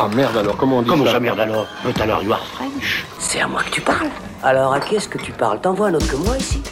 Ah merde alors, comment on dit Comment ça ça, merde alors But alors, you are French. C'est à moi que tu parles. Alors à qui est-ce que tu parles T'envoies un autre que moi ici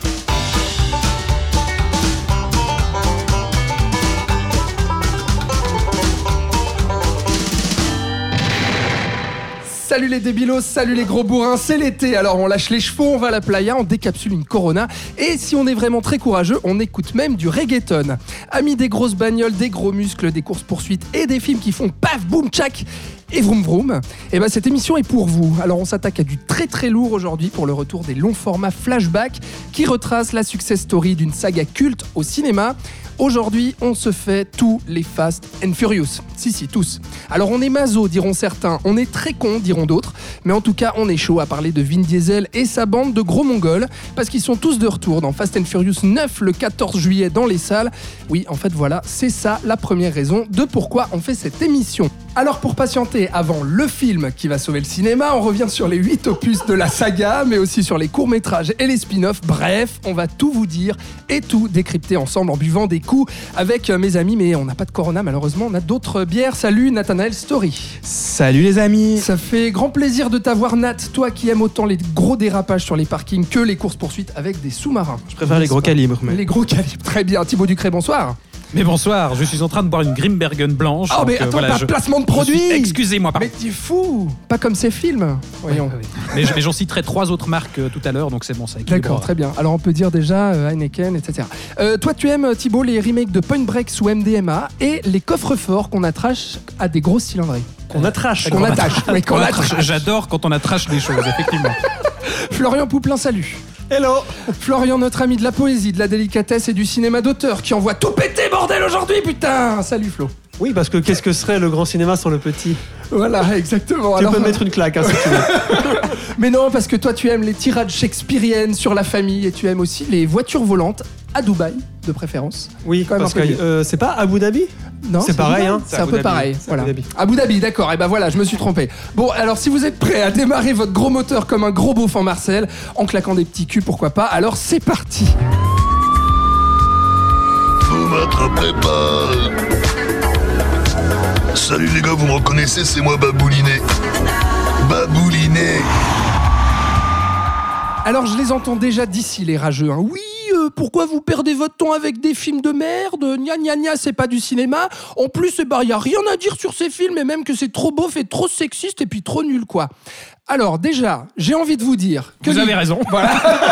Salut les débilos, salut les gros bourrins, c'est l'été, alors on lâche les chevaux, on va à la playa, on décapsule une Corona, et si on est vraiment très courageux, on écoute même du reggaeton. Amis des grosses bagnoles, des gros muscles, des courses-poursuites et des films qui font paf, boum, tchac et vroom vroom, et ben cette émission est pour vous. Alors on s'attaque à du très très lourd aujourd'hui pour le retour des longs formats flashback qui retracent la success story d'une saga culte au cinéma. Aujourd'hui, on se fait tous les Fast and Furious. Si, si, tous. Alors, on est maso, diront certains. On est très con, diront d'autres. Mais en tout cas, on est chaud à parler de Vin Diesel et sa bande de gros mongols. Parce qu'ils sont tous de retour dans Fast and Furious 9 le 14 juillet dans les salles. Oui, en fait, voilà, c'est ça la première raison de pourquoi on fait cette émission. Alors, pour patienter avant le film qui va sauver le cinéma, on revient sur les 8 opus de la saga, mais aussi sur les courts-métrages et les spin-offs. Bref, on va tout vous dire et tout décrypter ensemble en buvant des coups avec euh, mes amis, mais on n'a pas de Corona malheureusement, on a d'autres bières. Salut Nathanaël Story. Salut les amis Ça fait grand plaisir de t'avoir Nat, toi qui aimes autant les gros dérapages sur les parkings que les courses-poursuites avec des sous-marins. Je préfère les gros calibres. Mais... Les gros calibres, très bien. Thibaut Ducré, bonsoir. Mais bonsoir, je suis en train de boire une Grimbergen blanche. Oh, mais euh, attends, voilà, pas je- placement de produit Excusez-moi, pardon. Mais tu fou Pas comme ces films. Voyons. Mais, je- mais j'en citerai trois autres marques euh, tout à l'heure, donc c'est bon, ça. D'accord, très bien. Alors on peut dire déjà euh, Heineken, etc. Euh, toi, tu aimes, Thibaut, les remakes de Point Break sous MDMA et les coffres forts qu'on attache à des grosses cylindrées. Qu'on attrache. Qu'on attache. Oui, qu'on On attache. attrache- J'adore quand on attrache des choses, effectivement. Florian Pouplin, salut. Hello Florian, notre ami de la poésie, de la délicatesse et du cinéma d'auteur, qui envoie tout péter, bordel, aujourd'hui, putain Salut Flo. Oui, parce que qu'est-ce que serait le grand cinéma sans le petit Voilà, exactement. Tu Alors, peux me mettre une claque hein, si tu veux. Mais non, parce que toi, tu aimes les tirades shakespeariennes sur la famille et tu aimes aussi les voitures volantes à Dubaï, de préférence. Oui, Quand même parce que euh, c'est pas Abu Dhabi Non, C'est pareil, hein. C'est un Abu peu Dhabi. pareil. Voilà. Abu Dhabi. D'accord. Et ben voilà, je me suis trompé. Bon, alors si vous êtes prêts à démarrer votre gros moteur comme un gros beauf en Marcel, en claquant des petits culs, pourquoi pas Alors c'est parti. Vous m'attrapez pas. Salut les gars, vous me reconnaissez, c'est moi Babouliné. Babouliné. Alors je les entends déjà d'ici les rageux. hein. Oui, euh, pourquoi vous perdez votre temps avec des films de merde Gna gna gna, c'est pas du cinéma. En plus, il n'y a rien à dire sur ces films et même que c'est trop beauf et trop sexiste et puis trop nul quoi. Alors déjà, j'ai envie de vous dire que Vous avez raison.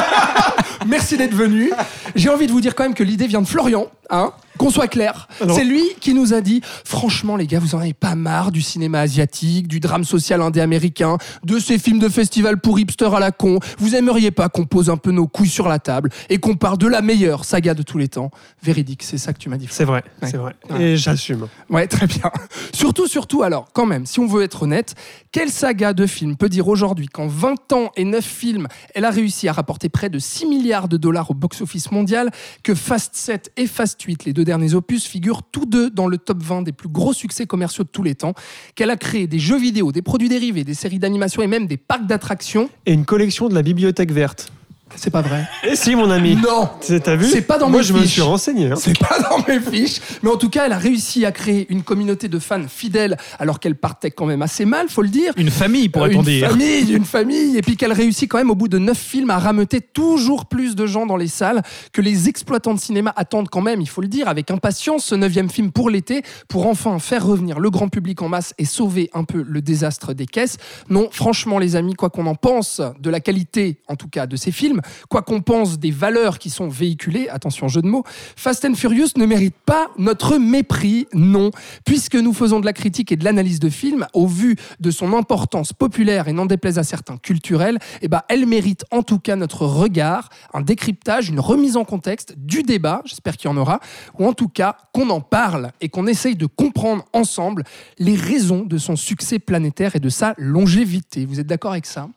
Merci d'être venu. J'ai envie de vous dire quand même que l'idée vient de Florian, hein qu'on soit clair. Ah. C'est lui qui nous a dit franchement les gars, vous en avez pas marre du cinéma asiatique, du drame social indé américain, de ces films de festival pour hipsters à la con. Vous aimeriez pas qu'on pose un peu nos couilles sur la table et qu'on parle de la meilleure saga de tous les temps Véridique, c'est ça que tu m'as dit. C'est vrai, Ouais. c'est vrai. Ouais. Et j'assume. Ouais, très bien. Surtout, surtout, alors, quand même, si on veut être honnête, quelle saga de films peut dire aujourd'hui qu'en 20 ans et 9 films, elle a réussi à rapporter près de 6 milliards de dollars au box-office mondial, que Fast 7 et Fast 8, les deux derniers opus, figurent tous deux dans le top 20 des plus gros succès commerciaux de tous les temps, qu'elle a créé des jeux vidéo, des produits dérivés, des séries d'animation et même des parcs d'attractions Et une collection de la bibliothèque verte. C'est pas vrai. Et si, mon ami Non C'est- T'as vu C'est pas dans Moi, mes je me fiches. suis renseigné. hein. C'est pas dans mes fiches, mais en tout cas, elle a réussi à créer une communauté de fans fidèles, alors qu'elle partait quand même assez mal, faut le dire. Une famille, pourrait-on une dire. famille, une famille, et puis qu'elle réussit quand même au bout de neuf films à rameuter toujours plus de gens dans les salles, que les exploitants de cinéma attendent quand même, il faut le dire, avec impatience ce neuvième film pour l'été, pour enfin faire revenir le grand public en masse et sauver un peu le désastre des caisses. Non, franchement les amis, quoi qu'on en pense de la qualité, en tout cas de ces films, quoi qu'on pense des valeurs qui sont véhiculées, attention jeu de mots, Fast and Furious ne mérite pas notre mépris, non, puisque nous faisons de la critique et de l'analyse de films au vu de son importance populaire et n'en déplaise à certains culturels, eh ben, elle mérite en tout cas notre regard, un décryptage, une remise en contexte du débat, j'espère qu'il y en aura, ou en tout cas qu'on en parle et qu'on essaye de comprendre ensemble les raisons de son succès planétaire et de sa longévité. Vous êtes d'accord avec ça?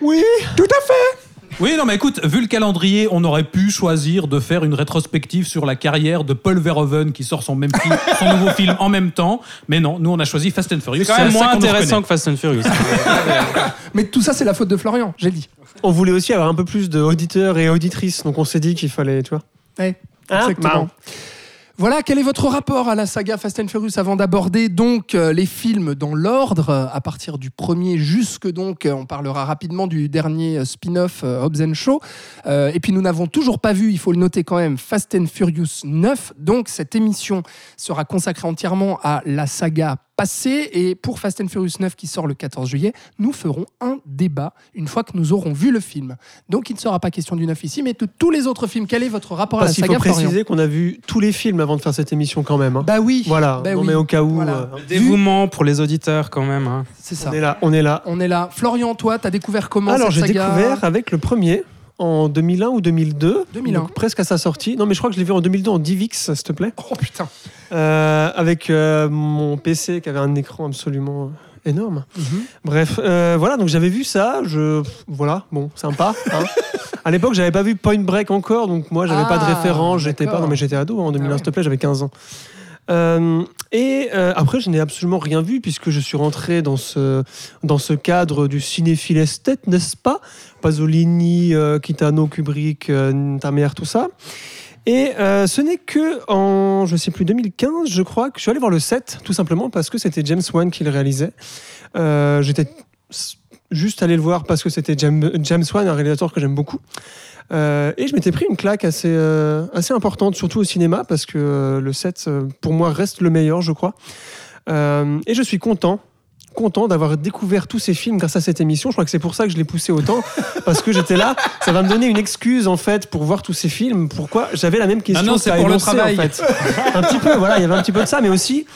Oui Tout à fait Oui, non, mais écoute, vu le calendrier, on aurait pu choisir de faire une rétrospective sur la carrière de Paul Verhoeven qui sort son, même film, son nouveau film en même temps. Mais non, nous, on a choisi Fast and Furious. C'est quand même moins intéressant que Fast and Furious. Mais tout ça, c'est la faute de Florian, j'ai dit. On voulait aussi avoir un peu plus d'auditeurs et auditrices, donc on s'est dit qu'il fallait, tu vois. Ouais, Hein exactement. Marrant. Voilà, quel est votre rapport à la saga Fast and Furious avant d'aborder donc euh, les films dans l'ordre euh, à partir du premier jusque donc euh, on parlera rapidement du dernier spin-off Hobbs and Euh, et puis nous n'avons toujours pas vu, il faut le noter quand même, Fast and Furious 9. Donc cette émission sera consacrée entièrement à la saga et pour Fast and Furious 9 qui sort le 14 juillet, nous ferons un débat une fois que nous aurons vu le film. Donc il ne sera pas question du 9 ici mais de tous les autres films. Quel est votre rapport Parce à la faut saga Florian préciser qu'on a vu tous les films avant de faire cette émission quand même. hein. Bah oui. voilà, bah non oui. mais au cas où, Voilà. euh, Dévouement pour les auditeurs quand même. hein. C'est ça. on est là, on est là. On est là. Florian, toi, t'as découvert comment Alors j'ai découvert avec le premier en 2001 ou 2002, 2001. donc presque à sa sortie. Non mais je crois que je l'ai vu en 2002 en DivX, s'il te plaît, Oh putain. Euh, avec euh, mon PC qui avait un écran absolument énorme. Mhm. Bref, euh, voilà, donc j'avais vu ça, je voilà, bon, sympa. hein. à l'époque, j'avais pas vu Point Break encore, donc moi, j'avais pas de Ah, référence, j'étais pas, non mais j'étais ado hein, en 2001, Ah ouais. s'il te plaît, j'avais 15 ans. Euh, et euh, après, je n'ai absolument rien vu puisque je suis rentré dans ce, dans ce cadre du cinéphile esthète, n'est-ce pas? Pasolini, euh, Kitano, Kubrick, ta mère, tout ça. Et ce n'est que en, je sais plus, 2015, je crois, que je suis allé voir le 7, tout simplement parce que c'était James Wan qui le réalisait. J'étais juste allé le voir parce que c'était James Wan, un réalisateur que j'aime beaucoup. Euh, et je m'étais pris une claque assez, euh, assez importante, surtout au cinéma, parce que euh, le 7, euh, pour moi, reste le meilleur, je crois. Et je suis content content d'avoir découvert tous ces films grâce à cette émission. Je crois que c'est pour ça que je l'ai poussé autant, parce que j'étais là. Ça va me donner une excuse en fait pour voir tous ces films. Pourquoi? J'avais la même question. non, que c'est pour le travail. En fait. un petit peu, voilà, il y avait un petit peu de ça, mais aussi.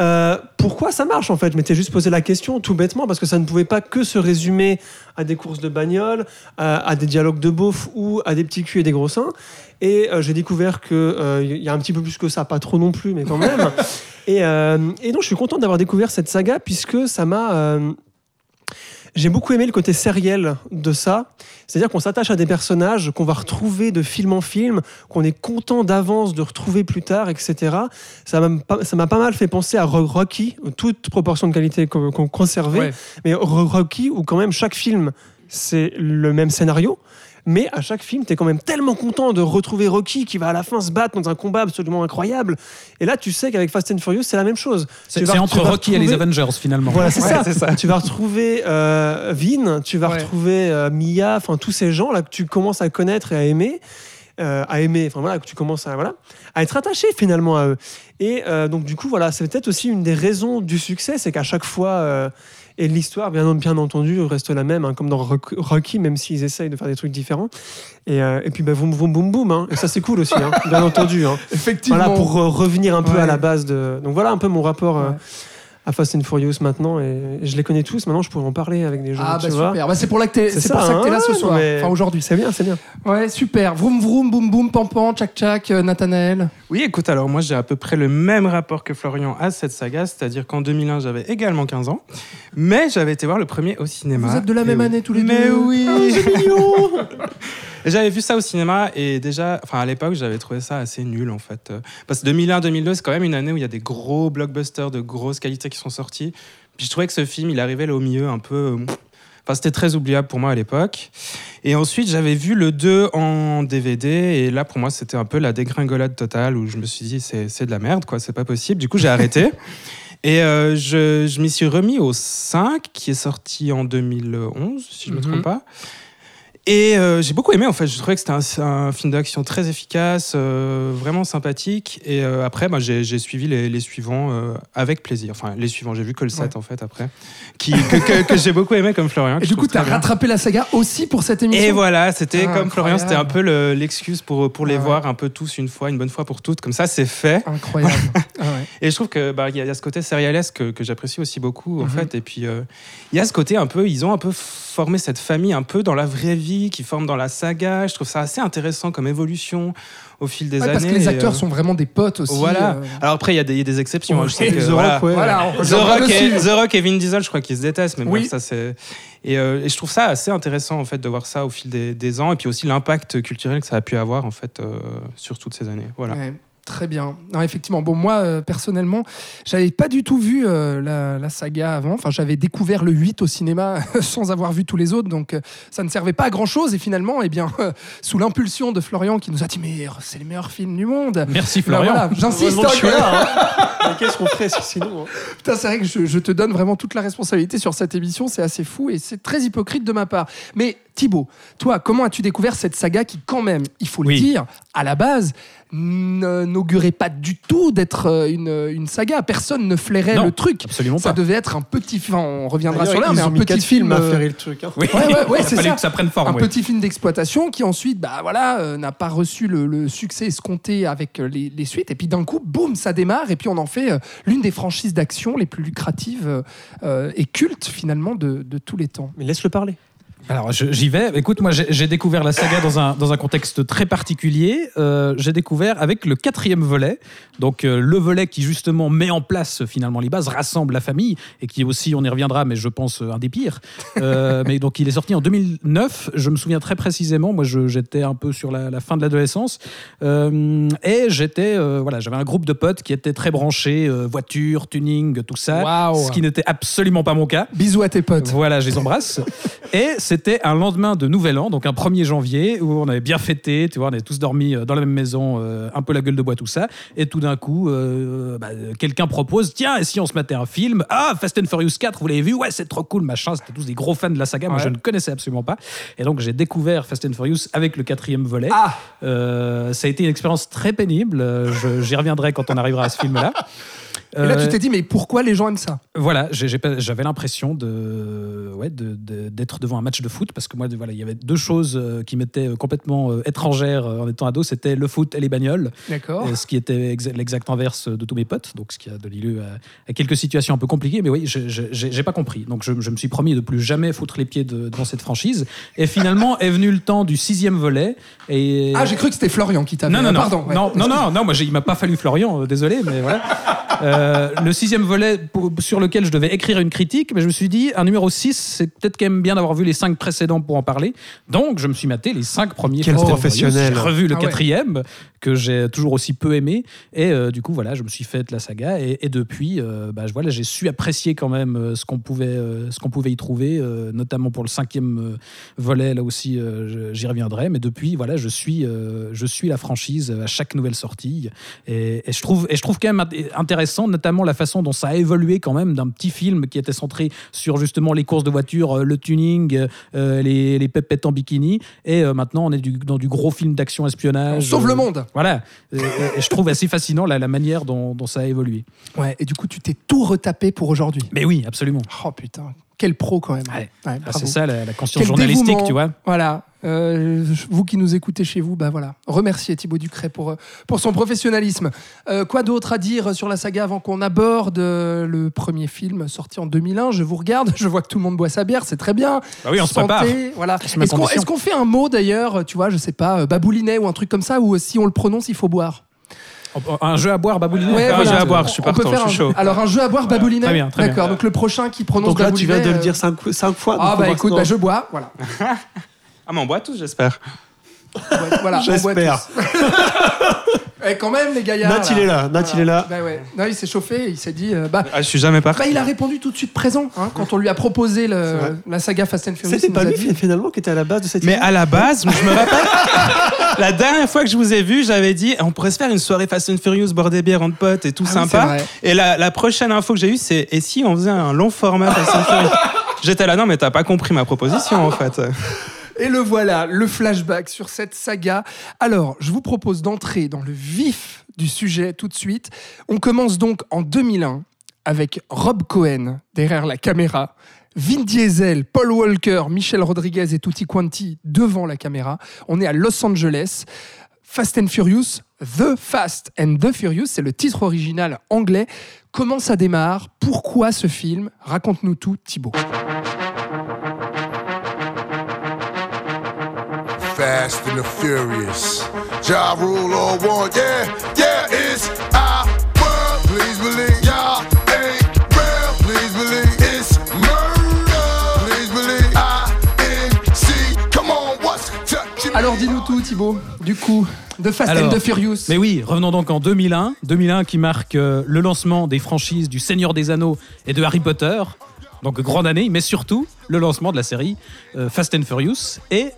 Euh, pourquoi ça marche en fait? Je m'étais juste posé la question tout bêtement parce que ça ne pouvait pas que se résumer à des courses de bagnole, à, à des dialogues de beauf ou à des petits culs et des gros seins. Et euh, j'ai découvert qu'il y a un petit peu plus que ça, pas trop non plus, mais quand même. et, euh, et donc je suis content d'avoir découvert cette saga puisque ça m'a. J'ai beaucoup aimé le côté sériel de ça. C'est-à-dire qu'on s'attache à des personnages qu'on va retrouver de film en film, qu'on est content d'avance de retrouver plus tard, etc. Ça m'a pas, mal fait penser à Ro- Rocky, toute proportion de qualité qu'on conservait, Ouais. mais Ro- Rocky où quand même chaque film c'est le même scénario. Mais à chaque film, tu es quand même tellement content de retrouver Rocky qui va à la fin se battre dans un combat absolument incroyable. Et là, tu sais qu'avec Fast and Furious, c'est la même chose. C'est entre Rocky et les Avengers finalement. voilà, c'est Ouais, ça. Tu vas retrouver euh, Vin, tu vas Ouais. retrouver euh, Mia, enfin tous ces gens là que tu commences à connaître et à aimer, euh, à aimer, enfin voilà, que tu commences à voilà, à être attaché finalement à eux. Et euh, donc du coup voilà, c'est peut-être aussi une des raisons du succès, c'est qu'à chaque fois euh, et l'histoire bien, bien entendu reste la même, hein, comme dans Rock- Rocky, même s'ils essayent de faire des trucs différents. Et, euh, et puis bah, boum boum boum boum, hein. et ça c'est cool aussi, hein, bien entendu. Effectivement. Voilà, pour euh, revenir un peu Ouais. à la base de. Donc voilà un peu mon rapport euh, Ouais. À Fast and Furious maintenant. Et je les connais tous. Maintenant, je pourrais en parler avec des gens. Ah tu bah vois. super. Bah, c'est pour, t'es- C'est c'est ça, pour ça que t'es là hein, ce soir. mais- Enfin aujourd'hui. C'est bien, c'est bien. Ouais, super. Vroom vroom, boum boum, pampan, tchac tchac, euh, Nathanaël. Oui, écoute, alors moi j'ai à peu près le même rapport que Florian à cette saga, c'est-à-dire qu'en 2001 j'avais également 15 ans, mais j'avais été voir le premier au cinéma. Vous êtes de la même oui. année tous les Mais deux. oui Ah. Et J'avais vu ça au cinéma et déjà, enfin à l'époque, j'avais trouvé ça assez nul en fait. Parce que 2001-2002, c'est quand même une année où il y a des gros blockbusters de grosse qualité qui sont sortis. Puis je trouvais que ce film, il arrivait là au milieu un peu. euh, Enfin, c'était très oubliable pour moi à l'époque. Et ensuite, j'avais vu le 2 en DVD. Et là, pour moi, c'était un peu la dégringolade totale où je me suis dit, c'est c'est de la merde, quoi, c'est pas possible. Du coup, j'ai arrêté. Et euh, je, je m'y suis remis au 5, qui est sorti en 2011, si je ne me Mhm. trompe pas. Et euh, j'ai beaucoup aimé en fait. Je trouvais que c'était un, un film d'action très efficace, euh, vraiment sympathique. Et euh, après, bah, j'ai suivi les, les suivants avec plaisir. Enfin, les suivants, j'ai vu que le 7 en fait après, qui, que, que- que j'ai beaucoup aimé comme Florian. Et du coup, très bien. rattrapé la saga aussi pour cette émission. Et voilà, c'était Ah, comme Florian, c'était un peu le- l'excuse pour, pour les Ah voir un peu tous une fois, une bonne fois pour toutes. Comme ça, c'est fait. Incroyable. Ah ouais. Et je trouve que bah, y, a- il y a ce côté sérialesque que, que j'apprécie aussi beaucoup en Mhm. fait. Et puis il y a ce côté un peu, ils ont un peu formé cette famille un peu dans la vraie vie, qui forment dans la saga. Je trouve ça assez intéressant comme évolution au fil des Ouais, années. parce que les Et, acteurs euh, sont vraiment des potes aussi. Voilà. euh. Alors après, il y, a des- il y a des exceptions. Je sais Et que, The voilà. Rock, ouais. Voilà, on The reviendra Rock, et, dessus. The Rock et Vin Diesel, je crois qu'ils se détestent, mais Oui. bref, ça c'est. Et, euh, et je trouve ça assez intéressant en fait de voir ça au fil des, des ans, et puis aussi l'impact culturel que ça a pu avoir en fait euh, sur toutes ces années. Voilà. Ouais. Très bien. Non, effectivement. Bon, moi, euh, personnellement, j'avais pas du tout vu euh, la, la saga avant. Enfin, j'avais découvert le 8 au cinéma sans avoir vu tous les autres. Donc, euh, ça ne servait pas à grand chose. Et finalement, eh bien, sous l'impulsion de Florian qui nous a dit Mais c'est les meilleurs films du monde. Merci Ben Florian. voilà, J'insiste. Hein. Mais Qu'est-ce qu'on ferait si sinon hein? Putain, c'est vrai que je, je te donne vraiment toute la responsabilité sur cette émission. C'est assez fou et c'est très hypocrite de ma part. Mais Thibaut, toi, comment as-tu découvert cette saga qui, quand même, il faut le Oui. dire, à la base, n'augurait pas du tout d'être euh, une, une saga. Personne ne flairait Non, le truc. Absolument Ça pas. devait être un petit. Enfin, on reviendra sur l'air, mais un petit films à euh, faire le truc. hein. Oui, Ouais, ouais, ouais, il a c'est ça. que ça prenne forme. un ouais. petit film d'exploitation qui ensuite, bah voilà, euh, n'a pas reçu le, le succès escompté avec les, les suites. Et puis d'un coup, boum, ça démarre. Et puis on en fait euh, l'une des franchises d'action les plus lucratives euh, et cultes finalement de, de tous les temps. Mais laisse-le parler. Alors j'y vais. Écoute, moi j'ai découvert la saga dans un, dans un contexte très particulier. Euh, j'ai découvert avec le quatrième volet, donc euh, le volet qui justement met en place finalement les bases, rassemble la famille et qui aussi, on y reviendra, mais je pense euh, un des pires. Euh, mais donc il est sorti en 2009. Je me souviens très précisément. Moi j'étais un peu sur la, la fin de l'adolescence et j'étais voilà, j'avais un groupe de potes qui étaient très branchés voiture, tuning, tout ça, ce qui n'était absolument pas mon cas. Bisous à tes potes. Voilà, je les embrasse. Et c'était un lendemain de Nouvel An, donc un 1er janvier, où on avait bien fêté, tu vois, on avait tous dormi euh, dans la même maison, euh, un peu la gueule de bois, tout ça. Et tout d'un coup, euh, bah, quelqu'un propose Tiens, et si on se mettait un film? Ah, Fast and Furious 4, vous l'avez vu? Ouais, c'est trop cool, machin. C'était tous des gros fans de la saga. Moi, je ne connaissais absolument pas. Et donc, j'ai découvert Fast and Furious avec le quatrième volet. Ah Euh, ça a été une expérience très pénible. J'y reviendrai quand on arrivera à ce film-là. Et là, Euh, tu t'es dit, mais pourquoi les gens aiment ça? Voilà, j'avais l'impression de, ouais, de- de- d'être devant un match de foot parce que moi, voilà, il y avait deux choses euh, qui m'étaient complètement euh, étrangères euh, en étant ado, c'était le foot et les bagnoles, D'accord. euh, ce qui était exa- l'exact inverse de tous mes potes, donc ce qui a donné lieu à, à quelques situations un peu compliquées. Mais oui, j'ai pas compris, donc je, je me suis promis de plus jamais foutre les pieds de- devant cette franchise. Et finalement est venu le temps du sixième volet. Et Ah, j'ai cru que c'était Florian qui t'avait. non, non, non, Pardon. ouais. non, non, non, non, moi il m'a pas fallu Florian, euh, désolé, mais voilà. Euh, le sixième volet pour- sur lequel je devais écrire une critique, mais je me suis dit, un numéro 6, c'est peut-être quand même bien d'avoir vu les cinq précédents pour en parler. Donc, je me suis maté les cinq premiers. Quel professionnel. J'ai revu le Ah ouais. quatrième, que j'ai toujours aussi peu aimé. Et euh, du coup, voilà, je me suis fait la saga. Et, depuis, euh, bah, voilà, j'ai su apprécier quand même euh, ce qu'on pouvait, euh, ce pouvait y trouver, notamment pour le cinquième volet. Là aussi, j'y reviendrai. Mais depuis, voilà, je suis, je suis la franchise à chaque nouvelle sortie. Et, je trouve, et je trouve quand même int- intéressant, notamment la façon dont ça a évolué quand même d'un petit film qui était centré sur justement les courses de voiture, le tuning, les, les pépettes en bikini. Et maintenant, on est dans du gros film d'action On espionnage. sauve Euh, le monde. Voilà. Et, je trouve assez fascinant la, la manière dont, dont ça a évolué. Ouais, et du coup, tu t'es tout retapé pour aujourd'hui. Mais oui, absolument. Oh putain, quel pro quand même. Ouais. Ouais, Bah, bravo. c'est ça la, la conscience Quel journalistique, dévouement. tu vois. Voilà. Euh, vous qui nous écoutez chez vous, bah voilà. Remerciez Thibaut Ducret pour, euh, pour son professionnalisme. Euh, quoi d'autre à dire sur la saga avant qu'on aborde le premier film sorti en 2001 Je vous regarde, je vois que tout le monde boit sa bière, c'est très bien. Bah oui, on se Santé, prépare. Voilà. Est-ce qu'on fait un mot d'ailleurs, tu vois, je sais pas, baboulinet ou un truc comme ça, ou si on le prononce, il faut boire? Un jeu à boire, baboulinet. Ouais, un voilà. jeu à boire, je suis partant, faire je suis un- chaud. Alors un jeu à boire baboulinet Très bien, très bien. D'accord, donc le prochain qui prononce Donc là, tu viens de le euh, dire cinq, cinq fois. donc Ah bah écoute, bah, je bois, voilà. Ah, mais on boit tous, j'espère. Voilà, on boit J'espère. Eh, quand même, les gaillards. Nat, il est là, Nat, il est là. Bah ouais. Non, il s'est chauffé, il s'est dit. euh, bah, Ah, je suis jamais parti. bah, il a répondu tout de suite présent hein, quand on lui a proposé le- C'est vrai. la saga Fast and Furious. C'était il pas nous a lui dit- finalement qui était à la base de cette Mais idée à la base, je me rappelle, la dernière fois que je vous ai vu, j'avais dit on pourrait se faire une soirée Fast and Furious, boire des bières entre potes et tout Ah oui, c'est sympa. vrai. et la, la prochaine info que j'ai eue, c'est et si on faisait un long format Fast and Furious? J'étais là, non, mais t'as pas compris ma proposition en fait. Et le voilà, le flashback sur cette saga. Alors, je vous propose d'entrer dans le vif du sujet tout de suite. On commence donc en 2001 avec Rob Cohen derrière la caméra. Vin Diesel, Paul Walker, Michel Rodriguez et Tutti Quanti devant la caméra. On est à Los Angeles. Fast and Furious, The Fast and the Furious, c'est le titre original anglais. Comment ça démarre? Pourquoi ce film? Raconte-nous tout, Thibaut. Fast and the Furious. Ja Rule all one, yeah, yeah, it's our world. Please believe y'all ain't real. Please believe it's murder. Please believe I N C. Come on, what's touching me? Alors dis-nous tout, Thibaut Du coup, de Fast Alors, and the Furious. Mais oui, revenons donc en 2001. 2001 qui marque euh, le lancement des franchises du Seigneur des Anneaux et de Harry Potter. Donc grande année, mais surtout le lancement de la série euh, Fast and Furious. Et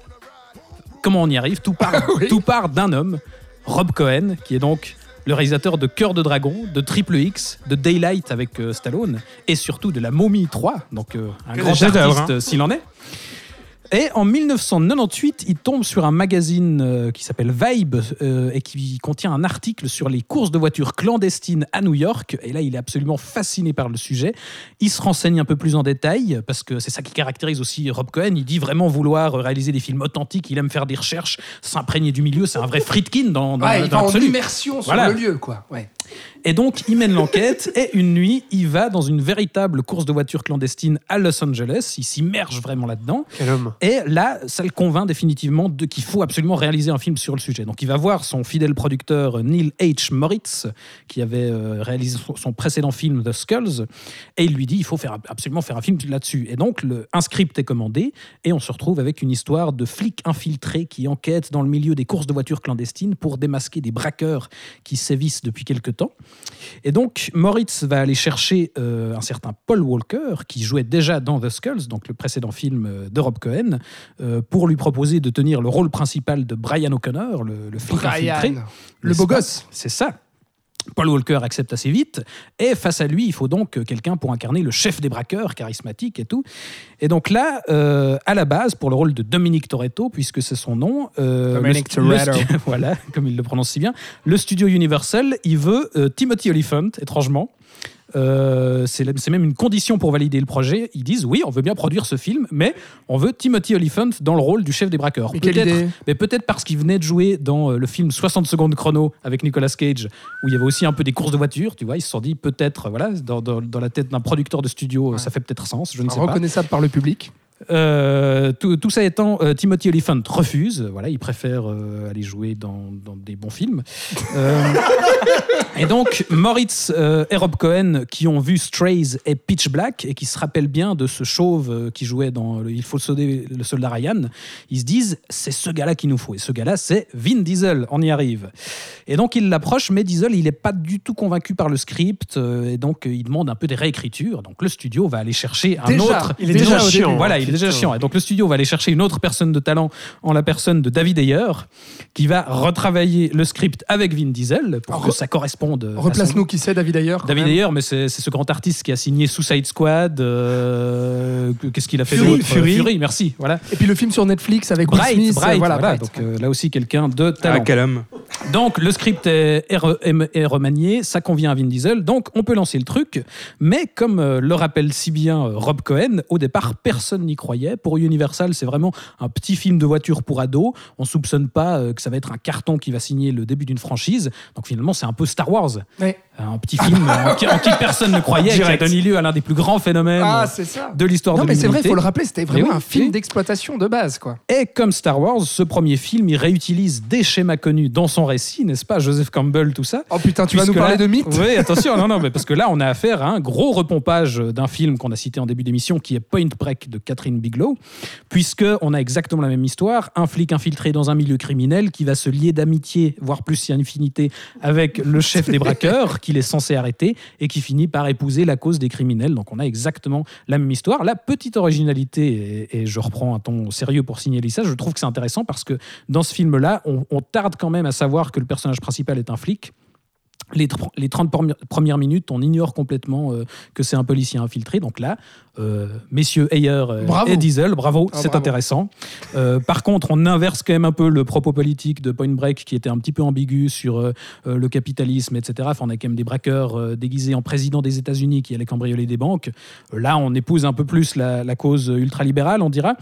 comment on y arrive Tout part, Oui. tout part d'un homme, Rob Cohen, qui est donc le réalisateur de Cœur de Dragon, de Triple X, de Daylight avec euh, Stallone, et surtout de La Momie 3, donc euh, un Que grand artiste hein. euh, s'il en est. Et en 1998, il tombe sur un magazine euh, qui s'appelle Vibe euh, et qui contient un article sur les courses de voitures clandestines à New York. Et là, il est absolument fasciné par le sujet. Il se renseigne un peu plus en détail parce que c'est ça qui caractérise aussi Rob Cohen. Il dit vraiment vouloir réaliser des films authentiques. Il aime faire des recherches, s'imprégner du milieu. C'est un vrai Friedkin dans, dans, Ouais, il dans va en immersion sur Voilà. le lieu, quoi. Ouais. Et donc, il mène l'enquête et une nuit, il va dans une véritable course de voitures clandestine à Los Angeles. Il s'immerge vraiment là-dedans. Quel homme. Et là, ça le convainc définitivement de qu'il faut absolument réaliser un film sur le sujet. Donc, il va voir son fidèle producteur Neil H. Moritz, qui avait euh, réalisé son- précédent film The Skulls, et il lui dit il faut faire, absolument faire un film là-dessus. Et donc, le, un script est commandé, et on se retrouve avec une histoire de flics infiltrés qui enquêtent dans le milieu des courses de voitures clandestines pour démasquer des braqueurs qui sévissent depuis quelque temps. Et donc, Moritz va aller chercher euh, un certain Paul Walker, qui jouait déjà dans The Skulls, donc le précédent film euh, de Rob Cohen, euh, pour lui proposer de tenir le rôle principal de Brian O'Connor, le, le flic infiltré. Le beau gosse. C'est ça. Paul Walker accepte assez vite, et face à lui, il faut donc quelqu'un pour incarner le chef des braqueurs, charismatique et tout. Et donc là, euh, à la base, pour le rôle de Dominique Toretto, puisque c'est son nom, euh, le le Toretto. voilà, comme il le prononce si bien, le studio Universal, il veut euh, Timothy Olyphant, étrangement. Euh, c'est même une condition pour valider le projet. Ils disent oui, on veut bien produire ce film, mais on veut Timothy Olyphant dans le rôle du chef des braqueurs. Peut-être mais peut-être parce qu'il venait de jouer dans euh, le film 60 secondes chrono avec Nicolas Cage, où il y avait aussi un peu des courses de voitures, tu vois, ils se sont dit peut-être, voilà, dans, dans- dans la tête d'un producteur de studio, ça fait peut-être sens, je ne sais pas. Reconnaissable par le public. Euh, tout, tout ça étant, euh, Timothy Olyphant refuse, voilà, il préfère euh, aller jouer dans, dans des bons films. Euh, et donc, Moritz et Rob Cohen, qui ont vu Strays et Pitch Black, et qui se rappellent bien de ce chauve qui jouait dans le Il faut sauver le soldat Ryan, ils se disent, c'est ce gars-là qu'il nous faut. Et ce gars-là, c'est Vin Diesel, on y arrive. Et donc, il l'approche, mais Diesel, il n'est pas du tout convaincu par le script, et donc, il demande un peu des réécritures. Donc, le studio va aller chercher un Déjà, autre. il est déjà chiant. Voilà, il est déjà chiant. Et donc le studio va aller chercher une autre personne de talent en la personne de David Ayer, qui va retravailler le script avec Vin Diesel pour Alors, que ça corresponde. son- Replace-nous qui c'est, David Ayer. David même. Ayer, mais c'est c'est ce grand artiste qui a signé Suicide Squad. euh, Qu'est-ce qu'il a fait Fury, d'autre Fury. Fury, merci. Voilà. Et puis le film sur Netflix avec Will Bright, Smith. Bright, voilà, voilà. Bright. Donc euh, là aussi quelqu'un de talent. Ah, quel homme. Donc le script est, est re- est- est remanié, ça convient à Vin Diesel, donc on peut lancer le truc. Mais comme euh, le rappelle si bien euh, Rob Cohen, au départ personne n'y croyait. Pour Universal, c'est vraiment un petit film de voiture pour ados. On soupçonne pas euh, que ça va être un carton qui va signer le début d'une franchise. Donc finalement, c'est un peu Star Wars, Ouais. un petit film euh, en, qui, en qui personne ne croyait, qui a donné lieu à l'un des plus grands phénomènes Ah, euh, c'est ça. de l'histoire Non, de mais c'est vrai, il l'humanité. faut le rappeler, c'était vraiment oui, un film oui. d'exploitation de base, quoi. Et comme Star Wars, ce premier film, il réutilise des schémas connus dans son récit, n'est-ce pas Joseph Campbell, tout ça? Oh putain, tu vas nous parler là- de mythes Oui, attention, non, non, mais parce que là, on a affaire à un gros repompage d'un film qu'on a cité en début d'émission, qui est Point Break de Catherine Bigelow, puisque on a exactement la même histoire, un flic infiltré dans un milieu criminel qui va se lier d'amitié, voire plus si infinité, avec le chef des braqueurs qu'il est censé arrêter et qui finit par épouser la cause des criminels. Donc on a exactement la même histoire. La petite originalité, et, je reprends un ton sérieux pour signaler ça, je trouve que c'est intéressant parce que dans ce film-là, on, tarde quand même à savoir que le personnage principal est un flic. Les, tr- les 30 premières- premières minutes, on ignore complètement euh, que c'est un policier infiltré. Donc là, euh, messieurs Ayer euh, et Diesel, bravo, Ah, c'est intéressant. Euh, par contre, on inverse quand même un peu le propos politique de Point Break qui était un petit peu ambigu sur euh, le capitalisme, etc. Enfin, on a quand même des braqueurs déguisés en président des États-Unis qui allaient cambrioler des banques. Là, on épouse un peu plus la, la cause ultralibérale, on dira.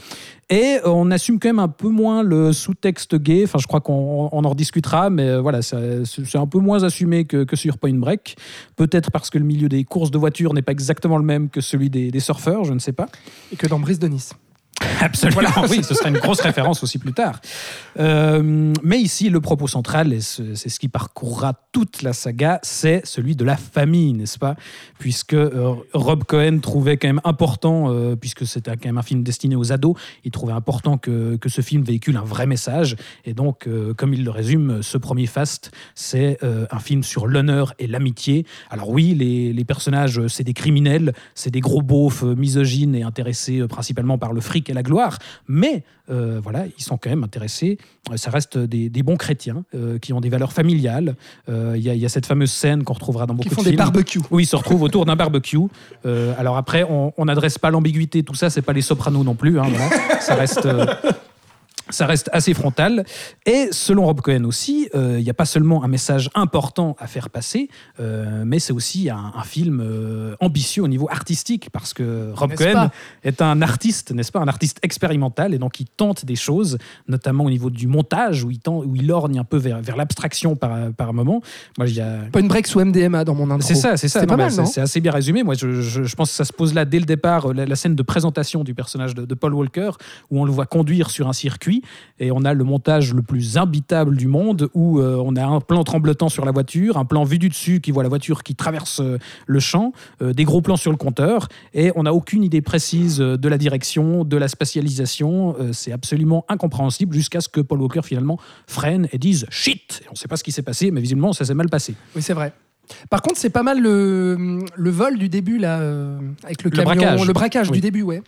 Et on assume quand même un peu moins le sous-texte gay. Enfin, je crois qu'on on en rediscutera, mais voilà, c'est un peu moins assumé que, que sur Point Break. Peut-être parce que le milieu des courses de voitures n'est pas exactement le même que celui des, des je ne sais pas. Et que dans Brise de Nice. Absolument, oui, ce sera une grosse référence aussi plus tard. Euh, mais ici, le propos central, et ce- c'est ce qui parcourra toute la saga, c'est celui de la famille, n'est-ce pas? Puisque euh, Rob Cohen trouvait quand même important, euh, puisque c'était quand même un film destiné aux ados, il trouvait important que, que ce film véhicule un vrai message. Et donc, comme il le résume, ce premier Fast, c'est un film sur l'honneur et l'amitié. Alors oui, les, les personnages, c'est des criminels, c'est des gros beaufs misogynes et intéressés principalement par le fric et la gloire, mais euh, voilà, ils sont quand même intéressés. Euh, Ça reste des, des bons chrétiens euh, qui ont des valeurs familiales. Euh, Il y, a- il y a cette fameuse scène qu'on retrouvera dans beaucoup Qui font de des films. barbecues. Oui, ils se retrouvent autour d'un barbecue. Alors après, on on n'adresse pas l'ambiguïté, tout ça, c'est pas les sopranos non plus. hein, voilà. Ça reste. Ça reste assez frontal. Et selon Rob Cohen aussi, euh, il n'y a pas seulement un message important à faire passer, euh, mais c'est aussi un, un film euh, ambitieux au niveau artistique, parce que Rob Cohen pas est un artiste, n'est-ce pas, un artiste expérimental, et donc il tente des choses, notamment au niveau du montage, où il, tend, où il orgne un peu vers, vers l'abstraction par, par moment. Moi, y a, Point break sous MDMA dans mon intro. c'est ça, c'est ça. C'est Non, pas mal, c'est- non C'est assez bien résumé. Moi, je, je- je pense que ça se pose là dès le départ, la, la scène de présentation du personnage de, de Paul Walker, où on le voit conduire sur un circuit, et on a le montage le plus imbitable du monde, où euh, on a un plan tremblotant sur la voiture, un plan vu du dessus qui voit la voiture qui traverse euh, le champ, euh, des gros plans sur le compteur, et on n'a aucune idée précise de la direction, de la spatialisation. C'est absolument incompréhensible jusqu'à ce que Paul Walker finalement freine et dise shit. Et on ne sait pas ce qui s'est passé, mais visiblement ça s'est mal passé. Oui, c'est vrai. Par contre, c'est pas mal le, le vol du début, là, euh, avec le, Le camion. braquage. Le braquage Oui. du début, ouais.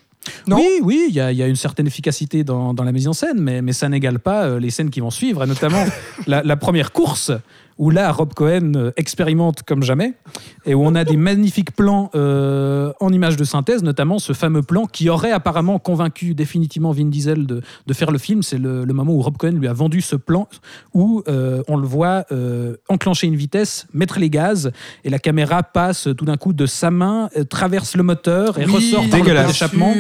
Non oui, oui, il y, a- il y a une certaine efficacité dans, dans la mise en scène, mais, mais ça n'égale pas euh, les scènes qui vont suivre, et notamment la, la première course, où là, Rob Cohen euh, expérimente comme jamais, et où on a des magnifiques plans euh, en images de synthèse, notamment ce fameux plan qui aurait apparemment convaincu définitivement Vin Diesel de, de faire le film. C'est le, le moment où Rob Cohen lui a vendu ce plan, où euh, on le voit euh, enclencher une vitesse, mettre les gaz, et la caméra passe tout d'un coup de sa main, traverse le moteur et Oui, ressort par le dégueulasse. d'échappement.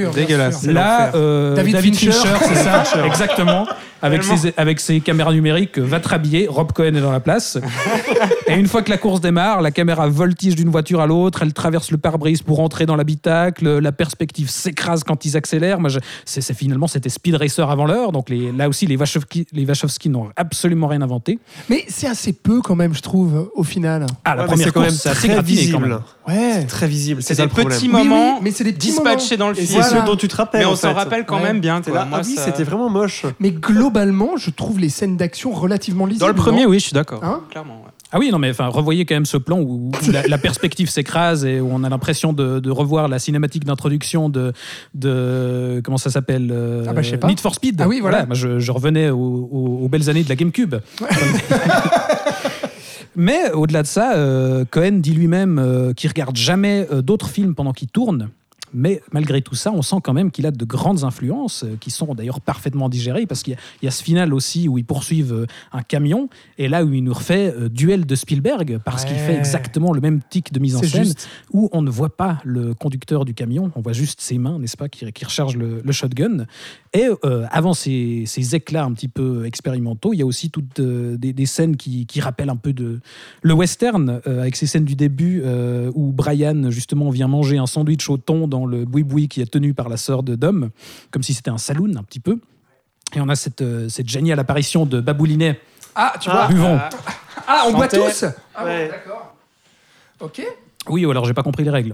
Là, euh, David David, Fincher. Fincher, c'est ça, exactement. Avec ses, avec ses caméras numériques, va te rhabiller. Rob Cohen est dans la place. Et une fois que la course démarre, la caméra voltige d'une voiture à l'autre, elle traverse le pare-brise pour entrer dans l'habitacle, la perspective s'écrase quand ils accélèrent. Moi, je- c'est, c'est finalement, c'était Speed Racer avant l'heure. Donc les, là aussi, les Wachowski, les Wachowski n'ont absolument rien inventé. Mais c'est assez peu, quand même, je trouve, au final. Ah, la Ouais, première c'est quand course, même c'est assez très gratiné quand visible. même. Ouais. Très visible. C'est ça des petits Oui, oui, moments mais c'est des petits dispatchés moments. dans le film. c'est Voilà. ce dont tu te rappelles. Mais on en s'en fait. rappelle quand Ouais. même bien. T'es quoi. là, Moi, ah oui, ça- c'était vraiment moche. Mais globalement, je trouve les scènes d'action relativement lisibles. Dans le premier, oui, je suis d'accord. Hein Clairement. Ah oui, non, mais enfin, revoyez quand même ce plan où, où la, la perspective s'écrase et où on a l'impression de, de revoir la cinématique d'introduction de, de. Comment ça s'appelle euh, Ah bah, je sais pas. Need for Speed. Ah oui, voilà. moi, je, je revenais aux, belles années de la GameCube. Mais au-delà de ça, euh, Cohen dit lui-même euh, qu'il regarde jamais d'autres films pendant qu'il tourne. Mais malgré tout ça, on sent quand même qu'il a de grandes influences euh, qui sont d'ailleurs parfaitement digérées parce qu'il y, a- il y a ce final aussi où ils poursuivent euh, un camion et là où il nous refait euh, duel de Spielberg parce qu'il fait exactement le même tic de mise en scène juste. où on ne voit pas le conducteur du camion, on voit juste ses mains, n'est-ce pas, qui, qui rechargent le, le shotgun. Et euh, avant ces, ces éclats un petit peu expérimentaux, il y a aussi toutes euh, des, des scènes qui, qui rappellent un peu de le western, avec ces scènes du début où Brian justement vient manger un sandwich au thon dans le boui-boui qui est tenu par la sœur de Dom, comme si c'était un saloon un petit peu. Et on a cette, euh, cette géniale apparition de Baboulinet. Ah, tu vois Buvons. Ah, on boit tous Ah bon, Ouais. d'accord. Ok. Oui, ou alors j'ai pas compris les règles.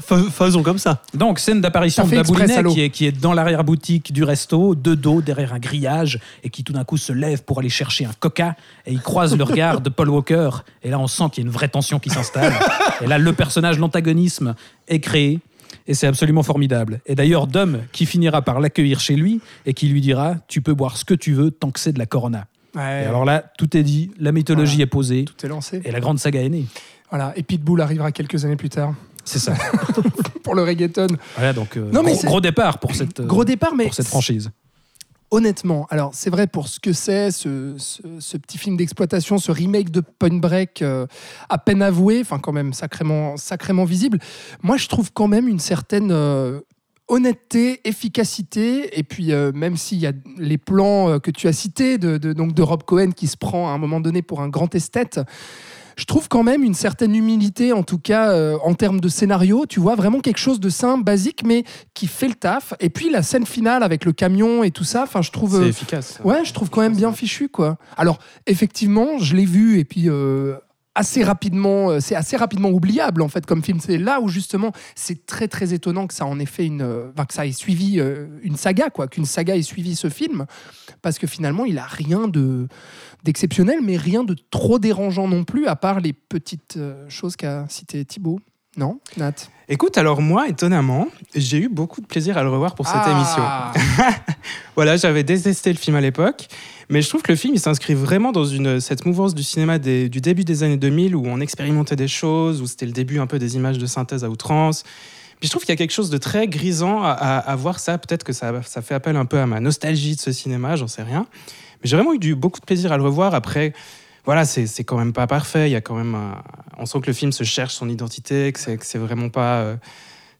Fais- Faisons comme ça. Donc, scène d'apparition de salaud. qui est, qui est dans l'arrière-boutique du resto, de dos, derrière un grillage, et qui tout d'un coup se lève pour aller chercher un coca, et il croise le regard de Paul Walker, et là on sent qu'il y a une vraie tension qui s'installe. Et là, le personnage, l'antagonisme, est créé, et c'est absolument formidable. Et d'ailleurs, Dom, qui finira par l'accueillir chez lui, et qui lui dira Tu peux boire ce que tu veux tant que c'est de la Corona. Ouais. Et alors là, tout est dit, la mythologie Voilà. est posée, Tout est lancé. et la grande saga est née. Voilà. Et Pitbull arrivera quelques années plus tard C'est ça. pour le reggaeton. Voilà, donc euh, Non, mais gros, c'est- gros départ pour cette, euh, Gros départ, mais pour cette franchise. honnêtement, alors c'est vrai pour ce que c'est, ce, ce- ce petit film d'exploitation, ce remake de Point Break, euh, à peine avoué, enfin quand même sacrément, sacrément visible, moi je trouve quand même une certaine honnêteté, efficacité, et puis euh, même s'il y a les plans euh, que tu as cités de, de- donc de Rob Cohen qui se prend à un moment donné pour un grand esthète, je trouve quand même une certaine humilité, en tout cas euh, en termes de scénario. Tu vois, vraiment quelque chose de simple, basique, mais qui fait le taf. Et puis la scène finale avec le camion et tout ça, enfin, je trouve. C'est euh, efficace. Ouais, je trouve quand même bien fichu, quoi. Alors, effectivement, je l'ai vu et puis euh, assez rapidement, euh, c'est assez rapidement oubliable en fait comme film. C'est là où justement, c'est très très étonnant que ça en ait fait une, enfin, que ça ait suivi une saga, quoi, qu'une saga ait suivi ce film, parce que finalement, il a rien de d'exceptionnel, mais rien de trop dérangeant non plus, à part les petites euh, choses qu'a cité Thibaut. Non, Nat? Écoute, alors moi, étonnamment, j'ai eu beaucoup de plaisir à le revoir pour cette Ah. émission. Voilà, j'avais détesté le film à l'époque, mais je trouve que le film, il s'inscrit vraiment dans une, cette mouvance du cinéma des- du début des années 2000 où on expérimentait des choses, où c'était le début un peu des images de synthèse à outrance. Puis je trouve qu'il y a quelque chose de très grisant à, à- à voir ça. Peut-être que ça, ça fait appel un peu à ma nostalgie de ce cinéma, j'en sais rien. Mais j'ai vraiment eu du, beaucoup de plaisir à le revoir. Après, voilà, c'est c'est quand même pas parfait. Il y a quand même un- on sent que le film se cherche son identité, que c'est que c'est vraiment pas. euh,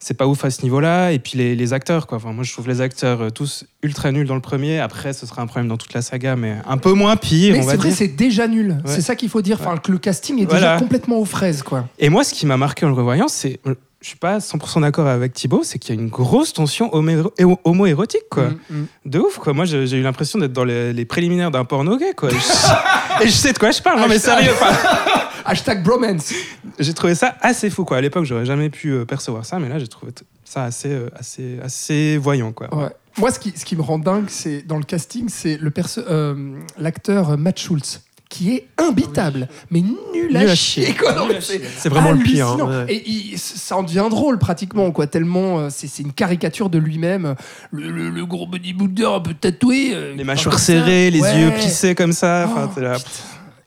c'est pas ouf à ce niveau-là. Et puis les, les acteurs, quoi. Enfin, moi, je trouve les acteurs euh, tous ultra nuls dans le premier. Après, ce sera un problème dans toute la saga, mais un peu moins pire, Mais on va c'est vrai, dire. c'est déjà nul. Ouais. C'est ça qu'il faut dire. Enfin, le casting est déjà complètement aux fraises, quoi. Et moi, ce qui m'a marqué en le revoyant, c'est. Je suis pas 100% d'accord avec Thibaut, c'est qu'il y a une grosse tension homo-érotique, quoi. Mm, mm. De ouf, quoi. Moi, j'ai eu l'impression d'être dans les, les préliminaires d'un porno gay, quoi. Et je, et je sais de quoi je parle, non, mais sérieux. Hashtag bromance. j'ai trouvé ça assez fou, quoi. À l'époque, j'aurais jamais pu euh, percevoir ça, mais là, j'ai trouvé ça assez, euh, assez, assez voyant, quoi. Ouais. Moi, ce qui, ce qui me rend dingue, c'est dans le casting, c'est euh, l'acteur Matt Schultz, qui est imbitable, mais nul à, Nul à chier. c'est vraiment le pire. hallucinant. hein, ouais. Et il- ça en devient drôle pratiquement, quoi. Tellement euh, c'est c'est une caricature de lui-même. Le, le- le gros bodybuilder un peu tatoué. euh, Les mâchoires serrées, les Ouais. yeux plissés comme ça. Oh, là.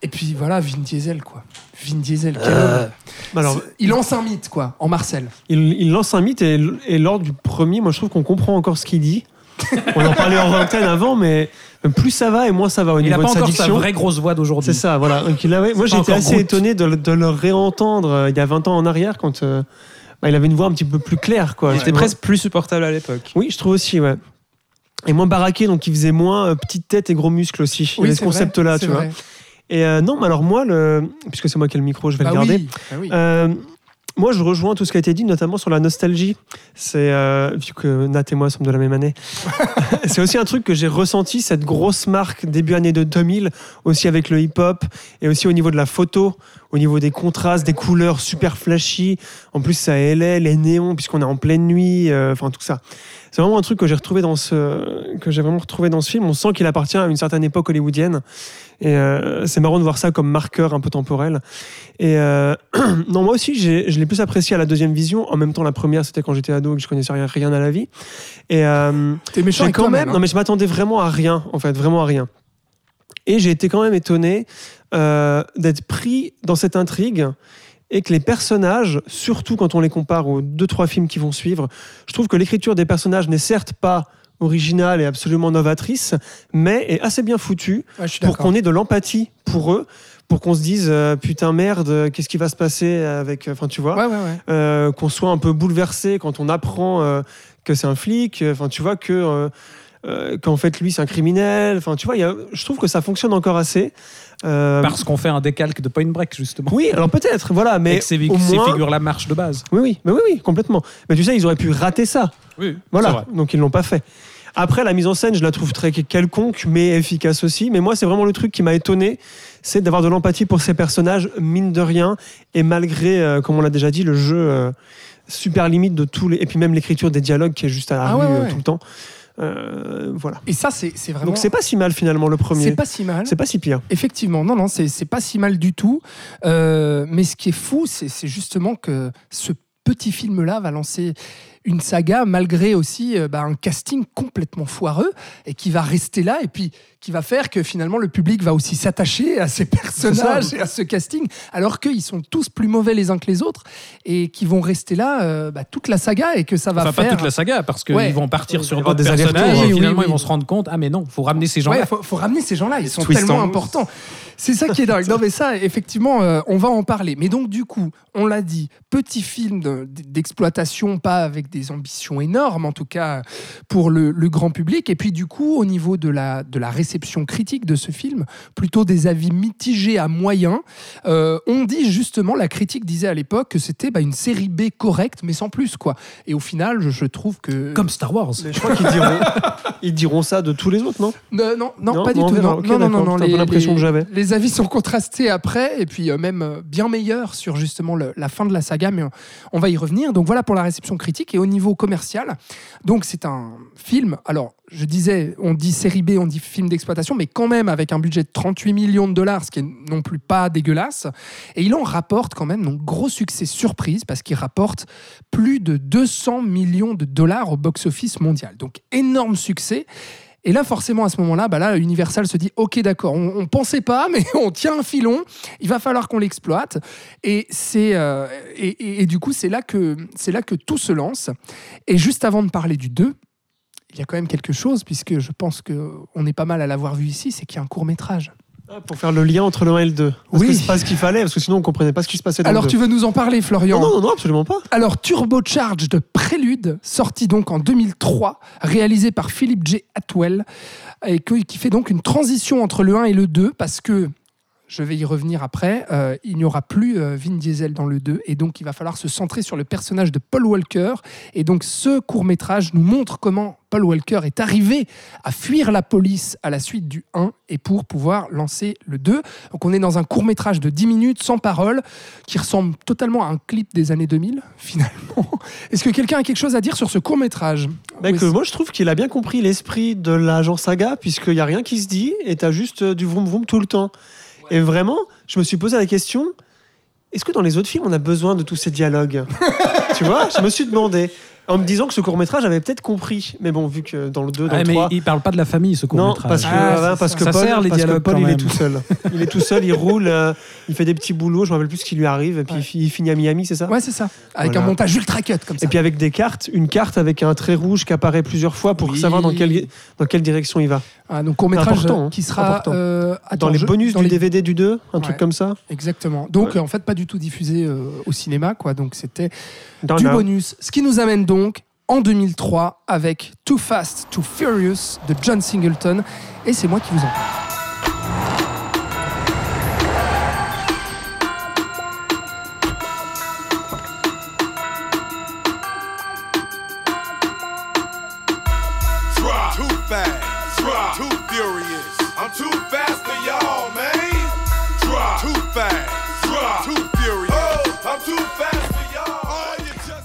Et puis voilà, Vin Diesel, quoi. Vin Diesel, Euh, homme. Alors, il lance un mythe, quoi, en Marcel. il, il lance un mythe et, et lors du premier, moi je trouve qu'on comprend encore ce qu'il dit. On en parlait en antenne avant, mais plus ça va et moins ça va au Il n'a niveau pas de sa encore sa vraie grosse voix d'aujourd'hui. C'est ça, voilà. Donc, il a- ouais, moi pas j'étais assez Groot. étonné de, le- de le réentendre euh, il y a 20 ans en arrière quand euh, bah, il avait une voix un petit peu plus claire. Quoi, Il était presque plus supportable à l'époque. Oui, je trouve aussi, ouais. Et moins baraqué, donc il faisait moins euh, petite tête et gros muscles aussi. Il y avait ce c'est vrai, concept-là, tu vois. Et euh, non, mais alors moi, le... puisque c'est moi qui ai le micro, je vais Bah le garder. oui, bah oui. Moi, je rejoins tout ce qui a été dit, notamment sur la nostalgie. C'est euh, vu que Nat et moi sommes de la même année. c'est aussi un truc que j'ai ressenti cette grosse marque début année de 2000, aussi avec le hip-hop et aussi au niveau de la photo, au niveau des contrastes, des couleurs super flashy. En plus, ça LA, les néons, puisqu'on est en pleine nuit. euh, Enfin, tout ça. C'est vraiment un truc que j'ai retrouvé dans ce que j'ai vraiment retrouvé dans ce film. On sent qu'il appartient à une certaine époque hollywoodienne. Et euh, c'est marrant de voir ça comme marqueur un peu temporel. Et euh, non, moi aussi, je l'ai plus apprécié à la deuxième vision. En même temps, la première, c'était quand j'étais ado et que je connaissais rien, rien à la vie. Et euh, T'es méchant quand même, hein. non mais je m'attendais vraiment à rien, en fait, vraiment à rien. Et j'ai été quand même étonné euh, d'être pris dans cette intrigue et que les personnages, surtout quand on les compare aux deux trois films qui vont suivre, je trouve que l'écriture des personnages n'est certes pas originale et absolument novatrice, mais est assez bien foutue Ouais, pour qu'on ait de l'empathie pour eux, pour qu'on se dise euh, putain merde, euh, qu'est-ce qui va se passer avec, enfin tu vois, Ouais, ouais, ouais. euh, qu'on soit un peu bouleversé quand on apprend euh, que c'est un flic, euh, enfin tu vois que euh, euh, qu'en fait lui c'est un criminel, enfin tu vois, il y a- je trouve que ça fonctionne encore assez. Euh, Parce qu'on fait un décalque de Point Break, justement. oui, alors peut-être, voilà, et mais que ces, au ces moins, figures-là marchent de base. oui, oui, mais oui, oui, complètement. Mais tu sais, ils auraient pu rater ça. Oui, Voilà, donc ils l'ont pas fait. Après, la mise en scène, je la trouve très quelconque, mais efficace aussi. Mais moi, c'est vraiment le truc qui m'a étonné, c'est d'avoir de l'empathie pour ces personnages, mine de rien, et malgré, euh, comme on l'a déjà dit, le jeu euh, super limite de tous les, et puis même l'écriture des dialogues qui est juste à la Ah rue ouais, ouais, ouais. tout le temps. Euh, voilà. Et ça, c'est c'est vraiment. Donc c'est pas si mal finalement le C'est premier. pas si mal. C'est pas si pire. Effectivement, non, non, c'est c'est pas si mal du tout. Euh, mais ce qui est fou, c'est c'est justement que ce petit film-là va lancer une saga malgré aussi euh, bah, un casting complètement foireux et qui va rester là et puis qui va faire que finalement le public va aussi s'attacher à ces personnages et à ce casting alors qu'ils sont tous plus mauvais les uns que les autres et qui vont rester là euh, bah, toute la saga et que ça va Enfin, faire pas toute la saga, parce qu'ils Ouais. vont partir sur d'autres des personnages et Oui, finalement oui, ils vont se rendre compte ah mais non, faut ramener ces gens-là. Ouais, faut, faut ramener ces gens-là, ils sont Twist tellement en- importants. C'est ça qui est dingue. Non, mais ça, effectivement, euh, on va en parler. Mais donc, du coup, on l'a dit, petit film d'exploitation, pas avec des ambitions énormes, en tout cas pour le, le grand public. Et puis du coup, au niveau de la, de la réception critique de ce film, plutôt des avis mitigés à moyens. Euh, on dit justement, la critique disait à l'époque que c'était bah, une série B correcte, mais sans plus. quoi. Et au final, je, je trouve que... Comme Star Wars. Mais je crois qu'ils diront, ils diront ça de tous les autres, non Non, non, non, Non, pas du tout. verra. Non, Ok, non, non, non, l'impression que j'avais. Les avis sont contrastés après, et puis euh, même euh, bien meilleurs sur justement le- la fin de la saga, mais on, on va y revenir. Donc voilà pour la réception critique. Et au niveau commercial, donc c'est un film. Alors, je disais, on dit série B, on dit film d'exploitation, mais quand même avec un budget de 38 millions de dollars, ce qui est non plus pas dégueulasse. Et il en rapporte quand même, donc gros succès surprise, parce qu'il rapporte plus de 200 millions de dollars au box-office mondial. Donc énorme succès. Et là, forcément, à ce moment-là, bah là, Universal se dit Ok, d'accord, on, on pensait pas, mais on tient un filon, il va falloir qu'on l'exploite. Et, c'est, euh, et, du coup, c'est là, que, c'est là que tout se lance. Et juste avant de parler du 2, il y a quand même quelque chose, puisque je pense qu'on est pas mal à l'avoir vu ici, c'est qu'il y a un court-métrage. Ah, Pour faire le lien entre le 1 et le 2. Parce Oui. que c'est pas ce qu'il fallait, parce que sinon on comprenait pas ce qui se passait dans Alors, le 2. tu veux nous en parler, Florian Non, non, non, absolument pas. Alors, Turbocharge de Prélude, sorti donc en 2003, réalisé par Philip J. Atwell, et qui fait donc une transition entre le 1 et le 2, parce que, je vais y revenir après, euh, il n'y aura plus euh, Vin Diesel dans le 2, et donc il va falloir se centrer sur le personnage de Paul Walker. Et donc, ce court-métrage nous montre comment Paul Walker est arrivé à fuir la police à la suite du 1 et pour pouvoir lancer le 2. Donc on est dans un court métrage de 10 minutes sans parole qui ressemble totalement à un clip des années 2000 finalement. Est-ce que quelqu'un a quelque chose à dire sur ce court métrage Mec, euh, moi je trouve qu'il a bien compris l'esprit de l'agent saga, puisqu'il n'y a rien qui se dit, et t'as juste euh, du vroom vroom tout le temps. Et vraiment, je me suis posé la question est-ce que dans les autres films on a besoin de tous ces dialogues? Tu vois, je me suis demandé. En me disant que ce court-métrage avait peut-être compris. Mais bon, vu que dans le 2, dans Ah, le mais 3. il parle pas de la famille, ce court Non, métrage. parce que, Ah, parce que Ça Paul, sert, les parce que Paul, il est tout seul. Il est tout seul, il roule, euh, il fait des petits boulots, je me rappelle plus ce qui lui arrive, et puis Ouais. il fi- il finit à Miami, c'est ça? Ouais, c'est ça. Avec Voilà. un montage ultra cut comme ça. Et puis avec des cartes, une carte avec un trait rouge qui apparaît plusieurs fois pour Oui. savoir dans quelle, dans quelle direction il va. Ah, donc court métrage Important, hein. qui sera euh, attends, dans les je- bonus dans du les- DVD du 2, un truc comme ça. Exactement. Donc Ouais. euh, en fait pas du tout diffusé euh, au cinéma quoi. Donc c'était du bonus. Ce qui nous amène en 2003 avec Too Fast, Too Furious de John Singleton. Et c'est moi qui vous en parle.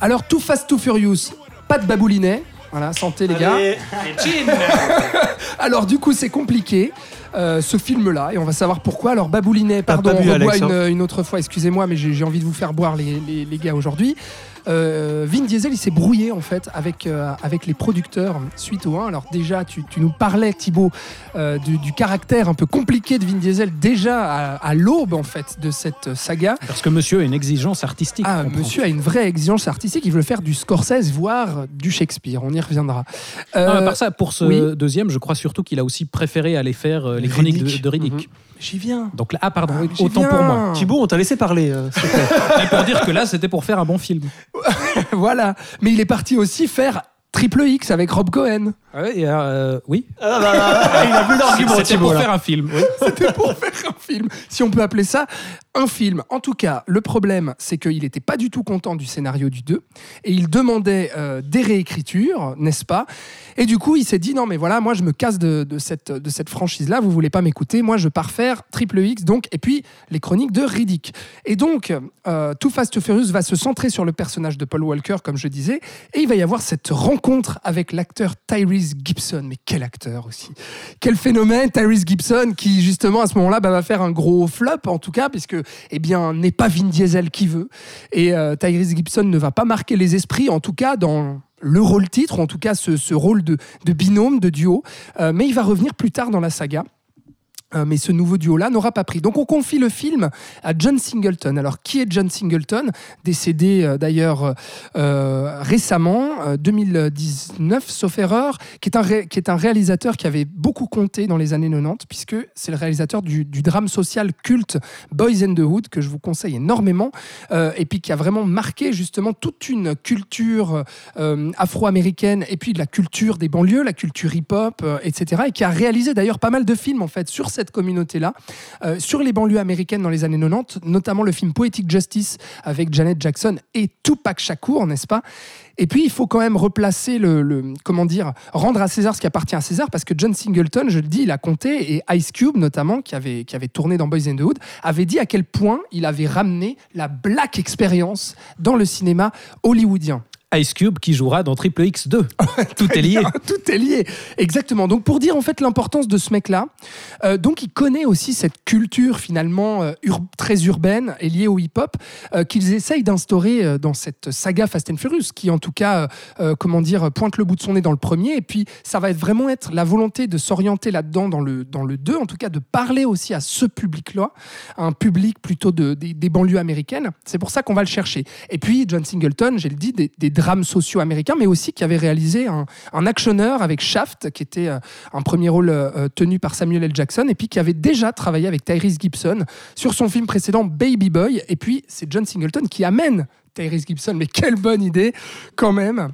Alors Too Fast, Too Furious, pas de baboulinet. Voilà, santé les gars. Allez. Alors du coup c'est compliqué. euh, ce film-là, et on va savoir pourquoi. Alors, Baboulinet, pardon, pas on bu, reboit Alex, une, hein. une autre fois, excusez-moi, mais j'ai j'ai envie de vous faire boire les, les- les gars aujourd'hui. Euh, Vin Diesel, il s'est brouillé en fait avec, euh, avec les producteurs suite au 1. Alors déjà, tu, tu nous parlais, Thibaut, euh, du, du caractère un peu compliqué de Vin Diesel déjà à, à l'aube en fait de cette saga. Parce que monsieur a une exigence artistique. Ah, monsieur a une vraie exigence artistique, il veut faire du Scorsese, voire du Shakespeare, on y reviendra. Non, mais Euh, par ça, pour ce oui. deuxième, je crois surtout qu'il a aussi préféré aller faire les chroniques de, Riddick. de Riddick. Mhm. J'y viens. Donc là, ah pardon, Ah, oui, autant pour moi. Thibaut, on t'a laissé parler. euh, s'il te plaît. Et pour dire que là, c'était pour faire un bon film. voilà. Mais il est parti aussi faire Triple X avec Rob Cohen. Ouais, et, euh, oui. Ah, bah, bah, il a plus d'argument, C'était pour là. faire un film. oui. C'était pour faire un film, si on peut appeler ça un film. En tout cas, le problème, c'est qu'il n'était pas du tout content du scénario du 2 et il demandait euh, des réécritures, n'est-ce pas? Et du coup, il s'est dit non, mais voilà, moi je me casse de, de cette, de cette franchise-là, vous voulez pas m'écouter, moi je pars faire Triple X, donc, et puis les chroniques de Riddick. Et donc, euh, Too Fast Too Furious va se centrer sur le personnage de Paul Walker, comme je disais, et il va y avoir cette rencontre avec l'acteur Tyrese Gibson. Mais quel acteur aussi Quel phénomène Tyrese Gibson qui justement à ce moment-là bah, va faire un gros flop en tout cas puisque eh bien n'est pas Vin Diesel qui veut et euh, Tyrese Gibson ne va pas marquer les esprits en tout cas dans le rôle titre, ou en tout cas ce, ce rôle de, de binôme, de duo, Euh, mais il va revenir plus tard dans la saga. Euh, mais ce nouveau duo-là n'aura pas pris. Donc on confie le film à John Singleton. Alors qui est John Singleton Décédé euh, d'ailleurs euh, récemment, euh, 2019 sauf erreur, qui est, un réalisateur qui avait beaucoup compté dans les années 90, puisque c'est le réalisateur du, du drame social culte Boys in the Hood, que je vous conseille énormément, et puis qui a vraiment marqué justement toute une culture afro-américaine, et puis de la culture des banlieues, la culture hip-hop, etc., et qui a réalisé d'ailleurs pas mal de films en fait sur cette communauté-là, euh, sur les banlieues américaines dans les années 90, notamment le film Poetic Justice avec Janet Jackson et Tupac Shakur, n'est-ce pas? Et puis, il faut quand même replacer le, comment dire, rendre à César ce qui appartient à César, parce que John Singleton, je le dis, il a compté, et Ice Cube notamment, qui avait, qui avait tourné dans Boys in the Hood, avait dit à quel point il avait ramené la black experience dans le cinéma hollywoodien. Ice Cube qui jouera dans Triple X2. Tout est lié. Tout est lié, exactement. Donc pour dire en fait l'importance de ce mec-là, euh, donc il connaît aussi cette culture finalement euh, ur- très urbaine et liée au hip-hop euh, qu'ils essayent d'instaurer dans cette saga Fast and Furious, qui en tout cas, comment dire, pointe le bout de son nez dans le premier. Et puis ça va être vraiment être la volonté de s'orienter là-dedans dans le dans le 2, en tout cas de parler aussi à ce public-là, un public plutôt de, des, des banlieues américaines. C'est pour ça qu'on va le chercher. Et puis John Singleton, j'ai le dit, des, des drames sociaux américains, mais aussi qui avait réalisé un, un actionneur avec Shaft, qui était euh, un premier rôle euh, tenu par Samuel L. Jackson, et puis qui avait déjà travaillé avec Tyrese Gibson sur son film précédent Baby Boy. Et puis c'est John Singleton qui amène Tyrese Gibson, mais quelle bonne idée quand même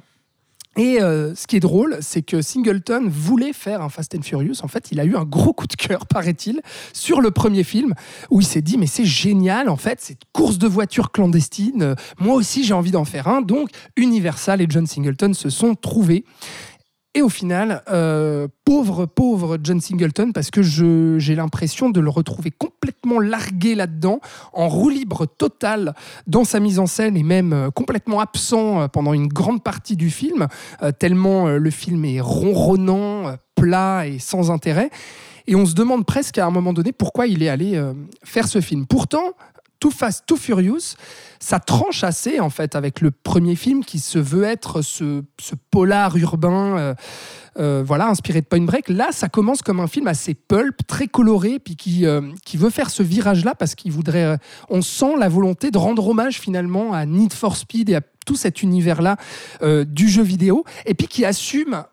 et euh, ce qui est drôle, c'est que Singleton voulait faire un Fast and Furious. En fait, il a eu un gros coup de cœur, paraît-il, sur le premier film, où il s'est dit, mais c'est génial, en fait, cette course de voitures clandestine, moi aussi j'ai envie d'en faire un. Donc, Universal et John Singleton se sont trouvés. Et au final, euh, pauvre, pauvre John Singleton, parce que j'ai l'impression de le retrouver complètement largué là-dedans, en roue libre totale dans sa mise en scène et même euh, complètement absent euh, pendant une grande partie du film, tellement le film est ronronnant, plat et sans intérêt. Et on se demande presque à un moment donné pourquoi il est allé faire ce film. Pourtant, Too Fast, Too Furious, ça tranche assez en fait avec le premier film qui se veut être ce, polar urbain, euh, euh, voilà, inspiré de Point Break. Là, ça commence comme un film assez pulp, très coloré, puis qui, euh, qui veut faire ce virage-là parce qu'il voudrait. on sent la volonté de rendre hommage finalement à Need for Speed et à tout cet univers-là du jeu vidéo, et puis qui assume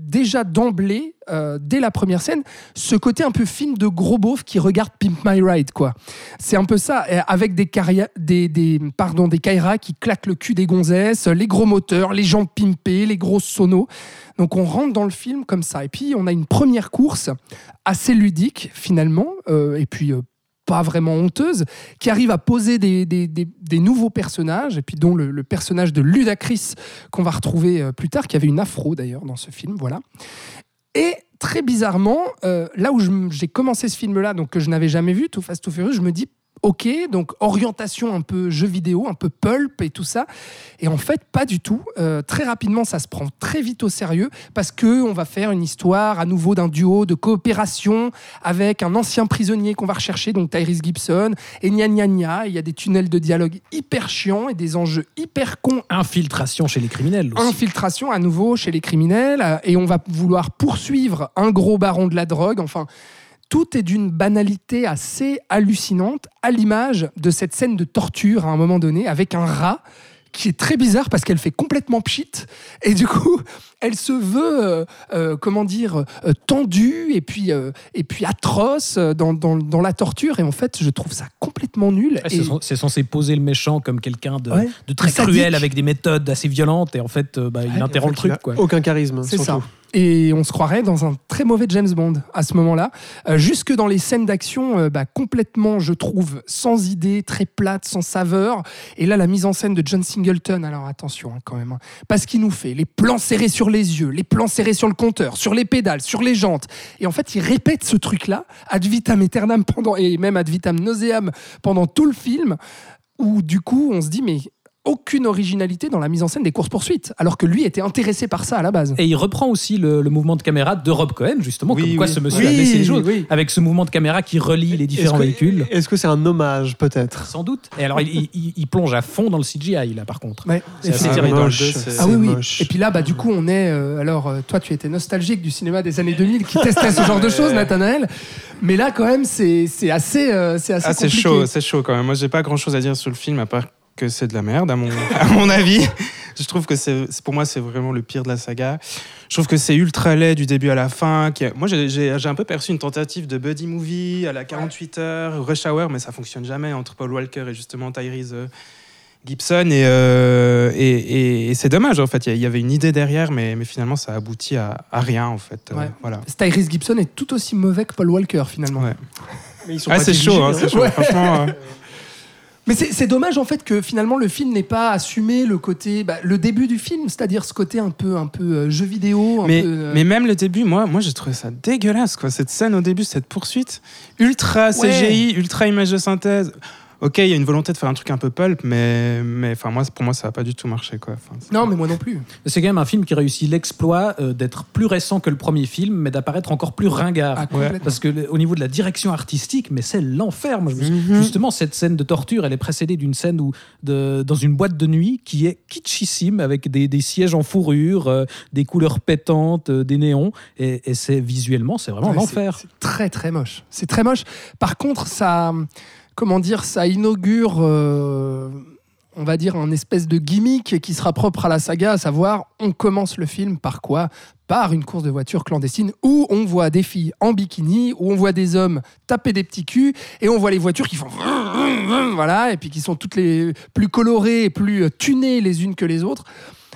déjà d'emblée, euh, dès la première scène, ce côté un peu film de gros beauf qui regarde Pimp My Ride, quoi. C'est un peu ça, avec des, des, des, pardon, des Kaira qui claquent le cul des gonzesses, les gros moteurs, les jambes pimpées, les grosses sonos. Donc on rentre dans le film comme ça. Et puis on a une première course assez ludique finalement, euh, et puis euh, pas vraiment honteuse, qui arrive à poser des, nouveaux personnages, et puis dont le, personnage de Ludacris qu'on va retrouver euh, plus tard, qui avait une afro d'ailleurs dans ce film, voilà. Et très bizarrement, euh, là où j'ai commencé ce film-là, donc que je n'avais jamais vu, Too Fast Too Furious, je me dis, ok, donc orientation un peu jeu vidéo, un peu pulp et tout ça. Et en fait, pas du tout. Euh, très rapidement, ça se prend très vite au sérieux parce que on va faire une histoire à nouveau d'un duo de coopération avec un ancien prisonnier qu'on va rechercher, donc Tyrese Gibson, et gna gna gna. Il y a des tunnels de dialogue hyper chiants et des enjeux hyper cons Infiltration chez les criminels aussi. infiltration à nouveau chez les criminels euh, et on va vouloir poursuivre un gros baron de la drogue. Enfin, tout est d'une banalité assez hallucinante, à l'image de cette scène de torture à un moment donné avec un rat qui est très bizarre parce qu'elle fait complètement pchit et du coup elle se veut euh, euh, comment dire euh, tendue et puis euh, et puis atroce dans, dans, dans la torture et en fait je trouve ça complètement nul Ouais, et c'est cen- C'est censé poser le méchant comme quelqu'un de, Ouais. de très cruel avec des méthodes assez violentes et en fait euh, bah, il Ouais, interrompt En le fait, truc. Quoi. Aucun charisme. C'est ça. Et on se croirait dans un très mauvais James Bond à ce moment-là. Euh, jusque dans les scènes d'action, euh, bah, complètement, je trouve, sans idée, très plate, sans saveur. Et là, la mise en scène de John Singleton, alors attention hein, quand même, hein, parce qu'il nous fait les plans serrés sur les yeux, les plans serrés sur le compteur, sur les pédales, sur les jantes. Et en fait, il répète ce truc-là, ad vitam aeternam, pendant, et même ad vitam nauseam pendant tout le film, où du coup, on se dit, mais aucune originalité dans la mise en scène des courses-poursuites, alors que lui était intéressé par ça à la base. Et il reprend aussi le, le mouvement de caméra de Rob Cohen, justement, Oui, comme quoi oui. ce monsieur a Oui, laissé les choses, avec ce mouvement de caméra qui relie les différents Est-ce que- véhicules. Est-ce que c'est un hommage, peut-être? Sans doute. Et alors, il, il- il plonge à fond dans le CGI, là, par contre. Ouais. C'est dans le moche. c'est- Ah oui, oui. moche. Et puis là, bah, du coup, on est. euh, alors, euh, toi, tu étais nostalgique du cinéma des années 2000 qui testait ce genre de choses, Nathanaël. Mais là, quand même, c'est c'est assez, euh, c'est assez Ah, c'est chaud, c'est chaud quand même. Moi, j'ai pas grand chose à dire sur le film à part que c'est de la merde, à mon, à mon avis. Je trouve que c'est, pour moi, c'est vraiment le pire de la saga. Je trouve que c'est ultra laid du début à la fin. qui a- Moi, j'ai, un peu perçu une tentative de buddy movie à la 48 heures, Rush Hour, mais ça fonctionne jamais entre Paul Walker et justement Tyrese euh, Gibson. Et, euh, et, et- et c'est dommage, en fait. Il y avait une idée derrière, mais, mais finalement, ça aboutit à, à rien, en fait. Euh, Ouais. voilà. Tyrese Gibson est tout aussi mauvais que Paul Walker, finalement. Ouais. Mais ils sont Ah, c'est chaud, hein, hein. c'est chaud. Ouais. Franchement. euh, Mais c'est dommage en fait que finalement le film n'ait pas assumé le côté, bah, le début du film, c'est-à-dire ce côté un peu, un peu euh, jeu vidéo, un mais, peu. euh, mais même le début, moi, moi j'ai trouvé ça dégueulasse, quoi. Cette scène au début, cette poursuite, ultra CGI, ultra image de synthèse. Ok, il y a une volonté de faire un truc un peu pulp, mais, mais enfin, moi, pour moi, ça n'a pas du tout marché, quoi. Enfin, Non, mais moi non plus. C'est quand même un film qui réussit l'exploit euh, d'être plus récent que le premier film, mais d'apparaître encore plus ringard. Ah. Parce que au niveau de la direction artistique, mais c'est l'enfer. Mhm. Justement, cette scène de torture, elle est précédée d'une scène où, de, dans une boîte de nuit qui est kitschissime, avec des, des sièges en fourrure, euh, des couleurs pétantes, euh, des néons. Et, et c'est visuellement, c'est vraiment Ouais, l'enfer. c'est- C'est très très moche. C'est très moche. Par contre, ça, comment dire, ça inaugure, euh, on va dire, un espèce de gimmick qui sera propre à la saga, à savoir, on commence le film par quoi? Par une course de voiture clandestine où on voit des filles en bikini, où on voit des hommes taper des petits culs, et on voit les voitures qui font voilà, et puis qui sont toutes les plus colorées plus tunées les unes que les autres.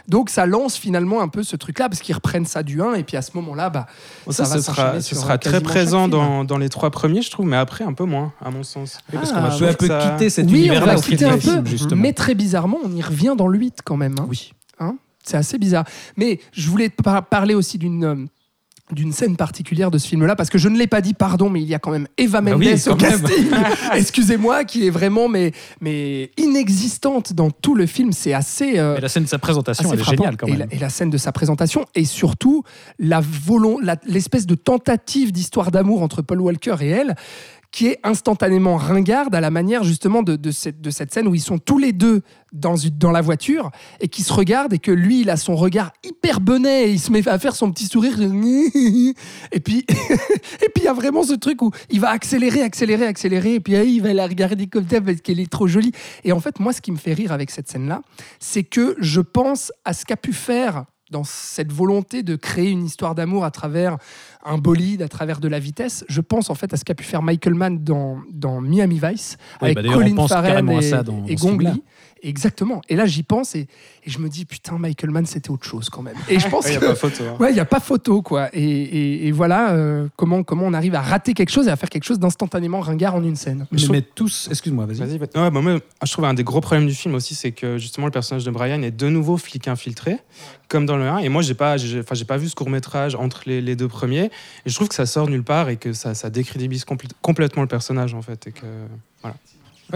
Donc ça lance finalement un peu ce truc-là, parce qu'ils reprennent ça du 1, et puis à ce moment-là, bah, ça, va ce sera, s'enchaîner ce sur, sera euh, très présent dans, dans les trois premiers, je trouve, mais après, un peu moins, à mon sens. Oui, parce Ah, qu'on va je peu à peu ça- quitter cet oui, on univers-là va au fil quitter un peu, justement. mais très bizarrement, on y revient dans le 8 quand même. hein. Oui. C'est assez bizarre. Mais je voulais par- parler aussi d'une euh, d'une scène particulière de ce film-là, parce que je ne l'ai pas dit, pardon, mais il y a quand même Eva Bah Mendes oui, au casting, excusez-moi, qui est vraiment mais, mais inexistante dans tout le film. C'est assez... euh, Et la scène de sa présentation, elle est géniale quand et, même. la, et la scène de sa présentation, et surtout l'espèce de tentative d'histoire d'amour entre Paul Walker et elle, qui est instantanément ringarde à la manière justement de, cette, de cette scène où ils sont tous les deux dans, dans la voiture et qui se regardent et que lui, il a son regard hyper bonnet et il se met à faire son petit sourire. Et puis, et puis il y a vraiment ce truc où il va accélérer, accélérer, accélérer et puis ah, il va la regarder comme ça parce qu'elle est trop jolie. Et en fait, moi, ce qui me fait rire avec cette scène-là, c'est que je pense à ce qu'a pu faire dans cette volonté de créer une histoire d'amour à travers un bolide, à travers de la vitesse. Je pense en fait à ce qu'a pu faire Michael Mann dans, dans Miami Vice avec bah Colin Farrell et, dans Exactement. Et là, j'y pense et, et je me dis putain, Michael Mann, c'était autre chose quand même. Et je pense Il n'y a pas photo. hein. Ouais, il n'y a pas photo, quoi. Et, et- et voilà euh, comment, comment on arrive à rater quelque chose et à faire quelque chose d'instantanément ringard en une scène. Mais, Je trouve- mais tous, excuse-moi, vas-y. Vas-y, vas- ouais, bah, moi, je trouve un des gros problèmes du film aussi, c'est que justement le personnage de Brian est de nouveau flic infiltré, comme dans le 1. Et moi, j'ai pas, j'ai, enfin, j'ai pas vu ce court métrage entre les, les deux premiers. Et je trouve que ça sort nulle part et que ça, ça décrédibilise compl- complètement le personnage en fait. Et que voilà.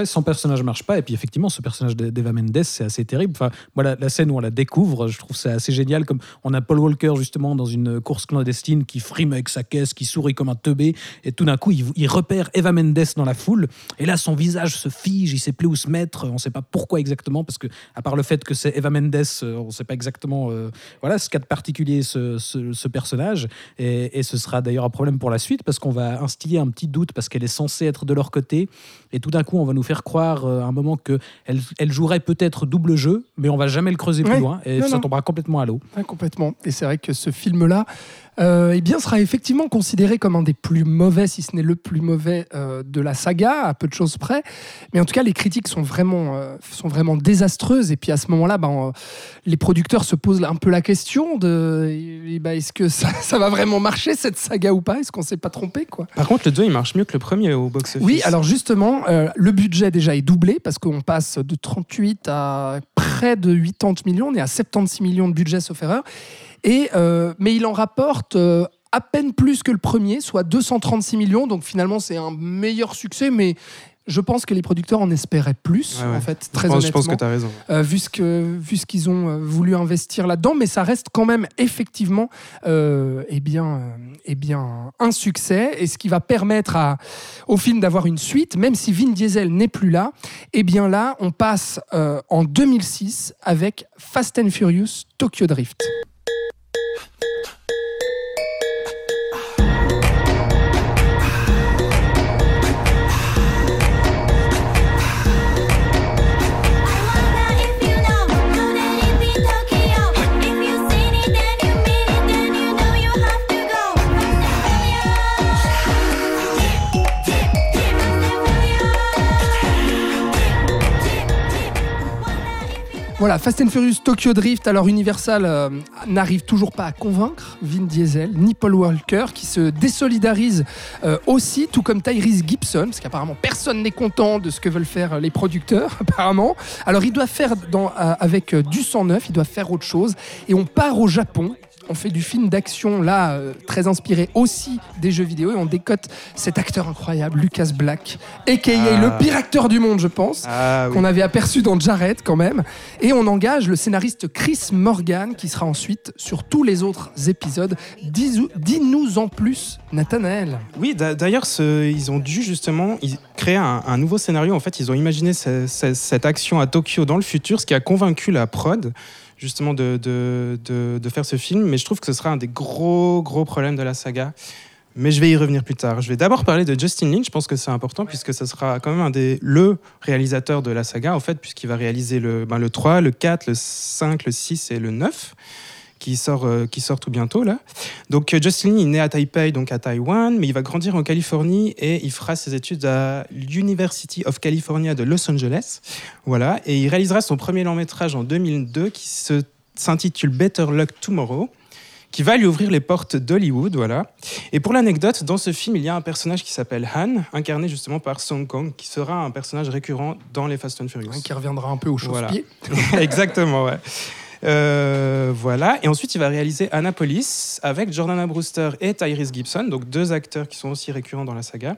Son personnage marche pas. Et puis effectivement, ce personnage d'E- d'Eva Mendes, c'est assez terrible. Enfin, moi, la, scène où on la découvre, je trouve ça assez génial. Comme on a Paul Walker justement dans une course clandestine qui frime avec sa caisse, qui sourit comme un teubé, et tout d'un coup, il, repère Eva Mendes dans la foule. Et là, son visage se fige, il sait plus où se mettre. On sait pas pourquoi exactement, parce que à part le fait que c'est Eva Mendes, euh, on sait pas exactement. euh, voilà, ce qu'a de particulier ce, ce- ce personnage. Et, et ce sera d'ailleurs un problème pour la suite, parce qu'on va instiller un petit doute, parce qu'elle est censée être de leur côté. Et tout d'un coup, on va nous faire croire euh, à un moment que elle, elle jouerait peut-être double jeu, mais on va jamais le creuser plus Ouais. loin et Non, ça non. tombera complètement à l'eau. Ouais, complètement. Et c'est vrai que ce film-là, euh, eh bien, sera effectivement considéré comme un des plus mauvais, si ce n'est le plus mauvais euh, de la saga, à peu de choses près. Mais en tout cas, les critiques sont vraiment, euh, sont vraiment désastreuses. Et puis à ce moment-là, ben, les producteurs se posent un peu la question de eh ben, est-ce que ça, ça va vraiment marcher cette saga ou pas? Est-ce qu'on s'est pas trompé quoi? Par contre, le 2 il marche mieux que le premier au box-office. Oui, alors justement, le budget déjà est doublé parce qu'on passe de 38 à près de 80 millions. On est à 76 millions de budget, sauf erreur. Et, euh, mais il en rapporte euh, à peine plus que le premier, soit 236 millions. Donc finalement, c'est un meilleur succès, mais je pense que les producteurs en espéraient plus, Ouais, en fait, Je très pense, je honnêtement. pense que tu as raison. euh, vu ce que vu ce qu'ils ont voulu investir là-dedans, mais ça reste quand même effectivement euh, eh bien eh bien un succès et ce qui va permettre à, au film d'avoir une suite, même si Vin Diesel n'est plus là. Eh bien là, on passe euh, en 2006 avec Fast and Furious Tokyo Drift. Voilà, Fast and Furious Tokyo Drift. Alors Universal euh, n'arrive toujours pas à convaincre Vin Diesel ni Paul Walker qui se désolidarise euh, aussi, tout comme Tyrese Gibson, parce qu'apparemment personne n'est content de ce que veulent faire les producteurs, apparemment. Alors ils doivent faire euh, avec euh, du sang neuf, ils doivent faire autre chose. Et on part au Japon. On fait du film d'action là, euh, très inspiré aussi des jeux vidéo, et on décote cet acteur incroyable, Lucas Black, a.k.a. Ah. le pire acteur du monde, je pense Ah oui. qu'on avait aperçu dans Jared quand même. Et on engage le scénariste Chris Morgan qui sera ensuite sur tous les autres épisodes. Dis- Dis-nous en plus, Nathanaël. Oui, d'a- d'ailleurs, ils ont dû justement créer un, un nouveau scénario. En fait, ils ont imaginé ce- ce- cette action à Tokyo dans le futur, ce qui a convaincu la prod justement de, de, de- de faire ce film. Mais je trouve que ce sera un des gros, gros problèmes de la saga. Mais je vais y revenir plus tard. Je vais d'abord parler de Justin Lin. Je pense que c'est important puisque ce sera quand même un des le réalisateur de la saga en fait, puisqu'il va réaliser le, ben, le 3, le 4, le 5, le 6 et le 9 qui sort, euh, qui sort tout bientôt là. Donc euh, Justin Lin est né à Taipei, donc à Taïwan, mais il va grandir en Californie et il fera ses études à l'University of California de Los Angeles. Voilà, et il réalisera son premier long métrage en 2002 qui se- s'intitule Better Luck Tomorrow qui va lui ouvrir les portes d'Hollywood, voilà. Et pour l'anecdote, dans ce film, il y a un personnage qui s'appelle Han, incarné justement par Song Kong, qui sera un personnage récurrent dans les Fast and Furious. Qui reviendra un peu au Voilà. chausse-pied. Exactement, ouais. Euh, voilà. Et ensuite, il va réaliser Annapolis avec Jordana Brewster et Tyrese Gibson, donc deux acteurs qui sont aussi récurrents dans la saga.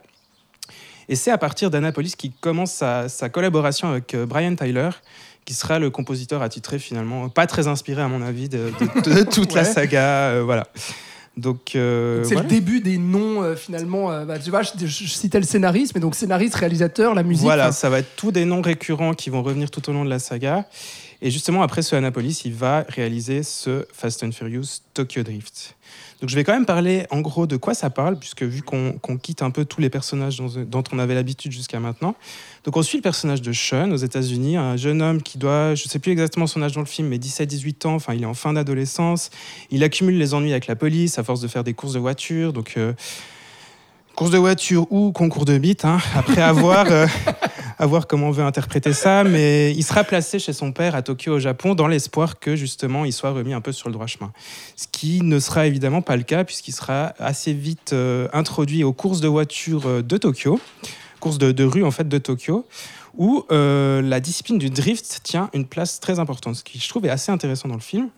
Et c'est à partir d'Annapolis qu'il commence sa, sa collaboration avec euh, Brian Tyler, qui sera le compositeur attitré finalement, pas très inspiré à mon avis de, de- de toute la saga. euh, voilà. Donc, euh, c'est voilà. le début des noms euh, finalement. euh, bah, tu vois, je, je- je citais le scénariste, mais donc scénariste, réalisateur, la musique. Voilà, ça va être tous des noms récurrents qui vont revenir tout au long de la saga. Et justement, après ce Annapolis, il va réaliser ce Fast and Furious Tokyo Drift. Donc je vais quand même parler en gros de quoi ça parle, puisque vu qu'on quitte un peu tous les personnages dont, on avait l'habitude jusqu'à maintenant. Donc on suit le personnage de Sean aux États-Unis, un jeune homme qui doit, je sais plus exactement son âge dans le film, mais 17-18 ans, enfin il est en fin d'adolescence. Il accumule les ennuis avec la police à force de faire des courses de voiture. Donc euh, course de voiture ou concours de bite, hein, après avoir, euh, à voir comment on veut interpréter ça, mais il sera placé chez son père à Tokyo au Japon dans l'espoir que justement il soit remis un peu sur le droit chemin. Ce qui ne sera évidemment pas le cas puisqu'il sera assez vite euh, introduit aux courses de voiture euh, de Tokyo, courses de, de rue en fait de Tokyo, où euh, la discipline du drift tient une place très importante, ce qui je trouve est assez intéressant dans le film,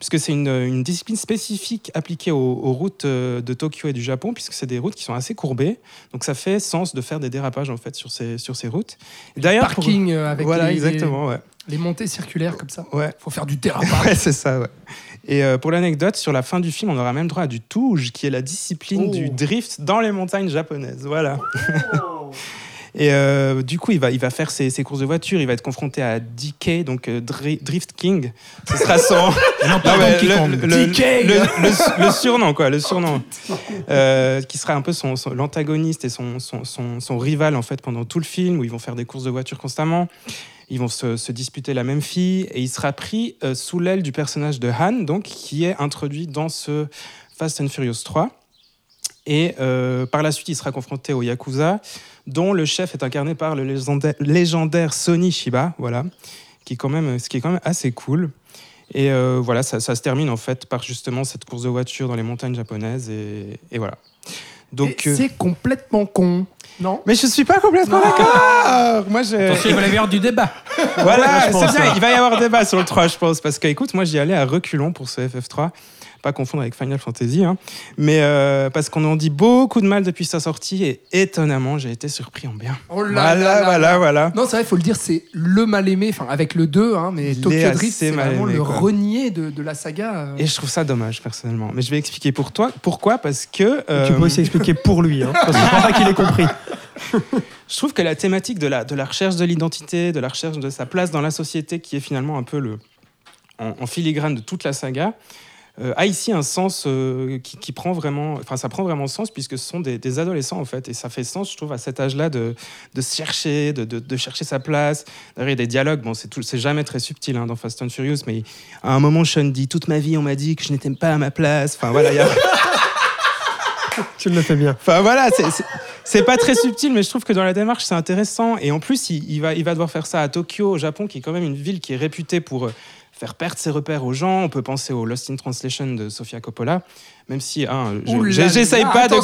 puisque c'est une, une discipline spécifique appliquée aux, aux routes euh, de Tokyo et du Japon, puisque c'est des routes qui sont assez courbées, donc ça fait sens de faire des dérapages en fait sur ces, sur ces routes. D'ailleurs, parking euh, avec voilà, les, exactement, ouais. les- les montées circulaires comme ça. Ouais. Faut faire du dérapage. Ouais, c'est ça, ouais. Et euh, pour l'anecdote, sur la fin du film, on aura même droit à du touge, qui est la discipline Oh. du drift dans les montagnes japonaises. Voilà. Et euh, du coup, il va, il va faire ses, ses courses de voiture, il va être confronté à DK, donc euh, Dri- Drift King. Ce sera son. Non, pas Ah ouais, le, le- DK. le- surnom, quoi, le surnom. Euh, qui sera un peu son, son- l'antagoniste et son, son, rival, en fait, pendant tout le film, où ils vont faire des courses de voiture constamment. Ils vont se, se disputer la même fille, et il sera pris sous l'aile du personnage de Han, donc, qui est introduit dans ce Fast and Furious 3. Et euh, par la suite, il sera confronté au Yakuza, dont le chef est incarné par le légendaire, légendaire Sonny Shiba, voilà, qui est quand même, ce qui est quand même assez cool. Et euh, voilà, ça, ça se termine en fait par justement cette course de voiture dans les montagnes japonaises, et, et voilà. Donc, euh, C'est complètement con, non? Mais je suis pas complètement d'accord. Moi, je. Attention, il va y avoir du débat. Voilà, c'est bien. Il va y avoir débat sur le 3, je pense. Parce que, écoute, moi, j'y allais à reculons pour ce FF3. Pas confondre avec Final Fantasy. hein. Mais euh, parce qu'on en dit beaucoup de mal depuis sa sortie et étonnamment, j'ai été surpris en bien. Oh là Voilà, là là voilà, là. voilà. Non, c'est vrai, il faut le dire, c'est le mal aimé, enfin avec le 2, hein, mais Il Tokyo Drift, c'est vraiment aimé, le quoi. renier de, de la saga. euh. Et je trouve ça dommage, personnellement. Mais je vais expliquer pour toi. Pourquoi Parce que. euh, Tu peux aussi expliquer pour lui, hein, parce que je crois pas qu'il ait compris. Je trouve que la thématique de la, de la recherche de l'identité, de la recherche de sa place dans la société, qui est finalement un peu le, en, en filigrane de toute la saga, euh, a ici un sens euh, qui, qui prend vraiment, enfin ça prend vraiment sens puisque ce sont des, des adolescents en fait, et ça fait sens, je trouve, à cet âge-là de, de se chercher, de, de, de chercher sa place. D'ailleurs, il y a des dialogues, bon, c'est tout- c'est jamais très subtil hein, dans Fast and Furious, mais à un moment, Sean dit toute ma vie, on m'a dit que je n'étais pas à ma place. Enfin voilà, il y a. Tu le fais bien. Enfin voilà, c'est- c'est- c'est pas très subtil, mais je trouve que dans la démarche, c'est intéressant. Et en plus, il, il va, il va devoir faire ça à Tokyo, au Japon, qui est quand même une ville qui est réputée pour euh, faire perdre ses repères aux gens. On peut penser au Lost in Translation de Sofia Coppola, même si hein, je- j'essaye là, pas de.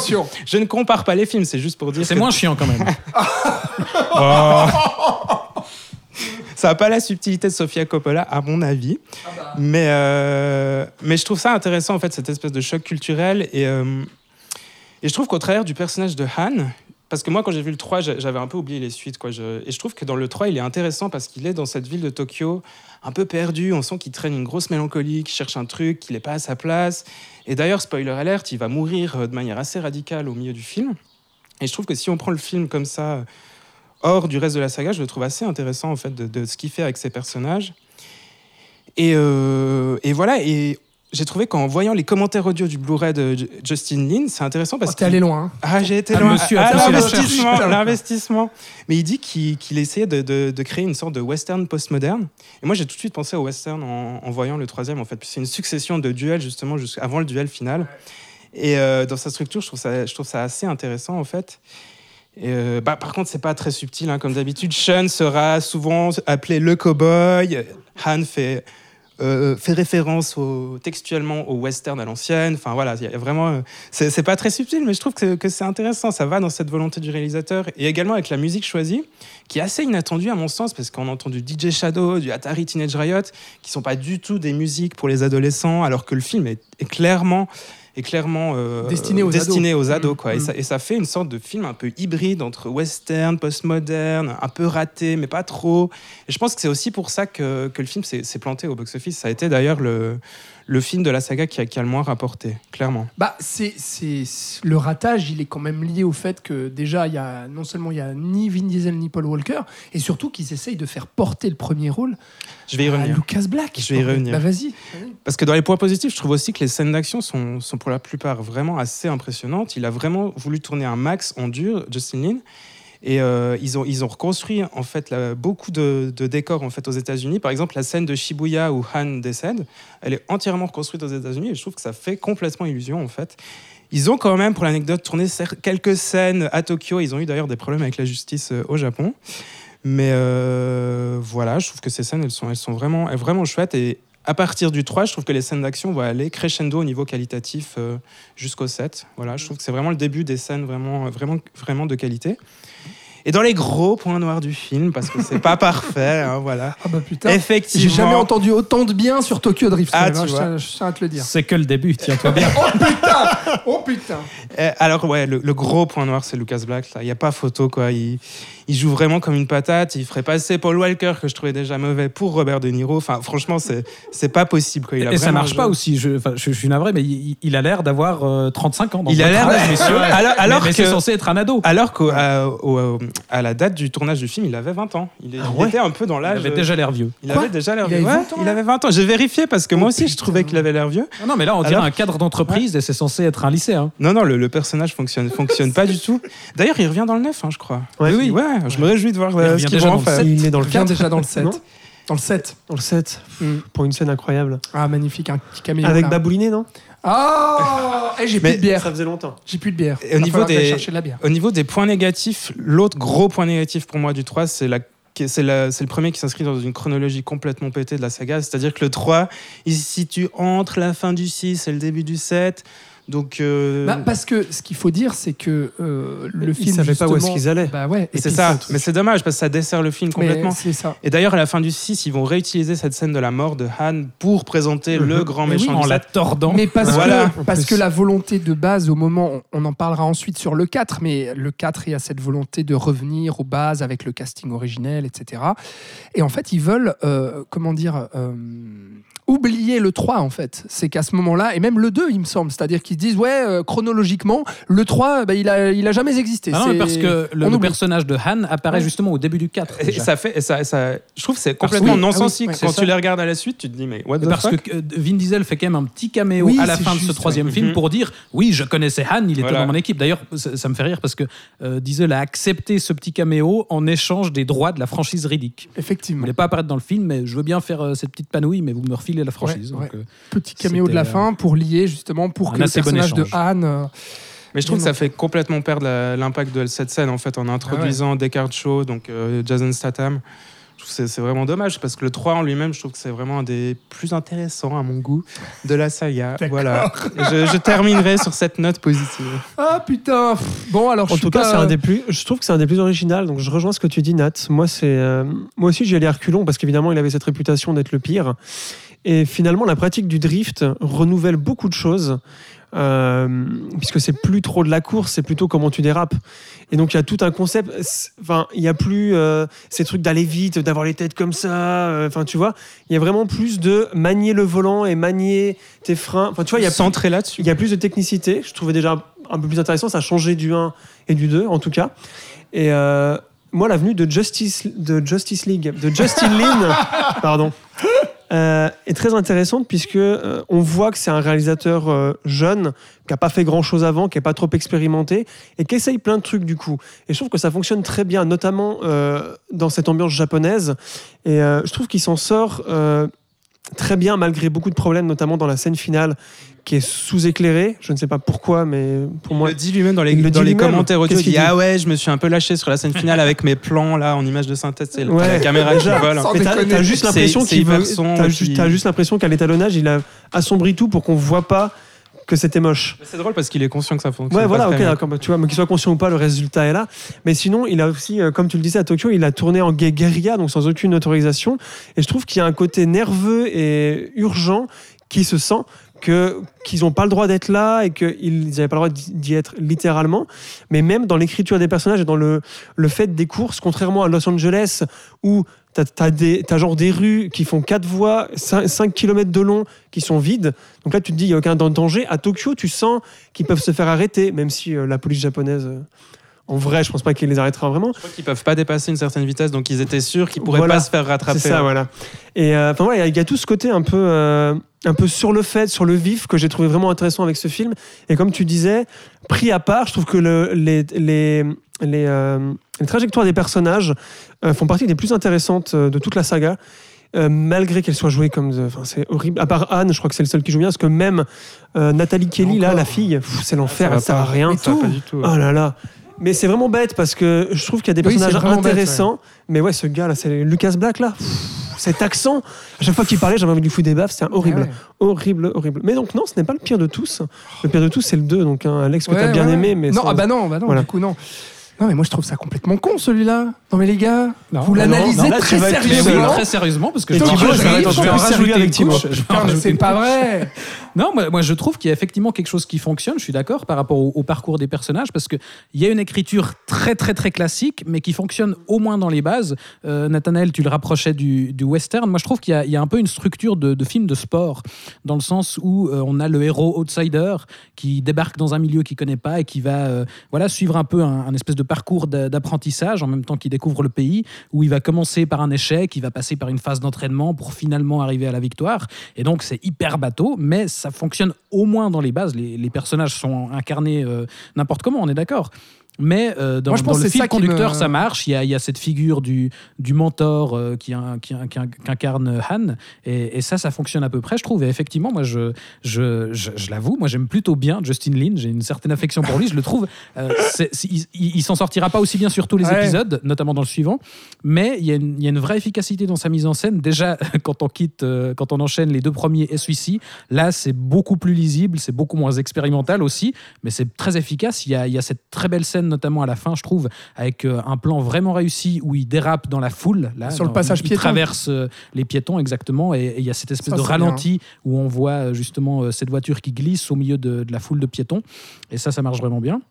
Je ne compare pas les films, c'est juste pour dire. C'est moins chiant quand même. Ça n'a pas la subtilité de Sofia Coppola, à mon avis. Mais, euh, mais je trouve ça intéressant, en fait, cette espèce de choc culturel. Et, euh, et je trouve qu'au travers du personnage de Han, parce que moi, quand j'ai vu le 3, j'a- j'avais un peu oublié les suites. Quoi. Je- et je trouve que dans le 3, il est intéressant parce qu'il est dans cette ville de Tokyo, un peu perdu. On sent qu'il traîne une grosse mélancolie, qu'il cherche un truc, qu'il n'est pas à sa place. Et d'ailleurs, spoiler alert, il va mourir euh, de manière assez radicale au milieu du film. Et je trouve que si on prend le film comme ça, hors du reste de la saga, je le trouve assez intéressant en fait de, ce qu'il fait avec ses personnages. Et, euh, et voilà, j'ai trouvé qu'en voyant les commentaires audio du Blu-ray de Justin Lin, c'est intéressant parce Oh, que T'es allé loin. hein. ah, j'ai été Ah, loin. monsieur Ah, l'investissement, l'investissement. Mais il dit qu'il essayait de, de- de créer une sorte de western postmoderne. Et moi, j'ai tout de suite pensé au western en, en voyant le troisième, en fait. Puis c'est une succession de duels, justement, jusqu'avant le duel final. Et euh, dans sa structure, je trouve ça, je trouve ça assez intéressant, en fait. Et, euh, bah, par contre, c'est pas très subtil, hein, comme d'habitude. Sean sera souvent appelé le cowboy. Han fait euh, fait référence textuellement au western à l'ancienne. Enfin voilà, il y a vraiment. euh, C'est pas très subtil, mais je trouve que, c'est intéressant. Ça va dans cette volonté du réalisateur et également avec la musique choisie, qui est assez inattendue à mon sens, parce qu'on entend du DJ Shadow, du Atari Teenage Riot, qui sont pas du tout des musiques pour les adolescents, alors que le film est clairement est clairement euh, Destiné aux destiné ados. aux ados, Mhm. quoi. Et, Mhm. ça, et ça fait une sorte de film un peu hybride entre western, postmoderne, un peu raté, mais pas trop. Et je pense que c'est aussi pour ça que, que le film s'est s'est planté au box-office. Ça a été d'ailleurs le, le film de la saga qui a, qui a le moins rapporté, clairement. Bah, c'est, c'est, le ratage, il est quand même lié au fait que déjà, il y a, non seulement il y a ni Vin Diesel ni Paul Walker, et surtout qu'ils essayent de faire porter le premier rôle Je vais y à revenir. Lucas Black. Je vais y bordel. revenir. Bah, vas-y. Parce que dans les points positifs, je trouve aussi que les scènes d'action sont, sont pour la plupart vraiment assez impressionnantes. Il a vraiment voulu tourner un max en dur, Justin Lin. Et euh, ils, ont, ils ont reconstruit en fait beaucoup de, décors en fait aux États-Unis. Par exemple, la scène de Shibuya où Han décède, elle est entièrement reconstruite aux États-Unis et je trouve que ça fait complètement illusion en fait. Ils ont quand même, pour l'anecdote, tourné quelques scènes à Tokyo. Ils ont eu d'ailleurs des problèmes avec la justice euh, au Japon. Mais euh, voilà, je trouve que ces scènes, elles sont, elles sont vraiment, vraiment chouettes. Et à partir du 3, je trouve que les scènes d'action vont aller crescendo au niveau qualitatif euh, jusqu'au 7. Voilà, je trouve que c'est vraiment le début des scènes vraiment, vraiment, vraiment de qualité. Et dans les gros points noirs du film, parce que c'est pas parfait, hein, voilà. Ah bah putain. Effectivement. J'ai jamais entendu autant de bien sur Tokyo Drift. Ah, hein, tu je, vois. tiens, je tiens à te le dire. C'est que le début, tiens-toi bien. Oh putain Oh putain Euh, alors ouais, le, le gros point noir, c'est Lucas Black. là. Il n'y a pas photo, quoi. Il, il joue vraiment comme une patate. Il ferait passer Paul Walker, que je trouvais déjà mauvais, pour Robert De Niro. Enfin, franchement, c'est c'est pas possible. Quoi. Il a Et ça marche joué- pas aussi. Je, enfin, je, je suis navré, mais il, il a l'air d'avoir euh, 35 ans. Dans Il a l'air. alors alors mais, mais que. c'est censé être un ado. Alors qu'à à la date du tournage du film, il avait 20 ans. Il, Ah il était un peu dans Il l'âge. avait déjà l'air vieux. Il Quoi avait déjà l'air Il vieux. avait Ouais, 20 ans, il avait 20 ans. J'ai vérifié parce que moi aussi, je trouvais qu'il avait l'air vieux. Ah non, mais là, on dirait Alors- un cadre d'entreprise et c'est censé être un lycéen. Non, non, le, le personnage fonctionne, fonctionne pas du tout. D'ailleurs, il revient dans le 9, hein, je crois. Ouais. oui, ouais, je me réjouis de voir Il euh, ce qu'ils vont en dans le faire. Il est dans le Il vient 4. déjà dans le 7. Non Dans le 7. Dans le 7. Mm. Pour une scène incroyable. Ah, magnifique, un petit caméo. Avec là. Babouliné, non Ah Eh, J'ai plus de bière. Ça faisait longtemps. J'ai plus de bière. Et au Va niveau des- chercher de la bière. Au niveau des points négatifs, l'autre gros point négatif pour moi du 3, c'est la c'est la- c'est le premier qui s'inscrit dans une chronologie complètement pétée de la saga. C'est-à-dire que le 3, il se situe entre la fin du 6 et le début du 7. Donc, euh, Bah, parce que ce qu'il faut dire, c'est que euh, le Ils film. savaient pas où est-ce qu'ils allaient. Bah ouais. et c'est ça. Mais c'est dommage parce que ça dessert le film complètement. C'est ça. Et d'ailleurs, à la fin du 6, ils vont réutiliser cette scène de la mort de Han pour présenter le grand Mais oui, méchant en la tordant. Mais parce, Voilà. que, parce que la volonté de base, au moment, on, on en parlera ensuite sur le 4, mais le 4, il y a cette volonté de revenir aux bases avec le casting originel, etc. Et en fait, ils veulent, euh, comment dire, euh, oublier le 3, en fait. C'est qu'à ce moment-là, et même le 2, il me semble, c'est-à-dire qu'ils se disent, ouais, euh, chronologiquement, le 3, bah, il, a, il a jamais existé. Ah non, mais parce que le, personnage de Han apparaît Ouais. justement au début du 4. Et déjà. ça fait, et ça, ça- je trouve que c'est complètement oui, ah oui, sensique. ouais, Quand tu les regardes à la suite, tu te dis, mais what the Parce fuck que euh, Vin Diesel fait quand même un petit caméo Oui, à la fin de ce troisième ouais. film Mhm. pour dire oui, je connaissais Han, il était Voilà. dans mon équipe. D'ailleurs, ça, ça me fait rire parce que euh, Diesel a accepté ce petit caméo en échange des droits de la franchise Riddick. Il Effectivement. voulait pas apparaître dans le film, mais je veux bien faire euh, cette petite panouille, mais vous me refilez la franchise. Ouais, Donc, euh, Petit caméo de la C'était, fin pour lier, justement, pour que le bon personnage de. Han. euh, Mais je trouve que ça fait complètement perdre l'impact de cette scène en fait en introduisant Descartes Shaw, donc euh, Jason Statham. Je trouve que c'est- vraiment dommage parce que le 3 en lui-même, je trouve que c'est vraiment un des plus intéressants à mon goût de la saga. Voilà. Je, je terminerai sur cette note positive. Ah putain pff, Bon, alors je En suis tout cas, pas- c'est un des plus. Je trouve que c'est un des plus original. Donc, je rejoins ce que tu dis, Nat. Moi, c'est. euh, moi aussi, j'y allais à reculons parce qu'évidemment, il avait cette réputation d'être le pire. Et finalement, la pratique du drift renouvelle beaucoup de choses. euh, puisque c'est plus trop de la course, c'est plutôt comment tu dérapes. Et donc il y a tout un concept. Enfin, il y a plus euh, ces trucs d'aller vite, d'avoir les têtes comme ça. euh, Enfin, tu vois, il y a vraiment plus de manier le volant et manier tes freins. Enfin, tu vois, il y a plus- centré là-dessus. il y a plus de technicité. Je trouvais déjà un peu plus intéressant. Ça a changé du 1 et du 2, en tout cas. Et euh, moi, la venue de Justice, de Justice League, de Justin Lin, pardon, euh, est très intéressante puisque euh, on voit que c'est un réalisateur euh, jeune qui a pas fait grand chose avant, qui est pas trop expérimenté et qui essaye plein de trucs du coup. Et je trouve que ça fonctionne très bien, notamment dans cette ambiance japonaise. Et je trouve qu'il s'en sort très bien malgré beaucoup de problèmes, notamment dans la scène finale qui est sous-éclairée. Je ne sais pas pourquoi, mais pour Il moi, le dit lui-même dans les, Il le dans dit les lui-même. commentaires audio. Il dit Ah ouais, je me suis un peu lâché sur la scène finale avec mes plans là en image de synthèse. C'est Ouais, la caméra qui déjà. vole. Mais t'as juste l'impression qu'il veut. T'as et ju- puis- t'as juste l'impression qu'à l'étalonnage, il a assombri tout pour qu'on voit pas que c'était moche. C'est drôle parce qu'il est conscient que ça fonctionne. Ouais, pas voilà, ok, d'accord. bah, Tu vois, mais qu'il soit conscient ou pas, le résultat est là. Mais sinon, il a aussi, euh, comme tu le disais à Tokyo, il a tourné en guérilla, donc sans aucune autorisation. Et je trouve qu'il y a un côté nerveux et urgent qui se sent qu'ils n'ont pas le droit d'être là et qu'ils n'avaient pas le droit d'y être littéralement. Mais même dans l'écriture des personnages et dans le, le fait des courses, contrairement à Los Angeles où tu as, genre des rues qui font 4 voies, 5, km de long, qui sont vides. Donc là, tu te dis, il n'y a aucun danger. À Tokyo, tu sens qu'ils peuvent se faire arrêter, même si euh, la police japonaise, euh, en vrai, je pense pas qu'ils les arrêtera vraiment. Je crois qu'ils peuvent pas dépasser une certaine vitesse, donc ils étaient sûrs qu'ils pourraient Voilà. pas se faire rattraper. C'est ça, voilà. Et euh, enfin, voilà, il y a tout ce côté un peu, euh, un peu sur le fait, sur le vif, que j'ai trouvé vraiment intéressant avec ce film. Et comme tu disais, pris à part, je trouve que le- les, les, les, euh, les trajectoires des personnages font partie des plus intéressantes de toute la saga. euh, malgré qu'elle soit jouée comme. Enfin, c'est horrible. À part Anne, je crois que c'est le seul qui joue bien, parce que même euh, Nathalie Kelly, là, la fille, c'est l'enfer, Ça va elle sert à rien. Ça va pas du tout. Oh là là. Mais c'est vraiment bête parce que je trouve qu'il y a des Oui, c'est personnages vraiment intéressants. Mais ouais, ce gars là, c'est Lucas Black là. Pff, Cet accent, à chaque fois qu'il parlait, j'avais envie de lui foutre des baffes. C'est horrible, Ouais. horrible, horrible. Mais donc non, ce n'est pas le pire de tous. Le pire de tous, c'est le 2. Donc hein, Alex, que Ouais, t'as bien ouais, aimé, mais non, ah bah non, bah non, Voilà. du coup non. Non mais moi je trouve ça complètement con celui-là. Non mais les gars, Non, vous non, l'analysez très sérieusement. très sérieusement, parce que Et je vais Thibaut, je vais en rajouter avec Thibaut. c'est pas vrai. Non, moi, moi, je trouve qu'il y a effectivement quelque chose qui fonctionne, je suis d'accord, par rapport au, au parcours des personnages, parce qu'il y a une écriture très très très classique, mais qui fonctionne au moins dans les bases. Euh, Nathanaël, tu le rapprochais du, du western. Moi, je trouve qu'il y, a- il y a un peu une structure de, de film de sport, dans le sens où euh, on a le héros outsider qui débarque dans un milieu qu'il connaît pas et qui va euh, voilà, suivre un peu un, un espèce de parcours d'a- d'apprentissage en même temps qu'il découvre le pays, où il va commencer par un échec, il va passer par une phase d'entraînement pour finalement arriver à la victoire. Et donc, c'est hyper bateau, mais ça fonctionne au moins dans les bases. Les, les personnages sont incarnés euh, n'importe comment, on est d'accord. Mais euh, dans, Moi, je dans pense le fil conducteur, me- ça marche. Il y, a, il y a cette figure du, du mentor euh, qui, in- qui, in- qui in- qui incarne Han. Et, et ça, ça fonctionne à peu près, je trouve. Et effectivement, moi, je, je, je, je l'avoue, moi, j'aime plutôt bien Justin Lin. J'ai une certaine affection pour lui. Je le trouve. euh, il il, il s'en sortira pas aussi bien sur tous les Ouais. épisodes, notamment dans le suivant. Mais il y, a une, il y a une vraie efficacité dans sa mise en scène. Déjà, quand on quitte, euh, quand on enchaîne les deux premiers et celui-ci, là, c'est beaucoup plus lisible, c'est beaucoup moins expérimental aussi, mais c'est très efficace. Il y, a, il y a cette très belle scène, notamment à la fin, je trouve, avec euh, un plan vraiment réussi où il dérape dans la foule. Là, Sur le passage il, il piéton. traverse euh, les piétons, exactement, et, il y a cette espèce Ça, de ralenti où on voit euh, justement cette voiture qui glisse au milieu de, de la foule de piétons. Et ça, ça marche vraiment bien.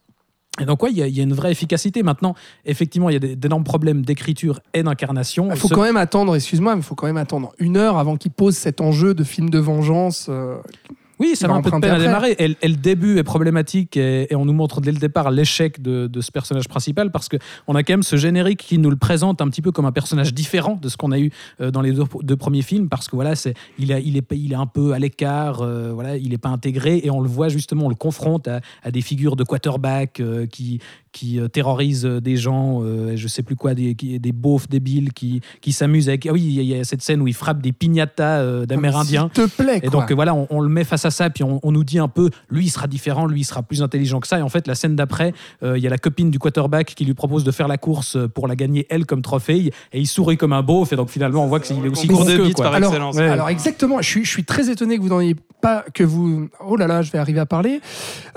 Et donc, ouais, il y, a- il y a une vraie efficacité. Maintenant, effectivement, il y a d'énormes problèmes d'écriture et d'incarnation. Il faut Ce- quand même attendre, excuse-moi, mais il faut quand même attendre une heure avant qu'il pose cet enjeu de film de vengeance. euh, Oui, ça va un peu de peine à démarrer. Et, et le début est problématique et, et on nous montre dès le départ l'échec de, de ce personnage principal parce qu'on a quand même ce générique qui nous le présente un petit peu comme un personnage différent de ce qu'on a eu euh, dans les deux, deux premiers films parce que voilà, c'est, il, a- il, est, il est un peu à l'écart, euh, voilà, il n'est pas intégré et on le voit justement, on le confronte à, à des figures de quarterback euh, qui, qui euh, terrorisent des gens, euh, je sais plus quoi, des, qui- des beaufs débiles qui, qui s'amusent avec. Ah oui, il y a cette scène où il frappe des piñatas euh, d'amérindiens. S'il te plaît, Et donc euh, voilà, on, on le met face à ça, puis on, on nous dit un peu, lui il sera différent, lui il sera plus intelligent que ça. Et en fait, la scène d'après, euh, il y a la copine du quarterback qui lui propose de faire la course pour la gagner elle comme trophée, et il sourit comme un beauf. Et donc finalement, on voit qu'il est aussi gros de bite par alors, excellence. ouais. alors exactement, je suis, je suis très étonné que vous n'en ayez pas, que vous, oh là là, je vais arriver à parler,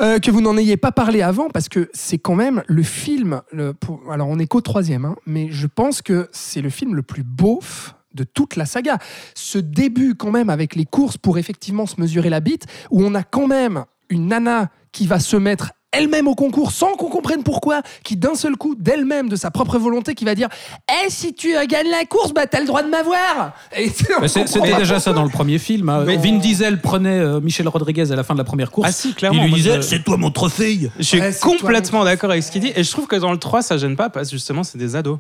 euh, que vous n'en ayez pas parlé avant parce que c'est quand même le film. Alors on est qu'au troisième, hein, mais je pense que c'est le film le plus beauf de toute la saga. Ce début quand même avec les courses pour effectivement se mesurer la bite, où on a quand même une nana qui va se mettre elle-même au concours sans qu'on comprenne pourquoi, qui d'un seul coup, d'elle-même, de sa propre volonté, qui va dire Eh, si tu euh, gagnes la course, bah t'as le droit de m'avoir C'était déjà ça dans le premier film. hein. Mais- Vin Diesel prenait euh, Michel Rodriguez à la fin de la première course. Ah si, clairement. il lui disait je- C'est toi mon trophée Je suis Ouais, complètement d'accord avec ce qu'il dit. Et je trouve que dans le 3, ça gêne pas parce que justement, c'est des ados.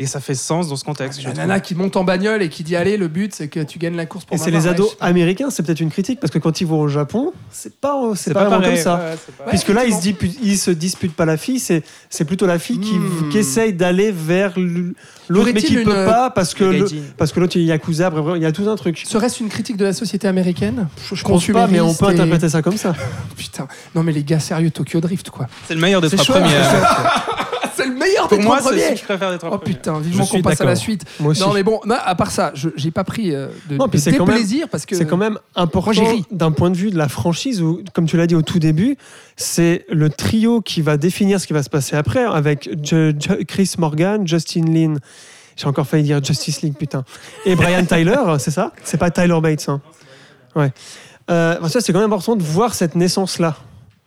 Et ça fait sens dans ce contexte. je La nana qui monte en bagnole et qui dit Allez, le but, c'est que tu gagnes la course pour Et c'est les ados je américains, c'est peut-être une critique, parce que quand ils vont au Japon, c'est pas, c'est C'est pas, vraiment pareil, comme ça. ouais, Ouais, Puisque là, ils se, ils se disputent pas la fille, c'est, c'est plutôt la fille qui, Hmm. qui essaye d'aller vers l'autre, mais qui peut une- pas parce que, Le parce que l'autre il est Yakuza, bref, il y a tout un truc. Serait-ce une critique de la société américaine? Je pense pas, mais on peut et- interpréter ça comme ça. Putain, non mais les gars, sérieux, Tokyo Drift quoi. C'est le meilleur des trois premiers. meilleur Pour des moi, trois c'est ce premiers que je préfère des trois Oh premiers. putain, vivement Je suis qu'on passe à la d'accord. suite. Moi aussi. Non mais bon, non, à part ça, je j'ai pas pris euh, de, Non, puis de c'est quand même- déplaisir parce que C'est quand même important j'ai ri. d'un point de vue de la franchise où, comme tu l'as dit au tout début, c'est le trio qui va définir ce qui va se passer après avec Ju- Ju- Chris Morgan, Justin Lin. J'ai encore failli dire Justice League, putain. Et Brian Tyler, c'est ça? C'est pas Tyler Bates. Hein. Ouais. Euh, enfin, ça, c'est quand même important de voir cette naissance-là.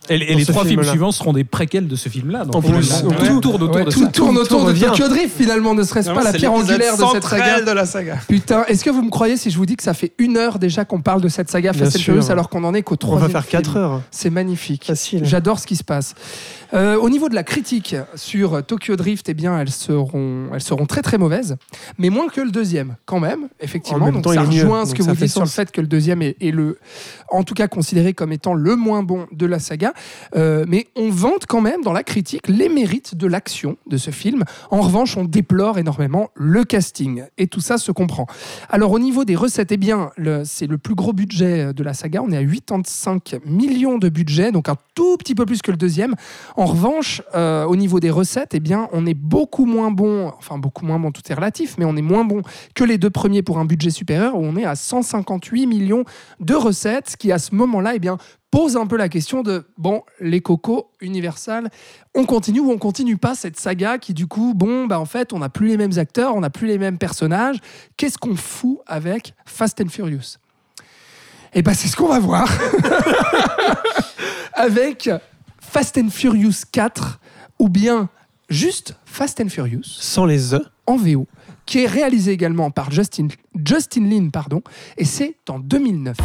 Et, les trois films suivants seront des préquels de ce film-là. Donc, En plus, là, tout tourne autour Ouais, de tout ça. tourne Tout autour de revient. Tokyo Drift finalement, ne serait-ce pas la pierre angulaire de cette saga de la saga. Putain, est-ce que vous me croyez si je vous dis que ça fait une heure déjà qu'on parle de cette saga Bien Fast and sûr. Furious alors qu'on en est qu'au On troisième va faire 4 film. heures. C'est magnifique. Facile. J'adore ce qui se passe. Euh, au niveau de la critique sur Tokyo Drift, eh bien, elles seront, elles seront très très mauvaises, mais moins que le deuxième, quand même, effectivement. En même Donc temps, ça rejoint ce que vous dites sur le fait que le deuxième est, est le, en tout cas considéré comme étant le moins bon de la saga. Euh, mais on vante quand même dans la critique les mérites de l'action de ce film. En revanche, on déplore énormément le casting et tout ça se comprend. Alors au niveau des recettes, eh bien, c'est le plus gros budget de la saga. On est à 85 millions de budget, donc un tout petit peu plus que le deuxième. En revanche, euh, au niveau des recettes, eh bien, on est beaucoup moins bon, enfin beaucoup moins bon, tout est relatif, mais on est moins bon que les deux premiers pour un budget supérieur, où on est à 158 millions de recettes, ce qui à ce moment-là, eh bien, pose un peu la question de, bon, les cocos, Universal, on continue ou on continue pas cette saga qui du coup, bon, bah en fait, on n'a plus les mêmes acteurs, on n'a plus les mêmes personnages. Qu'est-ce qu'on fout avec Fast and Furious? Eh ben c'est ce qu'on va voir avec Fast and Furious 4 ou bien juste Fast and Furious Sans les E. en VO qui est réalisé également par Justin, Justin Lin pardon, et c'est en 2009.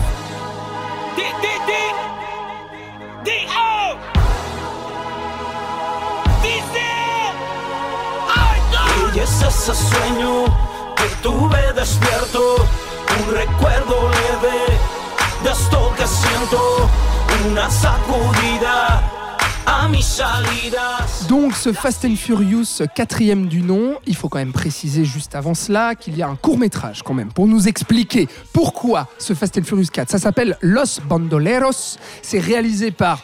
Donc ce Fast and Furious quatrième du nom, il faut quand même préciser juste avant cela qu'il y a un court métrage quand même pour nous expliquer pourquoi ce Fast and Furious 4. Ça s'appelle Los Bandoleros. C'est réalisé par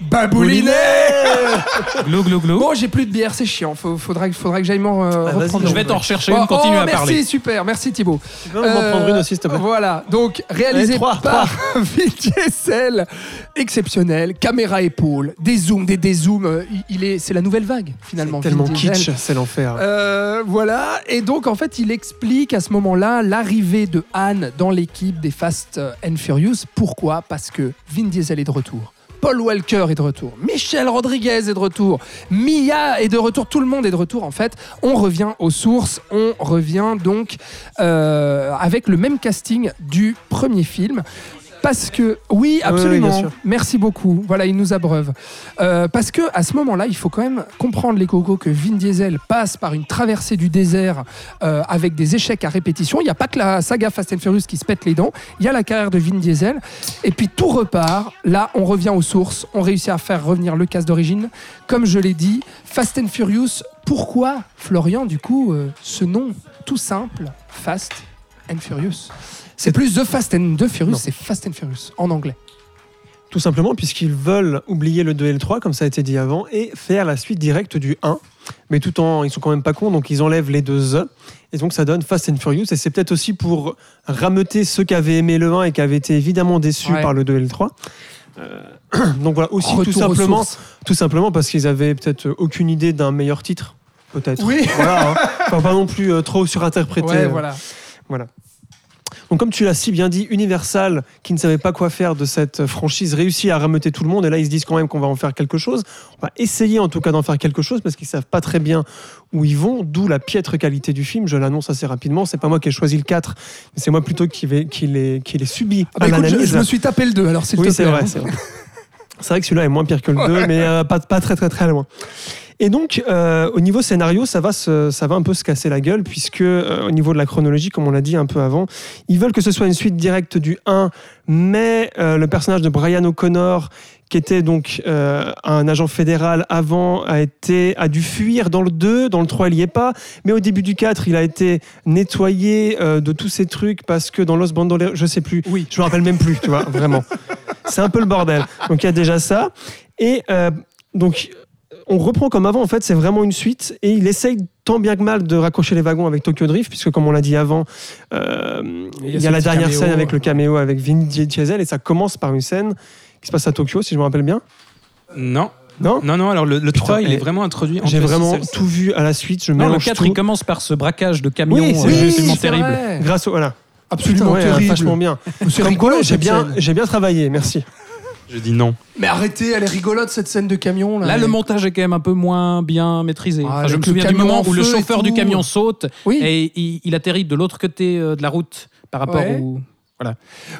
Baboulinet. Glou, glou, glou. Bon, j'ai plus de bière, c'est chiant. Faut- faudra, faudra que j'aille m'en euh, vas-y, reprendre. Je vais t'en rechercher Oh, une, continue oh, à merci, parler. super, merci Thibaut. Tu peux m'en prendre une aussi, s'il te plaît Voilà, donc réalisé Allez, trois, par Vin Diesel, exceptionnel, caméra épaule, des zooms, des dézooms. euh, il- Il est, c'est la nouvelle vague finalement. Vin tellement Diesel. kitsch, c'est l'enfer. Euh, voilà, et donc en fait, il explique à ce moment-là l'arrivée de Anne dans l'équipe des Fast and Furious. Pourquoi? Parce que Vin Diesel est de retour. Paul Walker est de retour, Michel Rodriguez est de retour, Mia est de retour, tout le monde est de retour en fait. On revient aux sources, on revient donc euh, avec le même casting du premier film. Parce que, oui, oui, oui, absolument. Merci beaucoup. Voilà, il nous abreuve. Euh, parce que à ce moment-là, il faut quand même comprendre les cocos que Vin Diesel passe par une traversée du désert euh, avec des échecs à répétition. Il n'y a pas que la saga Fast and Furious qui se pète les dents. Il y a la carrière de Vin Diesel. Et puis tout repart. Là, on revient aux sources. On réussit à faire revenir le casse d'origine. Comme je l'ai dit, Fast and Furious. Pourquoi, Florian, du coup, euh, ce nom tout simple, Fast and Furious? C'est plus The Fast and the Furious, c'est Fast and Furious en anglais. Tout simplement puisqu'ils veulent oublier le 2 et le 3, comme ça a été dit avant, et faire la suite directe du 1. Mais tout en, ils sont quand même pas cons, donc ils enlèvent les deux E. Et donc ça donne Fast and Furious. Et c'est peut-être aussi pour rameuter ceux qui avaient aimé le 1 et qui avaient été évidemment déçus Ouais. par le 2 et le 3. Euh, donc voilà, aussi Retour tout simplement, tout simplement parce qu'ils avaient peut-être aucune idée d'un meilleur titre. Peut-être. Oui. Voilà, hein. Enfin, pas non plus euh, trop surinterprété. Ouais, euh. voilà. Donc comme tu l'as si bien dit, Universal, qui ne savait pas quoi faire de cette franchise, réussit à rameuter tout le monde. Et là, ils se disent quand même qu'on va en faire quelque chose. On va essayer en tout cas d'en faire quelque chose parce qu'ils savent pas très bien où ils vont, d'où la piètre qualité du film. Je l'annonce assez rapidement. C'est pas moi qui ai choisi le 4, mais c'est moi plutôt qui, qui l'ai qui subi Ah bah à écoute, je, me suis tapé le 2, alors s'il Oui, c'est vrai. hein. C'est vrai. C'est vrai que celui-là est moins pire que le 2, mais euh, pas, pas très très très loin. Et donc, euh, au niveau scénario, ça va, se- ça va un peu se casser la gueule, puisque euh, au niveau de la chronologie, comme on l'a dit un peu avant, ils veulent que ce soit une suite directe du 1, mais euh, le personnage de Brian O'Connor, qui était donc euh, un agent fédéral avant, a, été, a dû fuir dans le 2, dans le 3, il n'y est pas, mais au début du 4, il a été nettoyé euh, de tous ces trucs, parce que dans Los Bandoleros, je sais plus, Oui. je me rappelle même plus, tu vois, vraiment. C'est un peu le bordel. Donc il y a déjà ça. Et euh, donc on reprend comme avant, en fait, c'est vraiment une suite. Et il essaye tant bien que mal de raccrocher les wagons avec Tokyo Drift, puisque comme on l'a dit avant, euh, Il y a y la dernière caméo, scène avec euh. le caméo avec Vin Diesel, et ça commence par une scène qui se passe à Tokyo, si je me rappelle bien. Non. Non Non, non, alors le, le 3, il est vraiment introduit en J'ai vraiment tout vu à la suite, je Non, le mélange 4, tout. il commence par ce braquage de camion Oui, c'est euh, absolument c'est terrible. vrai. Grâce au... Voilà. Absolument Putain, ouais, terrible. vachement bien. Comme quoi, bien, j'ai bien travaillé, merci. Je dis non. Mais arrêtez, elle est rigolote cette scène de camion. Là, Là, le montage est quand même un peu moins bien maîtrisé. Ah, Enfin, je me souviens du moment en où le chauffeur du camion saute Oui. et il, il atterrit de l'autre côté euh, de la route par rapport Ouais. au.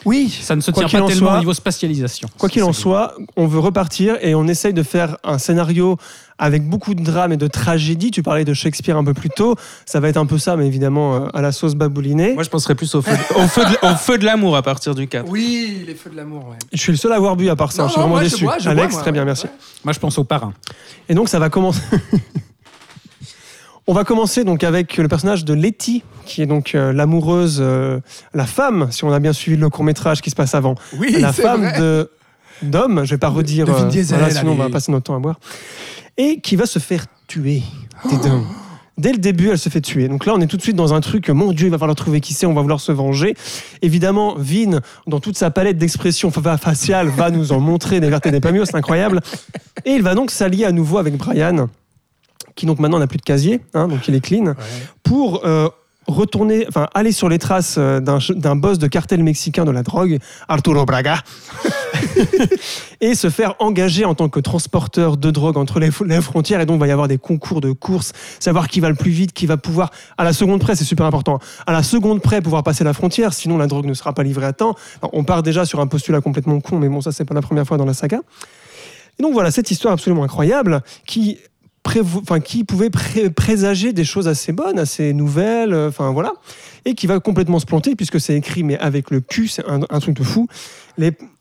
Oui. Ça ne se tient pas en tellement soit- au niveau spatialisation. Quoi qu'il en soit, on veut repartir et on essaye de faire un scénario avec beaucoup de drame et de tragédie. Tu parlais de Shakespeare un peu plus tôt. Ça va être un peu ça, mais évidemment euh, à la sauce baboulinée. Moi, je penserais plus au feu, de- au feu de, au feu de l'amour à partir du 4. Oui, les feux de l'amour, ouais. Je suis le seul à avoir bu à part ça. Non, je suis non, vraiment moi, je déçu. bois, je Alex, bois, moi, très bien, ouais. merci. Moi, je pense au parrain. Et donc ça va commencer. On va commencer donc avec le personnage de Letty, qui est donc euh, l'amoureuse, euh, la femme, si on a bien suivi le court métrage qui se passe avant, Oui, la femme vrai. de d'homme, je vais pas redire, de euh, Diesel, voilà, sinon on va passer notre temps à boire, et qui va se faire tuer. Oh. Dès le début, elle se fait tuer. Donc là, on est tout de suite dans un truc, mon Dieu, il va falloir trouver qui c'est, on va vouloir se venger. Évidemment, Vin, dans toute sa palette d'expressions fa- faciales, va nous en montrer des vertes et des pas mieux, c'est incroyable. Et il va donc s'allier à nouveau avec Brian, qui donc maintenant n'a plus de casier, hein, donc il est clean, pour euh, retourner, enfin aller sur les traces euh, d'un d'un boss de cartel mexicain de la drogue, Arturo Braga, et se faire engager en tant que transporteur de drogue entre les, les frontières. Et donc, il va y avoir des concours de courses, savoir qui va le plus vite, qui va pouvoir, à la seconde près, c'est super important, à la seconde près, pouvoir passer la frontière, sinon la drogue ne sera pas livrée à temps. Alors, on part déjà sur un postulat complètement con, mais bon, ça, c'est pas la première fois dans la saga. Et donc, voilà, cette histoire absolument incroyable qui. Qui pouvait pré- présager des choses assez bonnes, assez nouvelles, euh, enfin voilà, et qui va complètement se planter puisque c'est écrit mais avec le cul, c'est un, truc de fou.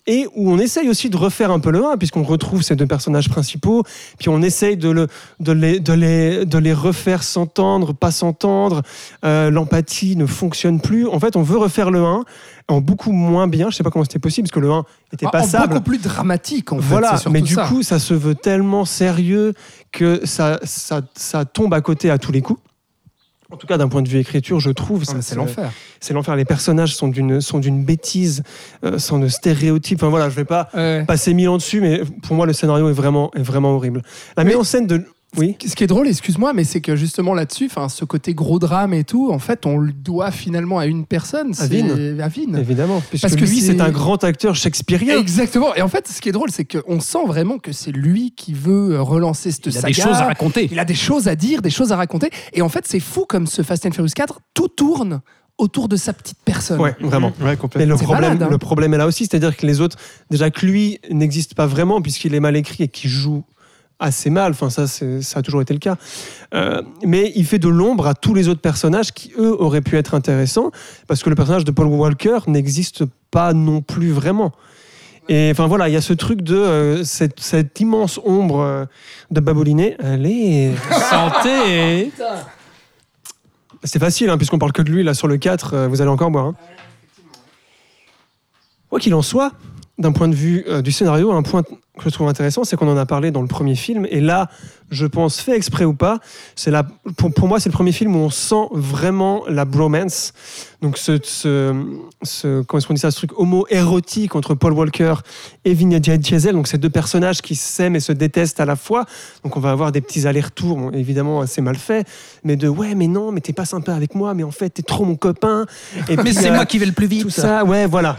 Et où on essaye aussi de refaire un peu le 1, puisqu'on retrouve ces deux personnages principaux, puis on essaye de, le, de, les, de, les, de les refaire s'entendre, pas s'entendre, euh, l'empathie ne fonctionne plus. En fait, on veut refaire le 1 en beaucoup moins bien, je sais pas comment c'était possible, parce que le 1 était En passable. beaucoup plus dramatique en fait. Voilà, mais du ça. coup, ça se veut tellement sérieux que ça, ça, ça tombe à côté à tous les coups. En tout cas, d'un point de vue écriture, je trouve. Mais c'est l'enfer. C'est l'enfer. Les personnages sont d'une sont d'une bêtise, euh, sont de stéréotypes. Enfin voilà, je vais pas Ouais. passer mille ans dessus, mais pour moi, le scénario est vraiment, est vraiment horrible. La mise en scène de. Oui. Ce qui est drôle, excuse-moi, mais c'est que justement là-dessus, enfin, ce côté gros drame et tout, en fait, on le doit finalement à une personne, c'est Vin. à Vin. Évidemment. Parce que lui, c'est- un grand acteur shakespearien. Exactement. Et en fait, ce qui est drôle, c'est qu'on sent vraiment que c'est lui qui veut euh, relancer cette Il a saga. des choses à raconter. Il a des choses à dire, des choses à raconter. Et en fait, c'est fou comme ce Fast and Furious 4, tout tourne autour de sa petite personne. Ouais, vraiment. Ouais, Mais complètement. le C'est problème, malade, hein. le problème est là aussi, c'est-à-dire que les autres, déjà que lui n'existe pas vraiment puisqu'il est mal écrit et qu'il joue assez mal. Enfin, ça, ça a toujours été le cas. Euh, mais il fait de l'ombre à tous les autres personnages qui eux auraient pu être intéressants parce que le personnage de Paul Walker n'existe pas non plus vraiment. Et enfin voilà, il y a ce truc de euh, cette, cette immense ombre euh, de Babolinet. Allez, Santé c'est facile hein, puisqu'on parle que de lui là sur le 4, euh, vous allez encore boire. hein. Quoi qu'il en soit, d'un point de vue du scénario, un point que je trouve intéressant, c'est qu'on en a parlé dans le premier film. Et là, je pense, fait exprès ou pas, c'est la, pour, pour moi, c'est le premier film où on sent vraiment la bromance. Donc, ce, ce, ce- comment est-ce qu'on dit ça, ce truc homo-érotique entre Paul Walker et Vin Diesel. Donc, ces deux personnages qui s'aiment et se détestent à la fois. Donc, on va avoir des petits allers-retours, bon, évidemment assez mal faits, mais de ouais, mais non, mais t'es pas sympa avec moi, mais en fait, t'es trop mon copain. Et Mais c'est euh, moi qui vais le plus vite. tout ça, ouais, voilà.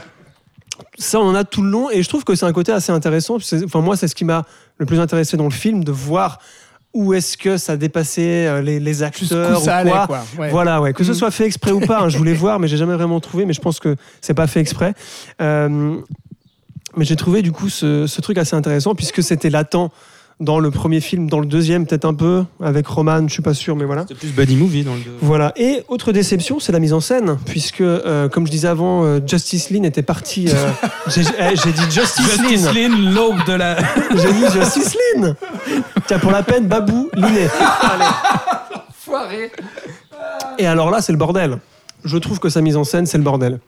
Ça, on en a tout le long, et je trouve que c'est un côté assez intéressant. Enfin, moi, c'est ce qui m'a le plus intéressé dans le film, de voir où est-ce que ça dépassait euh, les, les acteurs Jusqu'où ça ou allait, quoi. quoi. Ouais. Voilà, ouais. Que ce Mm. soit fait exprès ou pas, hein, je voulais voir, mais j'ai jamais vraiment trouvé. Mais je pense que c'est pas fait exprès. Euh, mais j'ai trouvé du coup ce, ce truc assez intéressant puisque c'était latent dans le premier film, dans le deuxième peut-être un peu avec Roman, je suis pas sûr, mais voilà. C'est plus buddy movie dans le deux. Voilà. Et autre déception, c'est la mise en scène, puisque, euh, comme je disais avant, euh, Justice League était parti. euh, j'ai eh, j'ai dit Justice, Justice. Lin, l'aube de la. J'ai dit Justice League. Tiens, pour la peine, Babou Liné. Foiré. Et alors là, c'est le bordel. Je trouve que sa mise en scène, c'est le bordel.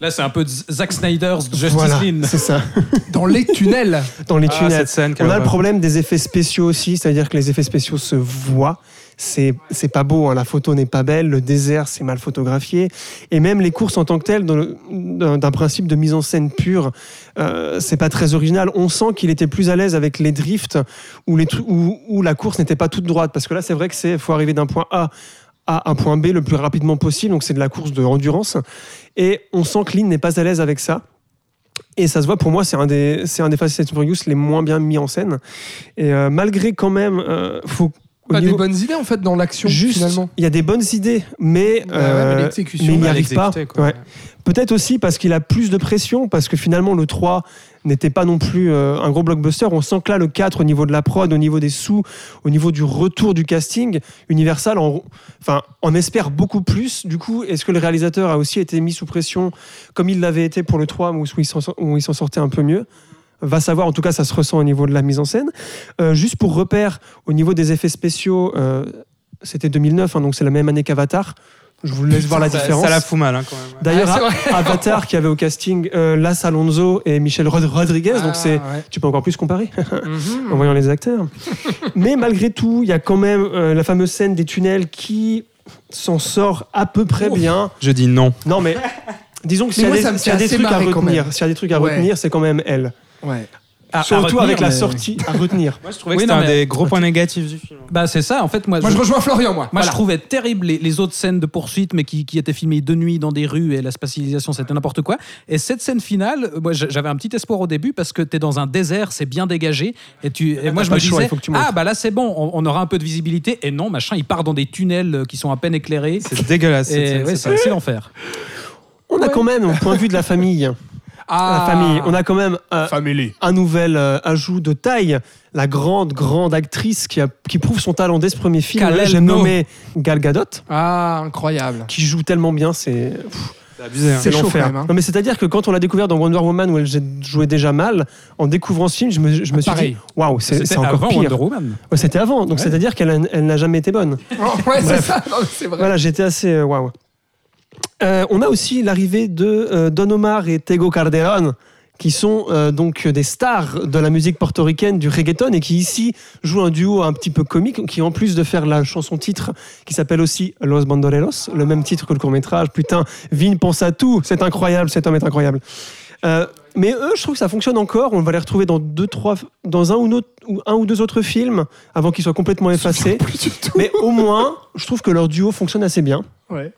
Là, c'est un peu Zack Snyder's Justice voilà, c'est ça. Dans les tunnels. Dans les Ah, tunnels. cette scène, quelle On a le problème des effets spéciaux aussi, c'est-à-dire que les effets spéciaux se voient. C'est c'est pas beau, hein, la photo n'est pas belle, le désert c'est mal photographié, et même les courses en tant que telles, d'un principe de mise en scène pure, euh, c'est pas très original. On sent qu'il était plus à l'aise avec les drifts où, les, tru- où, où la course n'était pas toute droite, parce que là c'est vrai que c'est faut arriver d'un point A à un point B le plus rapidement possible, donc c'est de la course de endurance, et on sent que Lynn n'est pas à l'aise avec ça. Et ça se voit, pour moi, c'est un des, c'est un des Fast and Furious les moins bien mis en scène. Et euh, malgré quand même, euh, faut. au Pas niveau- des bonnes idées en fait dans l'action Juste, finalement. il y a des bonnes idées, mais, ouais, euh, mais il n'y arrive pas. Ouais. Peut-être aussi parce qu'il a plus de pression, parce que finalement le 3 n'était pas non plus euh, un gros blockbuster. On sent que là, le 4, au niveau de la prod, au niveau des sous, au niveau du retour du casting, Universal en, enfin, en espère beaucoup plus. Du coup, est-ce que le réalisateur a aussi été mis sous pression, comme il l'avait été pour le 3, où il s'en sortait un peu mieux? Va savoir, en tout cas, ça se ressent au niveau de la mise en scène. Euh, juste pour repère, au niveau des effets spéciaux, euh, c'était 2009, hein, donc c'est la même année qu'Avatar. Je vous laisse voir la Ça- différence. Ça la fout mal hein, quand même. D'ailleurs, Ah, c'est. Avatar qui avait au casting euh, Las Alonso et Michel Rod- Rodriguez, Ah, donc c'est ouais. tu peux encore plus comparer Mhm. en voyant les acteurs. Mais malgré tout, il y a quand même euh, la fameuse scène des tunnels qui s'en sort à peu près bien. Je dis non. Non mais disons que s'il y, a des- y a trucs à retenir, s'il y a des trucs à retenir, c'est quand même elle. Ouais. À- à Surtout retenir, avec la mais- sortie à retenir. Moi je trouvais Oui, que non, c'était un mais- des gros points négatifs du film. Bah, c'est ça. En fait, moi, Moi je rejoins Florian moi. Moi, Voilà. je trouvais terrible les, les autres scènes de poursuite, mais qui, qui étaient filmées de nuit dans des rues et la spatialisation, c'était n'importe quoi. Et cette scène finale, euh, moi, j'avais un petit espoir au début parce que tu es dans un désert, c'est bien dégagé. Et, tu, et moi, je pas me le choix, disais, il faut que tu montes. ah, bah là, c'est bon, on, on aura un peu de visibilité. Et non, machin, il part dans des tunnels euh, qui sont à peine éclairés. C'est dégueulasse. cette Et scène, ouais, c'est c'est c'est l'enfer. On a quand même, au point de vue de la famille, Ah. la famille, on a quand même euh, un nouvel euh, ajout de taille, la grande, grande actrice qui, a, qui prouve son talent dès ce premier film. J'ai No. nommé Gal Gadot, Ah incroyable. qui joue tellement bien, c'est... C'est hein. L'enfer. hein. Non, mais c'est-à-dire que quand on l'a découvert dans Wonder Woman où elle jouait déjà mal, en découvrant ce film, je me, je me suis Pareil. dit, waouh, c'est encore avant pire. Wonder Woman. Ouais, C'était avant, donc Ouais. c'est-à-dire qu'elle a- elle n'a jamais été bonne. Oh, ouais, c'est ça. C'est vrai. Voilà, j'étais assez euh, waouh. Euh, on a aussi l'arrivée de euh, Don Omar et Tego Calderón, qui sont euh, donc des stars de la musique portoricaine du reggaeton et qui ici jouent un duo un petit peu comique, qui en plus de faire la chanson titre qui s'appelle aussi Los Bandoleros, le même titre que le court métrage. Putain, Vin pense à tout, c'est incroyable, cet homme est incroyable. Euh, mais eux, je trouve que ça fonctionne encore. On va les retrouver dans deux, trois, dans un ou, autre- ou un ou deux autres films avant qu'ils soient complètement effacés. Mais au moins, je trouve que leur duo fonctionne assez bien. Ouais.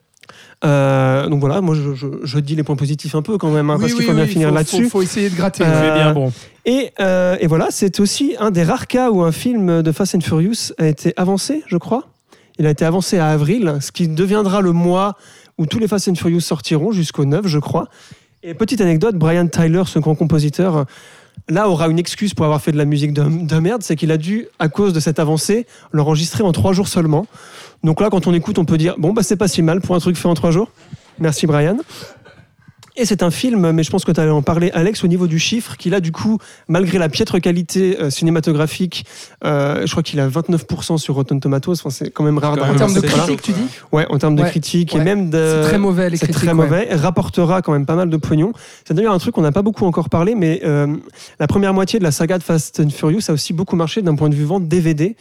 Euh, donc voilà, moi je, je- je dis les points positifs un peu quand même, hein, Oui, parce qu'il oui, faut bien oui, finir faut- là-dessus. Faut, faut essayer de gratter. Euh, bien bon. Et, euh, et voilà, c'est aussi un des rares cas où un film de Fast and Furious a été avancé, je crois. Il a été avancé à avril, ce qui deviendra le mois où tous les Fast and Furious sortiront jusqu'au 9, je crois. Et petite anecdote, Brian Tyler, ce grand compositeur, là aura une excuse pour avoir fait de la musique de, de merde, c'est qu'il a dû, à cause de cette avancée, l'enregistrer en trois jours seulement. Donc là, quand on écoute, on peut dire bon bah c'est pas si mal pour un truc fait en trois jours. Merci Brian. Et c'est un film, mais je pense que tu allais en parler, Alex, au niveau du chiffre, qu'il a du coup, malgré la piètre qualité euh, cinématographique, euh, je crois qu'il a 29% sur Rotten Tomatoes. Enfin, c'est quand même rare Quand dans En même termes de c'est voilà. critique, tu dis Ouais, en termes de Ouais, critique ouais. et même de. C'est très mauvais, les C'est critiques. très ouais. mauvais. Rapportera quand même pas mal de pognon. C'est d'ailleurs un truc qu'on n'a pas beaucoup encore parlé, mais euh, la première moitié de la saga de Fast and Furious a aussi beaucoup marché d'un point de vue vente DVD.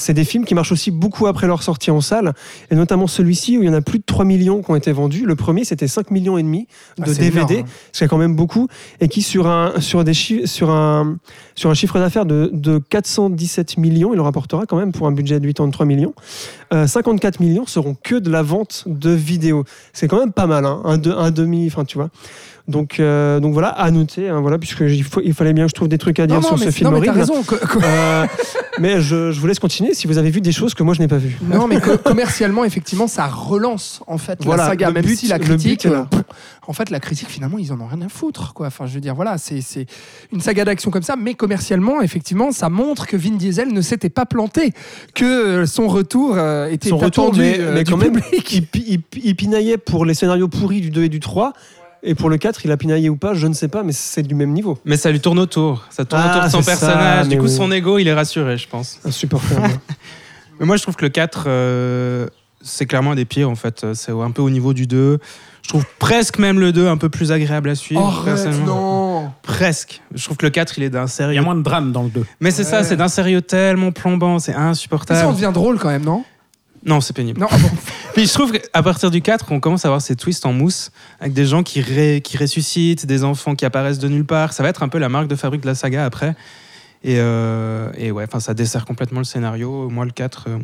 C'est des films qui marchent aussi beaucoup après leur sortie en salle, et notamment celui-ci où il y en a plus de 3 millions qui ont été vendus. Le premier, c'était 5 millions et demi de Ah, c'est DVD, énorme. ce qui est quand même beaucoup, et qui sur un, sur des sur un, sur un chiffre d'affaires de, de 417 millions, il en rapportera quand même pour un budget de 83 millions. Euh, 54 millions seront que de la vente de vidéos. C'est quand même pas mal, hein, un, de- un demi, enfin tu vois. Donc, euh, donc voilà, à noter, hein, voilà, puisque il, faut- il fallait bien que je trouve des trucs à dire Non, non, sur mais, ce non, film mais t'as horrible. raison. Co- Euh, mais je, je vous laisse continuer si vous avez vu des choses que moi je n'ai pas vues. Non, mais co- commercialement, effectivement, ça relance en fait Voilà, la saga, même but- si la critique, euh, en fait, la critique finalement, ils en ont rien à foutre, quoi. Enfin, je veux dire, voilà, c'est une saga d'action comme ça, mais commercialement, effectivement, ça montre que Vin Diesel ne s'était pas planté, que euh, son retour était Son retour, mais, mais du quand même, public. il, pi- il pi- il pinaillait pour les scénarios pourris du 2 et du 3. Et pour le 4, il a pinaillé ou pas, je ne sais pas, mais c'est du même niveau. Mais ça lui tourne autour. Ça tourne Ah, autour de son ça, personnage. du coup, oui. son ego, il est rassuré, je pense. Insupportable. Mais moi, je trouve que le 4, euh, c'est clairement un des pires, en fait. C'est un peu au niveau du 2. Je trouve presque même le 2 un peu plus agréable à suivre. Arrête, personnellement. non. Presque. Je trouve que le 4, il est d'un Il y sérieux. a moins de drame dans le 2. Mais c'est ça, c'est d'un sérieux tellement plombant, c'est Mais ça insupportable. devient drôle quand même, non? Non, c'est pénible. Non, ah bon. Puis je trouve qu'à partir du 4, on commence à avoir ces twists en mousse, avec des gens qui, ré- qui ressuscitent, des enfants qui apparaissent de nulle part. Ça va être un peu la marque de fabrique de la saga après. Et, euh, et ouais, enfin, ça dessert complètement le scénario. Moi, le 4. euh,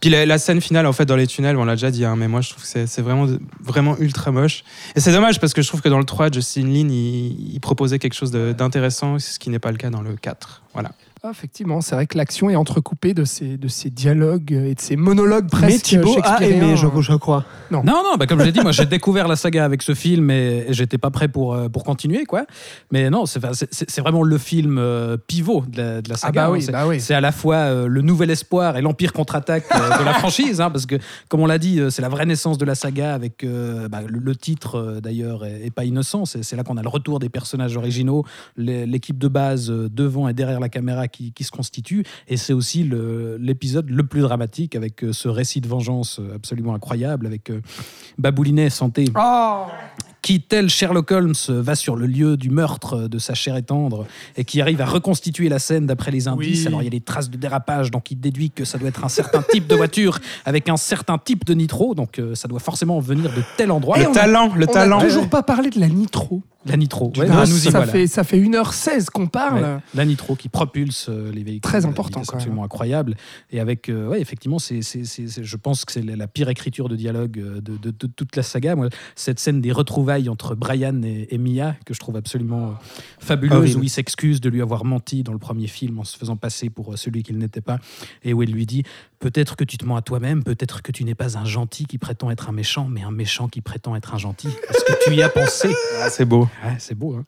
Puis la, la scène finale, en fait, dans les tunnels, on l'a déjà dit, hein, mais moi, je trouve que c'est- vraiment, vraiment ultra moche. Et c'est dommage parce que je trouve que dans le 3, Justin Lin, il, il proposait quelque chose d'intéressant, ce qui n'est pas le cas dans le 4. Voilà. Ah, effectivement, c'est vrai que l'action est entrecoupée de ces, de ces dialogues et de ces monologues presque mais Thibaut a aimé, je, je crois. Non, non, bah comme j'ai dit, moi j'ai découvert la saga avec ce film et, et j'étais pas prêt pour, euh, pour continuer, quoi. Mais non, c'est c'est- c'est vraiment le film euh, pivot de la, de la Ah saga. bah hein. oui, C'est- bah oui. C'est à la fois euh, le nouvel espoir et l'empire contre-attaque euh, de la franchise, hein, parce que, comme on l'a dit, c'est la vraie naissance de la saga avec euh, bah, le, le titre, d'ailleurs, est, est pas innocent. C'est là qu'on a le retour des personnages originaux, les- l'équipe de base devant et derrière la caméra qui, qui se constitue. Et c'est aussi l'épisode le, plus dramatique avec euh, ce récit de vengeance euh, absolument incroyable avec euh, Baboulinet Santé Oh qui, tel Sherlock Holmes, va sur le lieu du meurtre de sa chère et tendre et qui arrive à reconstituer la scène d'après les indices. Oui. Alors il y a des traces de dérapage, donc il déduit que ça doit être un certain type de voiture avec un certain type de nitro, donc euh, ça doit forcément venir de tel endroit. Et Le on a- talent, le On talent. n'a toujours pas parlé de la nitro. La nitro, ouais, ça, voilà. fait, ça fait 1h16 qu'on parle. Ouais, la nitro qui propulse euh, les véhicules. Très important, même. absolument incroyable. Et avec, euh, ouais, effectivement, c'est, c'est- c'est- c'est- je pense que c'est la pire écriture de dialogue euh, de, de- de toute la saga. Moi, cette scène des retrouvailles entre Brian et, et Mia, que je trouve absolument euh, fabuleuse, où il s'excuse de lui avoir menti dans le premier film en se faisant passer pour celui qu'il n'était pas, et où il lui dit Peut-être que tu te mens à toi-même, peut-être que tu n'es pas un gentil qui prétend être un méchant, mais un méchant qui prétend être un gentil. Est-ce que tu y as pensé? Ah, c'est beau. Ouais, c'est beau. Hein.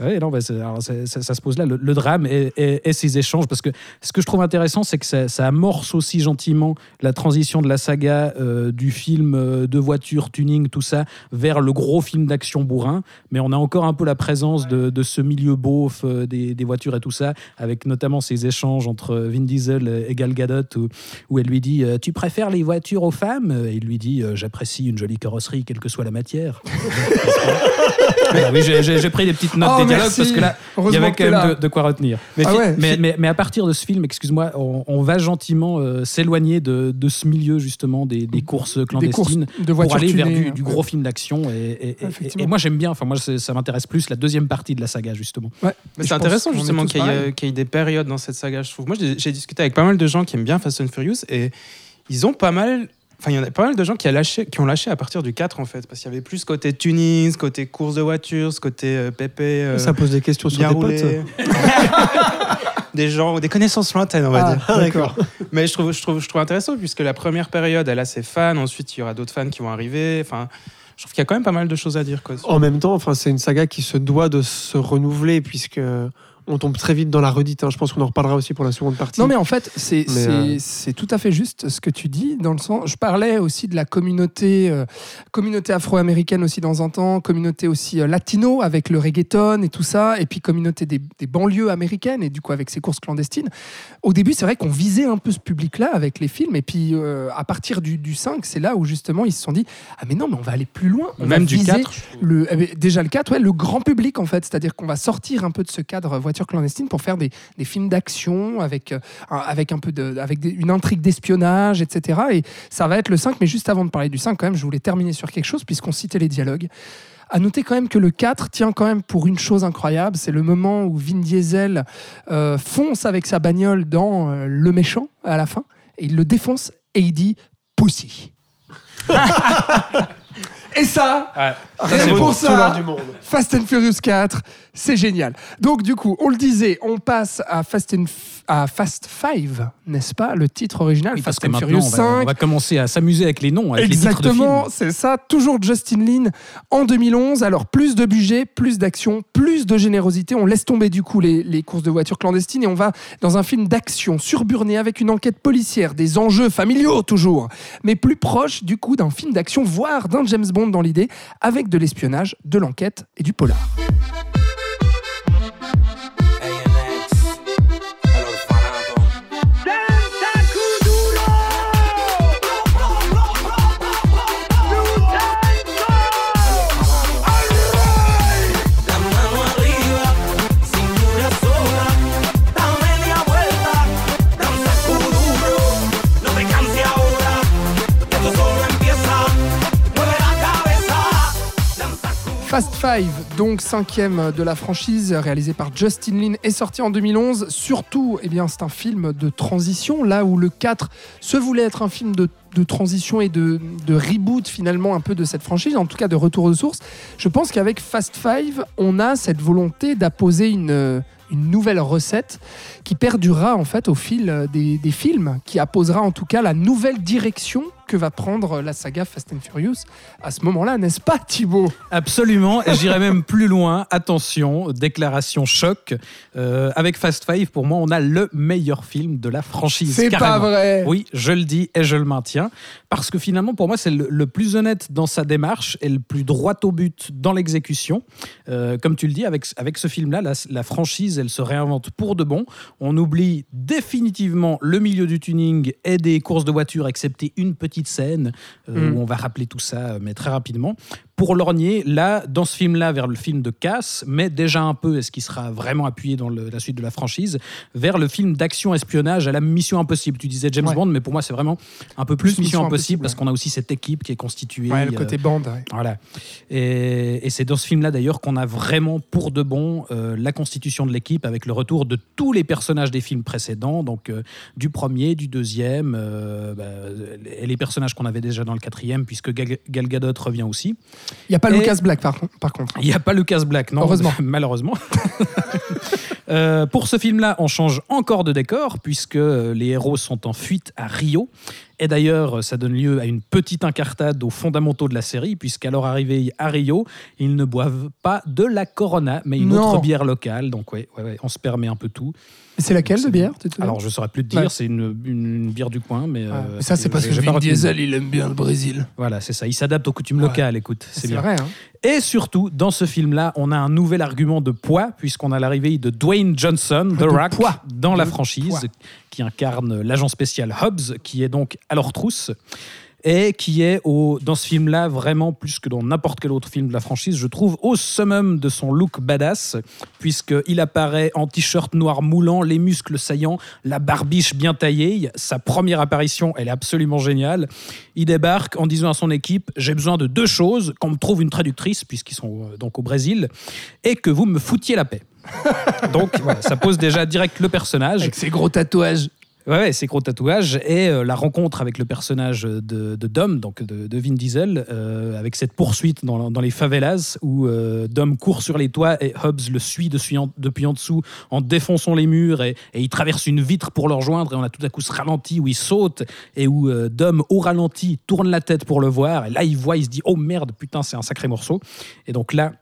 Ouais, non, bah, alors, ça, ça se pose là, le, le drame et, et- et ces échanges. Parce que ce que je trouve intéressant, c'est que ça, ça amorce aussi gentiment la transition de la saga euh, du film euh, de voiture, tuning, tout ça, vers le gros film d'action bourrin. Mais on a encore un peu la présence de, de ce milieu beauf euh, des, des voitures et tout ça, avec notamment ces échanges entre Vin Diesel et Gal Gadot, où, où elle lui dit euh, Tu préfères les voitures aux femmes? Et il lui dit euh, J'apprécie une jolie carrosserie, quelle que soit la matière. Ah oui, j'ai- pris des petites notes Oh, des dialogues merci. parce que là, il y avait quand même de, de quoi retenir. Mais, Ah ouais, mais, mais- mais à partir de ce film, excuse-moi, on, on va gentiment euh, s'éloigner de, de ce milieu justement des, des courses Des courses clandestines de pour aller vers tunées. du, du gros film d'action. Et, et- et- Effectivement. et moi j'aime bien, enfin moi ça m'intéresse plus la deuxième partie de la saga justement. Ouais. Mais c'est intéressant justement qu'il y, qu'il y ait des périodes dans cette saga, je trouve. Moi, j'ai discuté avec pas mal de gens qui aiment bien Fast and Furious et ils ont pas mal. Enfin, il y en a pas mal de gens qui, a lâché, qui ont lâché à partir du 4 en fait, parce qu'il y avait plus ce côté tuning, ce côté course de voiture, ce côté euh, pépé. euh, Ça pose des questions sur bien tes potes. des gens, des connaissances lointaines, on va Ah, dire. d'accord. Mais je trouve, je, trouve, je trouve intéressant puisque la première période, elle a ses fans, ensuite il y aura d'autres fans qui vont arriver. Enfin, je trouve qu'il y a quand même pas mal de choses à dire. Quoi. En même temps, enfin, c'est une saga qui se doit de se renouveler puisque on tombe très vite dans la redite. hein. Je pense qu'on en reparlera aussi pour la seconde partie. Non, mais en fait, c'est euh, c'est tout à fait juste ce que tu dis, dans le sens. Je parlais aussi de la communauté, euh, communauté afro-américaine aussi dans un temps, communauté aussi euh, latino avec le reggaeton et tout ça, et puis communauté des, des banlieues américaines et du coup avec ces courses clandestines. Au début, c'est vrai qu'on visait un peu ce public-là avec les films, et puis euh, à partir du, du 5, c'est là où justement ils se sont dit Ah, mais non, mais on va aller plus loin. On Même va du viser 4, je trouve. le, eh ben, déjà le 4, ouais, le grand public en fait, c'est-à-dire qu'on va sortir un peu de ce cadre voiture clandestine pour faire des, des films d'action avec, euh, avec un peu de, avec des- une intrigue d'espionnage, etc. Et ça va être le 5, mais juste avant de parler du 5, quand même, je voulais terminer sur quelque chose puisqu'on citait les dialogues. À noter quand même que le 4 tient quand même pour une chose incroyable, c'est le moment où Vin Diesel euh, fonce avec sa bagnole dans euh, le méchant à la fin, et il le défonce et il dit Pussy. et ça, rien vaut pour ça, du monde. Fast and Furious 4, c'est génial. Donc du coup, on le disait, on passe à Fast, and à Fast 5, n'est-ce pas Le titre original, Oui, Fast and Furious on va, 5. on va commencer à s'amuser avec les noms, avec Exactement, c'est ça. Toujours Justin Lin en 2011. Alors, plus de budget, plus d'action, plus de générosité. On laisse tomber du coup les, les courses de voitures clandestines et on va dans un film d'action surburné avec une enquête policière, des enjeux familiaux toujours, mais plus proche du coup d'un film d'action, voire d'un James Bond dans l'idée, avec de l'espionnage, de l'enquête et du polar. Fast Five, donc cinquième de la franchise, réalisé par Justin Lin, est sorti en 2011. Surtout, eh bien, c'est un film de transition, là où le 4 se voulait être un film de, transition et de, reboot finalement un peu de cette franchise, en tout cas de retour aux sources. Je pense qu'avec Fast Five, on a cette volonté d'apposer une, une nouvelle recette qui perdurera en fait au fil des, des films, qui apposera en tout cas la nouvelle direction que va prendre la saga Fast and Furious à ce moment-là, n'est-ce pas Thibaut? Absolument, et j'irai même plus loin. Attention, déclaration choc. Euh, avec Fast Five, pour moi, on a le meilleur film de la franchise. C'est pas vrai. Oui, je le dis et je le maintiens. Parce que finalement, pour moi, c'est le, le plus honnête dans sa démarche et le plus droit au but dans l'exécution. Euh, comme tu le dis, avec, avec ce film-là, la, la franchise, elle se réinvente pour de bon. On oublie définitivement le milieu du tuning et des courses de voitures, excepté une petite scène euh, Mm. où on va rappeler tout ça, mais très rapidement. Pour lorgner, là, dans ce film-là, vers le film de casse, mais déjà un peu, est-ce qu'il sera vraiment appuyé dans le- la suite de la franchise, vers le film d'action-espionnage à la Mission Impossible. Tu disais James Ouais. Bond, mais pour moi, c'est vraiment un peu plus, Plus Mission, Mission Impossible, Impossible, parce ouais. qu'on a aussi cette équipe qui est constituée. Ouais, le euh, côté bande. ouais. voilà. Et, et c'est dans ce film-là d'ailleurs qu'on a vraiment pour de bon euh, la constitution de l'équipe avec le retour de tous les personnages des films précédents, donc euh, du premier, du deuxième, euh, bah, et les personnages qu'on avait déjà dans le quatrième, puisque Gal, Gal Gadot revient aussi. Il n'y a pas Et- Lucas Black par, con- par contre. Il n'y a pas Lucas Black, non Heureusement. Malheureusement. Euh, pour ce film-là, on change encore de décor puisque euh, les héros sont en fuite à Rio. Et d'ailleurs, ça donne lieu à une petite incartade aux fondamentaux de la série, puisqu'à leur arrivée à Rio, ils ne boivent pas de la Corona, mais une Non. autre bière locale. Donc, ouais, ouais, ouais, on se permet un peu tout. C'est laquelle de bière tu te souviens Alors, je saurais plus te dire, Ouais. c'est une, une- une bière du coin, mais. Ouais. euh, ça, c'est parce que Vin. Diesel, il aime bien le Brésil. Voilà, c'est ça. Il s'adapte aux coutumes Ouais. locales, écoute. C'est C'est bien. vrai, hein. Et surtout, dans ce film-là, on a un nouvel argument de poids, puisqu'on a l'arrivée de Dwayne Johnson, The De Rock, poids. dans la franchise, poids. qui incarne l'agent spécial Hobbs, qui est donc à leur trousse. Et qui est au, dans ce film-là vraiment plus que dans n'importe quel autre film de la franchise, je trouve au summum de son look badass, puisqu'il apparaît en t-shirt noir moulant, les muscles saillants, la barbiche bien taillée. Sa première apparition, elle est absolument géniale. Il débarque en disant à son équipe J'ai besoin de deux choses, qu'on me trouve une traductrice, puisqu'ils sont euh, donc au Brésil, et que vous me foutiez la paix. donc ça pose déjà direct le personnage. Avec ses gros tatouages. Ouais, ouais, gros tatouages et euh, la rencontre avec le personnage de, Dom, donc de, Vin Diesel, euh, avec cette poursuite dans, les favelas où euh, Dom court sur les toits et Hobbs le suit depuis en dessous en défonçant les murs et, et il traverse une vitre pour le rejoindre et on a tout à coup ce ralenti où il saute et où Dom au ralenti tourne la tête pour le voir et là il voit, il se dit oh merde putain c'est un sacré morceau et donc là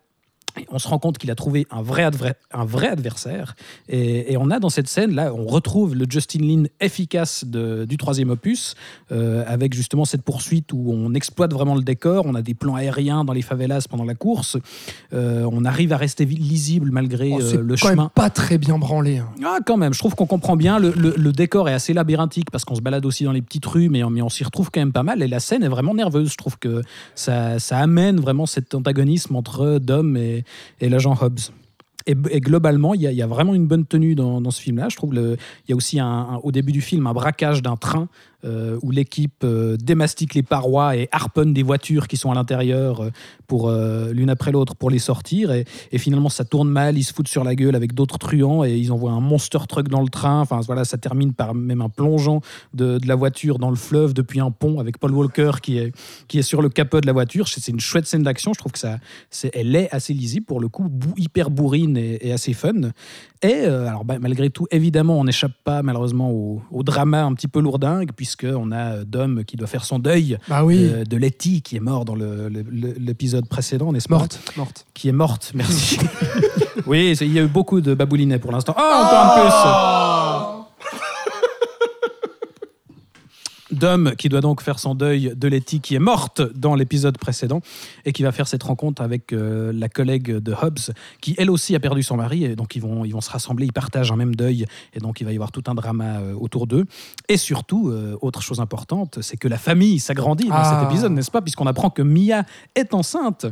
on se rend compte qu'il a trouvé un vrai, un vrai adversaire. Et, et on a dans cette scène, là, on retrouve le Justin Lin efficace de- du troisième opus, euh, avec justement cette poursuite où on exploite vraiment le décor. On a des plans aériens dans les favelas pendant la course. Euh, on arrive à rester lisible malgré Oh, euh, le quand chemin. même pas très bien branlé. hein. Ah, quand même, je trouve qu'on comprend bien. Le, le- le décor est assez labyrinthique parce qu'on se balade aussi dans les petites rues, mais, on- mais on s'y retrouve quand même pas mal. Et la scène est vraiment nerveuse. Je trouve que ça, ça amène vraiment cet antagonisme entre Dom et, et l'agent Hobbs. Et, globalement, il y, a- vraiment une bonne tenue dans, ce film-là. Je trouve il y a aussi au début du film un braquage d'un train euh, où l'équipe euh, démastique les parois et harponne des voitures qui sont à l'intérieur euh, pour euh, l'une après l'autre pour les sortir. Et, finalement, ça tourne mal. Ils se foutent sur la gueule avec d'autres truands et ils envoient un monster truck dans le train. Enfin, voilà, ça termine par même un plongeon de, la voiture dans le fleuve depuis un pont avec Paul Walker qui est, est sur le capot de la voiture. C'est une chouette scène d'action. Je trouve que ça, c'est, elle est assez lisible pour le coup, hyper bourrine et, assez fun. Et alors, bah, malgré tout, évidemment, on n'échappe pas malheureusement au, au drama un petit peu lourdingue, puisqu'on a euh, Dom qui doit faire son deuil Bah oui. euh, de Letty qui est mort dans l'épisode précédent, n'est-ce pas Morte. Morte. Qui est morte, merci. oui, il y a eu beaucoup de baboulinets pour l'instant. Oh, encore un plus Dom qui doit donc faire son deuil de Letty qui est morte dans l'épisode précédent et qui va faire cette rencontre avec euh, la collègue de Hobbs qui elle aussi a perdu son mari et donc ils vont, ils vont se rassembler, ils partagent un même deuil et donc il va y avoir tout un drama euh, autour d'eux. Et surtout, euh, autre chose importante, c'est que la famille s'agrandit dans Ah. cet épisode, n'est-ce pas Puisqu'on apprend que Mia est enceinte.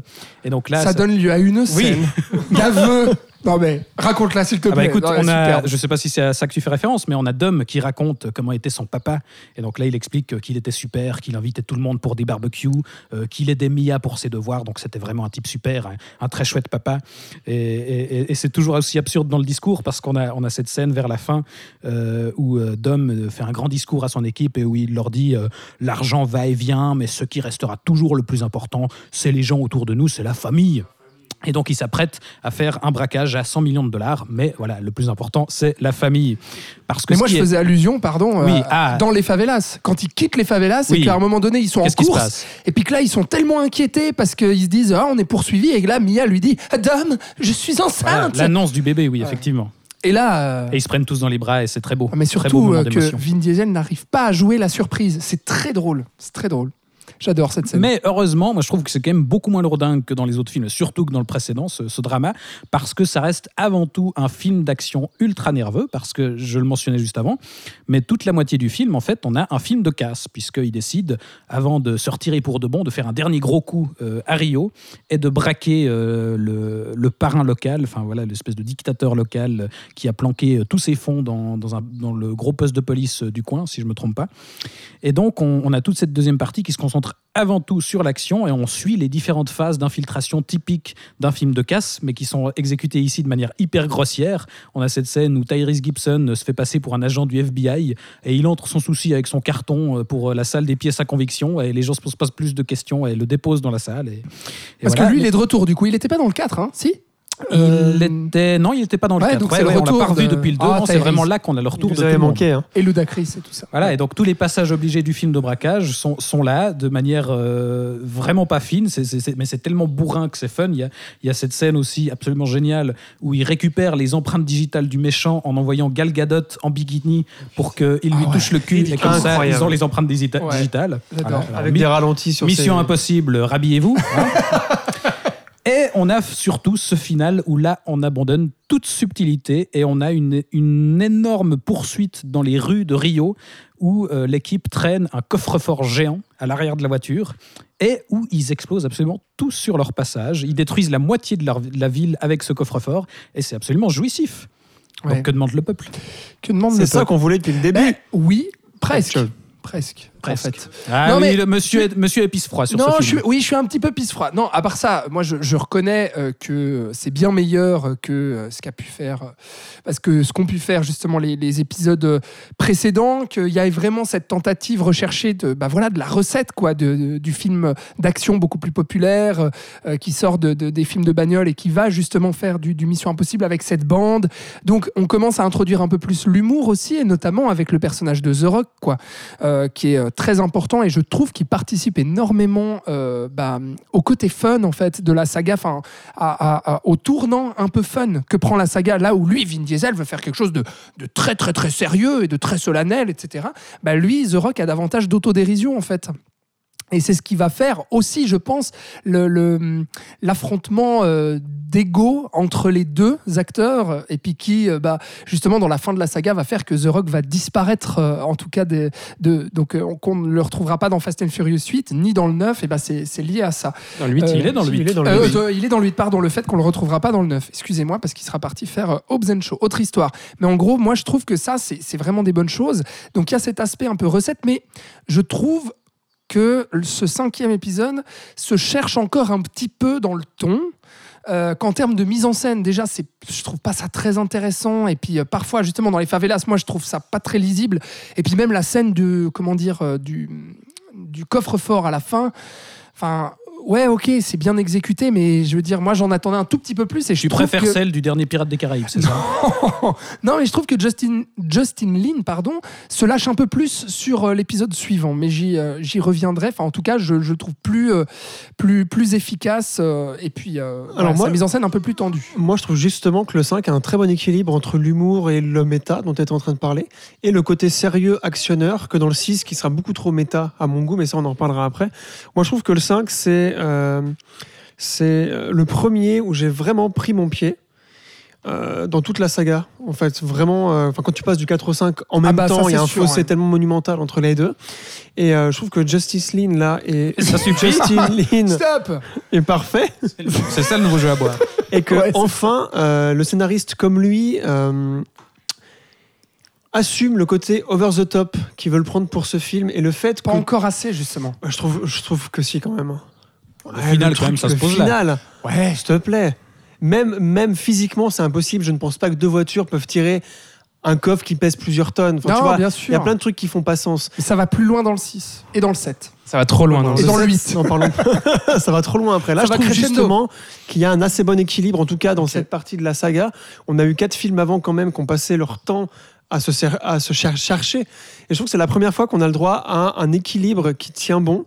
Et donc là, ça, donne lieu à une Oui. scène d'aveu. Non mais raconte-la s'il te Ah plaît. bah écoute, Non, on a, je sais pas si c'est à ça que tu fais référence, mais on a Dom qui raconte comment était son papa. Et donc là, il explique qu'il était super, qu'il invitait tout le monde pour des barbecues, euh, qu'il aidait Mia pour ses devoirs. Donc c'était vraiment un type super, un, un très chouette papa. Et, et- et- et c'est toujours aussi absurde dans le discours parce qu'on a, on a cette scène vers la fin euh, où euh, Dom fait un grand discours à son équipe et où il leur dit euh, l'argent va et vient, mais ce qui restera toujours le plus important, c'est les gens autour de nous, c'est la famille. Et donc, il s'apprête à faire un braquage à 100 millions de dollars. Mais voilà, le plus important, c'est la famille. Parce que Mais moi, je est- faisais allusion, pardon, Oui, euh, ah. dans les favelas. Quand ils quittent les favelas, c'est Oui. qu'à un moment donné, ils sont en course. Et puis que là, ils sont tellement inquiétés parce qu'ils se disent Ah, on est poursuivis. Et que là, Mia lui dit Dom, je suis enceinte. L'annonce du bébé, oui, effectivement. et là. euh, Et ils se prennent tous dans les bras et c'est très beau. Ah, Mais Très beau surtout euh, que. Vin Diesel n'arrive pas à jouer la surprise. C'est très drôle. C'est très drôle. J'adore cette scène. Mais heureusement, moi je trouve que c'est quand même beaucoup moins lourdingue que dans les autres films, surtout que dans le précédent, ce, ce drama, parce que ça reste avant tout un film d'action ultra nerveux, parce que je le mentionnais juste avant, mais toute la moitié du film, en fait, on a un film de casse, puisqu'il décide, avant de se retirer pour de bon, de faire un dernier gros coup euh, à Rio et de braquer euh, le, parrain local, enfin voilà, l'espèce de dictateur local euh, qui a planqué tous ses fonds dans, le gros poste de police du coin, si je me trompe pas. Et donc, on, on a toute cette deuxième partie qui se concentre avant tout sur l'action et on suit les différentes phases d'infiltration typiques d'un film de casse, mais qui sont exécutées ici de manière hyper grossière. On a cette scène où Tyrese Gibson se fait passer pour un agent du FBI et il entre sans souci avec son carton euh, pour la salle des pièces à conviction et les gens se posent pas plus de questions et le déposent dans la salle. Et, et Parce voilà. que lui, il est de retour, du coup. Il n'était pas dans le 4, hein? Si Euh, Il était... Non, il n'était pas dans le ouais, 4. donc Ouais, c'est le on l'a retour pas revu de- depuis le 2. Ah, c'est vraiment là qu'on a le retour Vous de avez tout le monde. manqué. Hein. Et Ludacris et tout ça. Voilà, et donc tous les passages obligés du film de braquage sont, sont là de manière euh, vraiment pas fine, mais c'est tellement bourrin que c'est fun. Il y, a, il y a cette scène aussi absolument géniale où il récupère les empreintes digitales du méchant en envoyant Gal Gadot en bikini pour qu'il lui Ah ouais. touche le cul, et comme ça, ils ont les empreintes digita- Ouais. digitales. Avec des ralentis sur Mission ses- impossible, rhabillez-vous. hein. Et on a surtout ce final où là, on abandonne toute subtilité et on a une, une énorme poursuite dans les rues de Rio où euh, l'équipe traîne un coffre-fort géant à l'arrière de la voiture et où ils explosent absolument tout sur leur passage. Ils détruisent la moitié de, leur- de la ville avec ce coffre-fort et c'est absolument jouissif. Ouais. Donc que demande le peuple? Que demande C'est ça qu'on voulait depuis le début. Ben, Oui, presque. Presque. Presque. En fait. Ah Non, oui, mais- le monsieur, est, monsieur épice froid sur non, ce je film. suis, oui, je suis un petit peu pisse froid. Non, à part ça, moi, je, je reconnais euh, que c'est bien meilleur que euh, ce qu'a pu faire, euh, parce que ce qu'ont pu faire justement les, les épisodes précédents, qu'il y ait vraiment cette tentative recherchée de, bah voilà, de la recette quoi, de, de- du film d'action beaucoup plus populaire, euh, qui sort de, de- des films de bagnole et qui va justement faire du, du Mission Impossible avec cette bande. Donc, on commence à introduire un peu plus l'humour aussi, et notamment avec le personnage de The Rock, quoi euh, qui est euh, très important et je trouve qu'il participe énormément euh, bah, au côté fun en fait de la saga, enfin au tournant un peu fun que prend la saga là où lui Vin Diesel veut faire quelque chose de, de très très très sérieux et de très solennel etc. Bah, lui The Rock a davantage d'autodérision en fait. Et c'est ce qui va faire aussi, je pense, le- le- l'affrontement euh, d'ego entre les deux acteurs, et puis qui, euh, bah, justement, dans la fin de la saga, va faire que The Rock va disparaître, euh, en tout cas, des, de, donc euh, qu'on ne le retrouvera pas dans Fast and Furious 8, ni dans le 9, et bah, c'est lié à ça. Dans le 8, Euh, il est dans le si, 8. il est dans le Euh, huit. euh, il est dans le 8, pardon, le fait qu'on le retrouvera pas dans le 9. Excusez-moi, parce qu'il sera parti faire euh, Hobbs and Shaw. Autre histoire. Mais en gros, moi, je trouve que ça, c'est vraiment des bonnes choses. Donc, il y a cet aspect un peu recette, mais je trouve que ce cinquième épisode se cherche encore un petit peu dans le ton. Euh, qu'en termes de mise en scène, déjà, c'est, je trouve pas ça très intéressant. Et puis euh, parfois, justement, dans les favelas, moi, je trouve ça pas très lisible. Et puis même la scène de, comment dire, euh, du, du coffre-fort à la fin. Enfin, ouais, ok, c'est bien exécuté, mais je veux dire, moi, j'en attendais un tout petit peu plus. Et je Tu préfères que- celle du dernier Pirate des Caraïbes, c'est ça? Non, mais je trouve que Justin, Justin Lin pardon, se lâche un peu plus sur euh, l'épisode suivant, mais j'y euh, j'y reviendrai. Enfin, en tout cas, je, le trouve plus, euh, plus, plus efficace euh, et puis euh, voilà, moi- sa mise en scène un peu plus tendue. Moi, je trouve justement que le 5 a un très bon équilibre entre l'humour et le méta dont tu étais en train de parler, et le côté sérieux actionneur que dans le 6, qui sera beaucoup trop méta à mon goût, mais ça, on en reparlera après. Moi, je trouve que le 5, c'est c'est euh, le premier où j'ai vraiment pris mon pied. euh, dans toute la saga, en fait, vraiment, euh, enfin, quand tu passes du 4 au 5 en même bah, temps, il y a c'est un sûr, fossé ouais. tellement monumental entre les deux. Et euh, je trouve que Justice Lean là et Ça. Justin Stop est parfait C'est ça le nouveau jeu à boire. et que Ouais, enfin euh, le scénariste comme lui euh, assume le côté over the top qu'ils veulent prendre pour ce film et le fait Pas que encore assez, justement. je trouve je trouve que si quand même Le final, quand même, ça le se pose là. final Ouais. s'il te plaît même même physiquement c'est impossible je ne pense pas que deux voitures peuvent tirer un coffre qui pèse plusieurs tonnes Enfin, tu Non, vois, bien il sûr. y a plein de trucs qui font pas sens Mais ça va plus loin dans le 6 et dans le 7. Ça va trop loin dans Et le dans le sept, 8. n'en parlons pas. ça va trop loin après. Là, Ça je trouve crescendo. justement qu'il y a un assez bon équilibre, en tout cas dans cette partie de la saga. On a eu quatre films avant quand même qui ont passé leur temps à se, cer- à se cher- chercher. Et je trouve que c'est la première fois qu'on a le droit à un équilibre qui tient bon.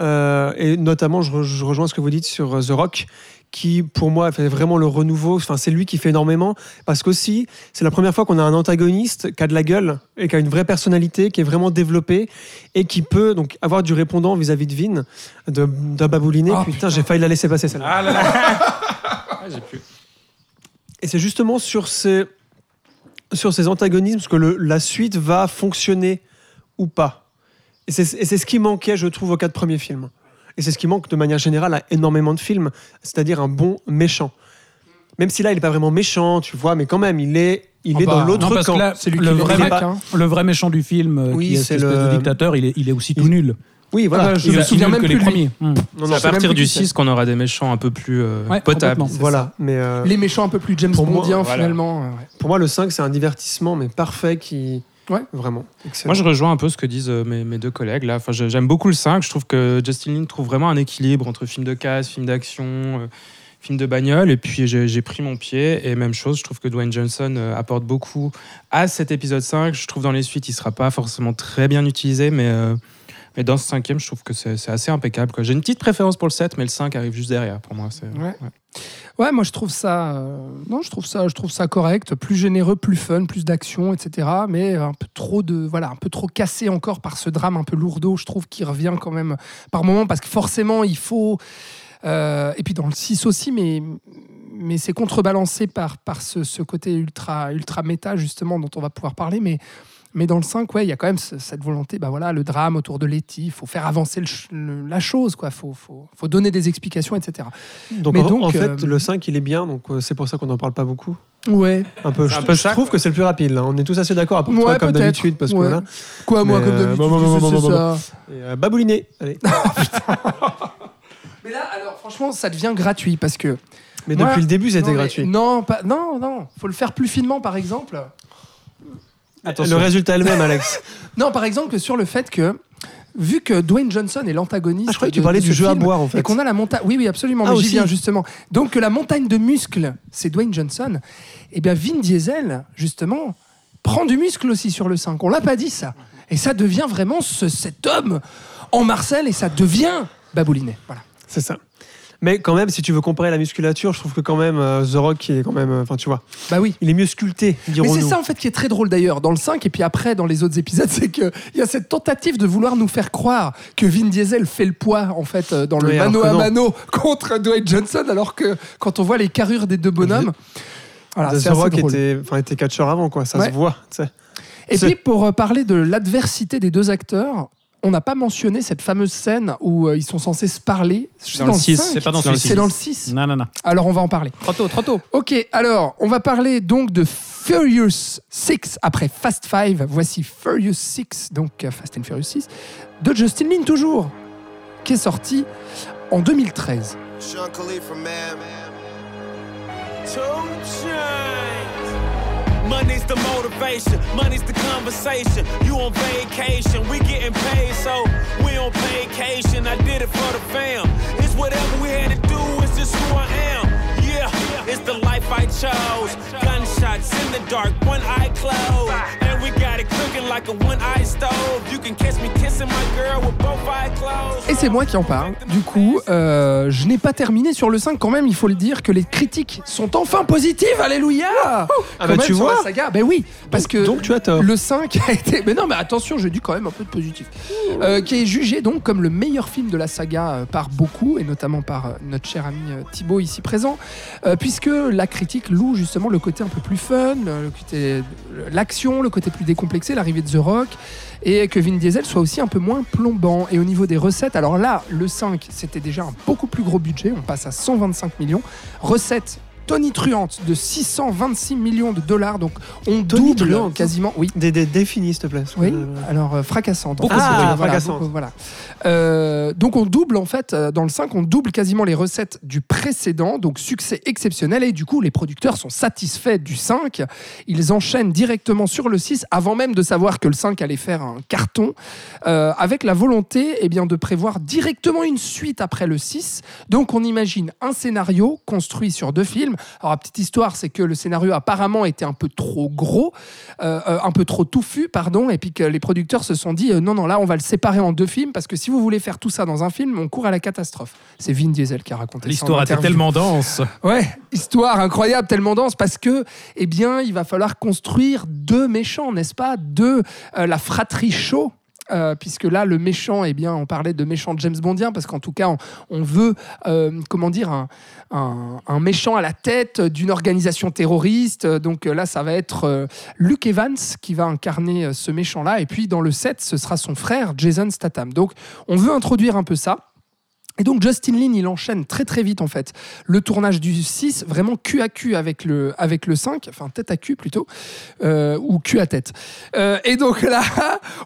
Euh, et notamment, je, re- je rejoins ce que vous dites sur euh, The Rock, qui pour moi fait vraiment le renouveau. Enfin, c'est lui qui fait énormément parce qu'aussi, c'est la première fois qu'on a un antagoniste qui a de la gueule et qui a une vraie personnalité, qui est vraiment développée et qui peut donc avoir du répondant vis-à-vis de Vin, de, d'un babouliné. Oh, putain, j'ai failli la laisser passer celle-là. Ah là là Ah, j'ai plus. Et c'est justement sur ces, sur ces antagonismes que le- la suite va fonctionner ou pas. Et c'est ce qui manquait, je trouve, aux quatre premiers films. Et c'est ce qui manque de manière générale à énormément de films, c'est-à-dire un bon méchant. Même si là, il n'est pas vraiment méchant, tu vois, mais quand même, il est, il Ah est bah, dans Non, l'autre parce camp. que là, C'est lui le, qui vrai, mé- hein. le vrai méchant du film, euh, Oui, qui est c'est cette espèce le- de dictateur, il est, il est aussi tout Il- nul. Oui, voilà. Ah bah, je Il me souviens même que plus les premiers. Hum. Non, C'est non, à partir du qui c'est. 6 qu'on aura des méchants un peu plus euh, Ouais, potables. Voilà, mais euh, Les méchants un peu plus James Bondiens, voilà. finalement. ouais. pour moi, le 5, c'est un divertissement, mais parfait, qui... Ouais. Vraiment. Moi, je rejoins un peu ce que disent euh, mes, deux collègues là. Enfin, j'aime beaucoup le 5. Je trouve que Justin Lin trouve vraiment un équilibre entre film de casse, film d'action. euh, film de bagnole. Et puis j'ai pris mon pied. Et même chose, je trouve que Dwayne Johnson euh, apporte beaucoup à cet épisode 5. Je trouve dans les suites, il sera pas forcément très bien utilisé, mais, mais dans ce cinquième, je trouve que c'est assez impeccable. J'ai une petite préférence pour le 7, mais le 5 arrive juste derrière pour moi. Ouais. Ouais, moi je trouve ça, euh, non, je trouve ça, je trouve ça correct, plus généreux, plus fun, plus d'action, etc. Mais un peu trop de, voilà, un peu trop cassé encore par ce drame un peu lourdeau, je trouve, qui revient quand même par moment, parce que forcément il faut, euh, et puis dans le 6 aussi, mais mais c'est contrebalancé par par ce, ce côté ultra ultra méta justement dont on va pouvoir parler, mais mais dans le 5, ouais, il y a quand même ce- cette volonté, bah voilà, le drame autour de Letty, il faut faire avancer le ch- le- la chose, quoi, faut, faut, faut donner des explications, etc. Donc, Mais en, donc, en euh, fait, le 5, il est bien, donc euh, c'est pour ça qu'on n'en parle pas beaucoup. Ouais. Un peu, je, un peu je ça, trouve que c'est le plus rapide, là. On est tous assez d'accord, à part Ouais, toi, comme d'habitude, parce que Ouais. voilà. Quoi, moi, Mais, comme d'habitude, bon, bon, bon, c'est bon, bon, ça. Et, euh, babouliné, allez. Mais là, alors, franchement, ça devient gratuit parce que. Mais Moi- depuis le début, c'était gratuit. Non, pas, non, non. Faut le faire plus finement, par exemple. Le résultat est le même, Alex. Non, par exemple, que sur le fait que. Vu que Dwayne Johnson est l'antagoniste. Ah, je croyais que tu parlais du jeu à boire, en fait. Et qu'on a la montagne. Oui, oui, absolument. Ah, mais j'y aussi. viens justement. Donc, que la montagne de muscles, c'est Dwayne Johnson. Et bien, Vin Diesel, justement, prend du muscle aussi sur le 5. On l'a pas dit, ça. Et ça devient vraiment ce- cet homme en Marcel et ça devient Baboulinet. Voilà. C'est ça. Mais quand même, si tu veux comparer la musculature, je trouve que quand même, euh, The Rock, est quand même. euh, Enfin, tu vois, Bah oui. il est mieux sculpté, Mais c'est ça en fait qui est très drôle d'ailleurs dans le 5 et puis après dans les autres épisodes, c'est qu'il y a cette tentative de vouloir nous faire croire que Vin Diesel fait le poids en fait euh, dans le Oui, mano à mano contre Dwayne Johnson alors que quand on voit les carrures des deux bonhommes, voilà, The Rock drôle. était, catcheur avant, quoi. Ça Ouais. se voit, tu sais. Et puis pour parler de l'adversité des deux acteurs, on n'a pas mentionné cette fameuse scène où euh, ils sont censés se parler. C'est dans le 6, 5. c'est pas dans le C'est dans le 6. Non, non, non. Alors on va en parler. Trop tôt, trop tôt. Ok, alors, on va parler donc de Furious 6 après Fast 5. Voici Furious 6, donc euh, Fast and Furious 6, de Justin Lin toujours, qui est sorti en 2013. Sean Khalifa, man. Two chains. Money's the motivation, money's the conversation. You on vacation, we getting paid, so we on vacation. I did it for the fam. It's whatever we had to do, it's just who I am. Yeah, it's the life I chose. Gunshots in the dark, one eye closed. And we got it cooking like a one eye stove. You can catch me kissing my girl with both eyes closed. Et c'est moi qui en parle. Du coup, euh, je n'ai pas terminé sur le 5 quand même, il faut le dire que les critiques sont enfin positives, alléluia Ah, bah, même, tu sur la vois. saga. Ben oui, parce que Donc, tu as tort. le 5 a été... Mais non, mais attention, j'ai dit quand même un peu de positif. Euh, qui est jugé donc comme le meilleur film de la saga euh, par beaucoup, et notamment par notre cher ami Thibaut ici présent, euh, puisque la critique loue justement le côté un peu plus fun, le côté- l'action, le côté plus décomplexé, l'arrivée de The Rock, et que Vin Diesel soit aussi un peu moins plombant. Et au niveau des recettes, alors là, le 5, c'était déjà un beaucoup plus gros budget, on passe à 125 millions. Recettes tonitruantes de 626 millions de dollars, donc on double Tonitruantes quasiment, oui. Des, des définis, s'il te plaît. Oui, Euh, alors euh, fracassante. En fait, bruit, voilà, fracassante. beaucoup, voilà. Euh, donc on double en fait euh, dans le 5, on double quasiment les recettes du précédent, donc succès exceptionnel et du coup les producteurs sont satisfaits du 5. Ils enchaînent directement sur le 6 avant même de savoir que le 5 allait faire un carton, avec la volonté eh bien, de prévoir directement une suite après le 6. Donc on imagine un scénario construit sur deux films. Alors la petite histoire, c'est que le scénario apparemment était un peu trop gros, euh, euh, un peu trop touffu, pardon, et puis que les producteurs se sont dit euh, non, non, là on va le séparer en deux films parce que si vous voulez faire tout ça dans un film, on court à la catastrophe. C'est Vin Diesel qui a raconté L'histoire était tellement dense. Ouais, histoire incroyable, tellement dense, parce que, eh bien, il va falloir construire deux méchants, n'est-ce pas? Deux, euh, la fratrie Shaw. Euh, puisque là, le méchant, eh bien, on parlait de méchant James Bondien, parce qu'en tout cas, on, veut, euh, comment dire, un, méchant à la tête d'une organisation terroriste. Donc euh, là, ça va être Luke Evans qui va incarner ce méchant-là. Et puis, dans le 7, ce sera son frère, Jason Statham. Donc, on veut introduire un peu ça. Et donc Justin Lin, il enchaîne très très vite en fait le tournage du 6, vraiment cul à cul avec le, avec le 5, enfin tête à cul plutôt, euh, ou cul à tête. Euh, et donc là,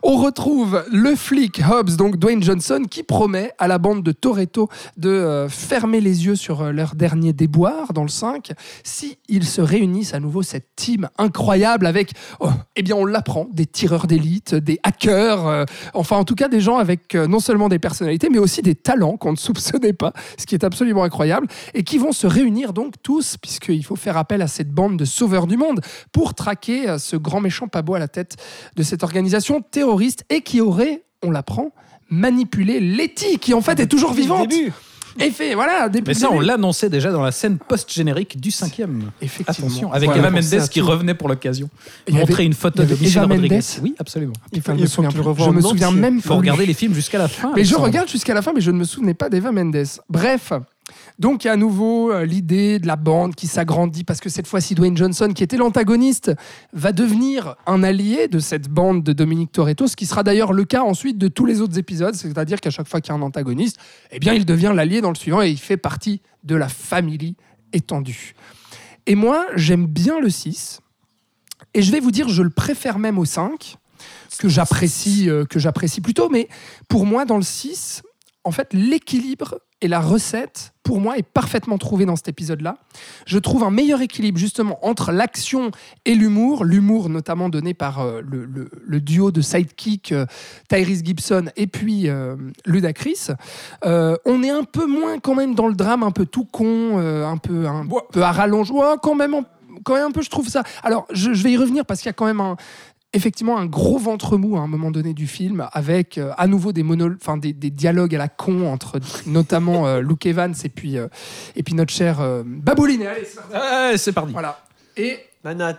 on retrouve le flic Hobbs, donc Dwayne Johnson, qui promet à la bande de Toretto de euh, fermer les yeux sur leur dernier déboire dans le 5, si se réunissent à nouveau cette team incroyable avec, oh, eh bien on l'apprend, des tireurs d'élite, des hackers, enfin en tout cas des gens avec non seulement des personnalités, mais aussi des talents qu'on ne soupçonnait pas, ce qui est absolument incroyable, et qui vont se réunir donc tous, puisqu'il faut faire appel à cette bande de sauveurs du monde, pour traquer euh, ce grand méchant beau à la tête de cette organisation terroriste, et qui aurait, on l'apprend, manipulé Letty, qui en fait est toujours vivante. début. Et fait, voilà, depuis Mais ça, on l'annonçait déjà dans la scène post-générique du cinquième. Effectivement. Attention, avec Voilà, Eva Mendes qui revenait pour l'occasion. Avait- Montrer une photo de Michel Eva Rodriguez. Mendes. Oui, absolument. Il faut, je il me faut souviens que tu le plus. revoies Je en me souviens entier. même Il faut regarder les films jusqu'à la fin. Mais je regarde jusqu'à la fin, mais je ne me souvenais pas d'Eva Mendes. Bref. Donc, à nouveau euh, l'idée de la bande qui s'agrandit parce que cette fois-ci, Dwayne Johnson, qui était l'antagoniste, va devenir un allié de cette bande de Dominique Toretto, ce qui sera d'ailleurs le cas ensuite de tous les autres épisodes. C'est-à-dire qu'à chaque fois qu'il y a un antagoniste, eh bien, il devient l'allié dans le suivant et il fait partie de la famille étendue. Et moi, j'aime bien le 6. Et je vais vous dire, je le préfère même au 5, que j'apprécie euh, que j'apprécie plutôt. Mais pour moi, dans le 6, en fait, l'équilibre et la recette, pour moi, est parfaitement trouvé dans cet épisode-là. Je trouve un meilleur équilibre, justement, entre l'action et l'humour. L'humour, notamment, donné par euh, le, le- le duo de sidekick euh, Tyrese Gibson et puis euh, Ludacris. Euh, on est un peu moins, quand même, dans le drame, un peu tout con, un peu, un peu à rallonge. Ouais, quand même, quand même un peu, je trouve ça. Alors, je, je vais y revenir parce qu'il y a quand même un, effectivement un gros ventre mou à un moment donné du film, avec euh, à nouveau des, mono, enfin, des, des dialogues à la con entre notamment euh, Luke Evans et puis, euh, et puis notre cher euh, Babouline. Allez, c'est parti. Ouais, c'est parti. Voilà. Et Bah, Nat.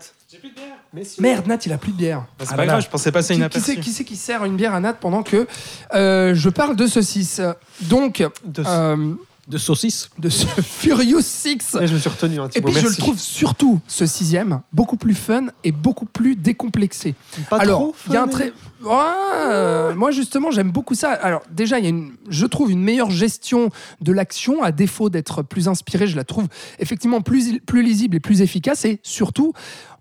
Mais si. merde, Nat, il a plus de bière. Bah, c'est Ah pas là grave, je pensais passer Qui, qui c'est qui, c'est qui sert une bière à Nat pendant que euh, je parle de 6 Donc, De- euh, De saucisse. de ce Furious 6 Et je me suis retenu un et petit puis je le trouve surtout, ce sixième, beaucoup plus fun et beaucoup plus décomplexé. Pas Alors, trop. il y a un très. Ouais, euh, moi, justement, j'aime beaucoup ça. Alors, déjà, il y a une, je trouve une meilleure gestion de l'action, à défaut d'être plus inspiré. Je la trouve effectivement plus, plus lisible et plus efficace. Et surtout,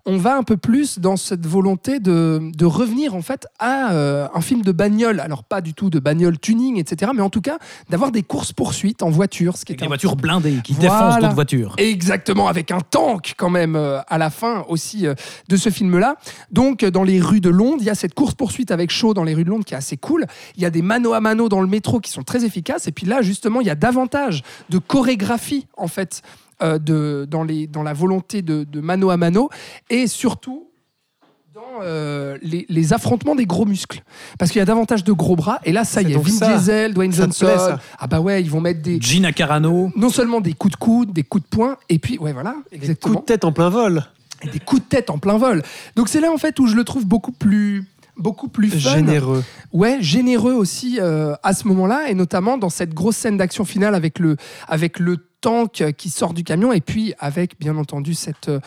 on va un peu plus dans cette volonté de, de revenir en fait à euh, un film de bagnole. Alors, pas du tout de bagnole tuning, etc. Mais en tout cas, d'avoir des courses-poursuites en voiture, ce qui est des un voitures blindées qui Voilà. défoncent d'autres voitures. Exactement, avec un tank quand même euh, à la fin aussi euh, de ce film-là. Donc dans les rues de Londres, il y a cette course-poursuite avec Shaw dans les rues de Londres qui est assez cool. Il y a des mano à mano dans le métro qui sont très efficaces. Et puis là, justement, il y a davantage de chorégraphie en fait de, dans, les, dans la volonté de, de mano à mano. Et surtout dans euh, les, les affrontements des gros muscles. Parce qu'il y a davantage de gros bras. Et là, ça y est, Vin ça. Diesel, Dwayne Johnson. plaît, ah bah ouais, ils vont mettre des, Gina Carano. non seulement des coups de coude, des coups de poing, et puis, ouais, voilà, Coup exactement, de tête en plein vol. et des coups de tête en plein vol. Donc c'est là, en fait, où je le trouve beaucoup plus beaucoup plus fun. Généreux. Ouais, généreux aussi euh, à ce moment-là, et notamment dans cette grosse scène d'action finale avec le, avec le tank qui sort du camion, et puis avec, bien entendu, cette euh,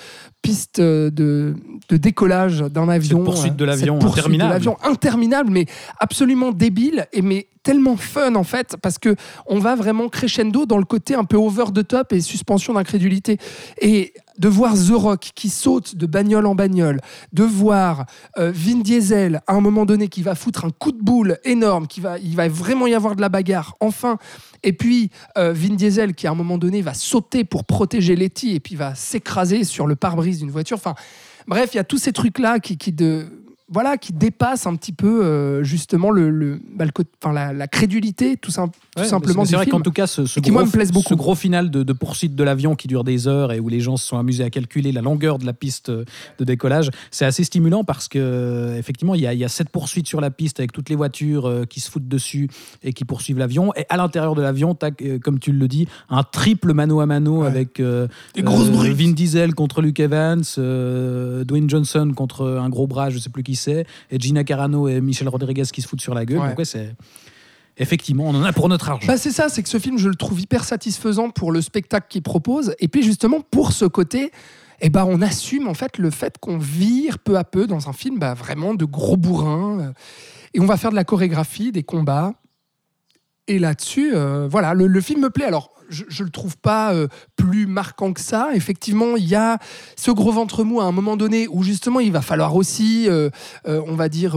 piste euh, de, de décollage d'un avion. poursuite de euh, l'avion cette interminable. l'avion interminable, mais absolument débile, et mais tellement fun en fait, parce que on va vraiment crescendo dans le côté un peu over the top et suspension d'incrédulité. Et de voir The Rock qui saute de bagnole en bagnole, de voir euh, Vin Diesel à un moment donné qui va foutre un coup de boule énorme, qui va, il va vraiment y avoir de la bagarre, enfin. Et puis euh, Vin Diesel qui à un moment donné va sauter pour protéger Letty et puis va s'écraser sur le pare-brise d'une voiture. Enfin, bref, il y a tous ces trucs là qui, qui de voilà, qui dépassent un petit peu euh, justement le, le, bah, le enfin, la, la crédulité tout, sim- tout Ouais, simplement C'est vrai qu'en tout cas, ce, ce gros, moi, me plaisent beaucoup. ce gros final de, de poursuite de l'avion qui dure des heures et où les gens se sont amusés à calculer la longueur de la piste de décollage, c'est assez stimulant parce que euh, effectivement, il y, a, il y a cette poursuite sur la piste avec toutes les voitures euh, qui se foutent dessus et qui poursuivent l'avion. Et à l'intérieur de l'avion, euh, comme tu le dis, un triple mano à mano Ouais. avec euh, Des grosses euh, briques. Vin Diesel contre Luke Evans, euh, Dwayne Johnson contre un gros bras, je sais plus qui et Gina Carano et Michel Rodriguez qui se foutent sur la gueule. Ouais. Donc ouais, c'est effectivement, on en a pour notre argent. Bah, c'est ça, c'est que ce film, je le trouve hyper satisfaisant pour le spectacle qu'il propose. Et puis justement, pour ce côté, eh ben, on assume en fait le fait qu'on vire peu à peu dans un film bah, vraiment de gros bourrins. euh, Et on va faire de la chorégraphie, des combats. Et là-dessus, euh, voilà, le, le film me plaît. Alors, je, je le trouve pas euh, plus marquant que ça. Effectivement, il y a ce gros ventre mou à un moment donné où justement il va falloir aussi, euh, euh, on va dire,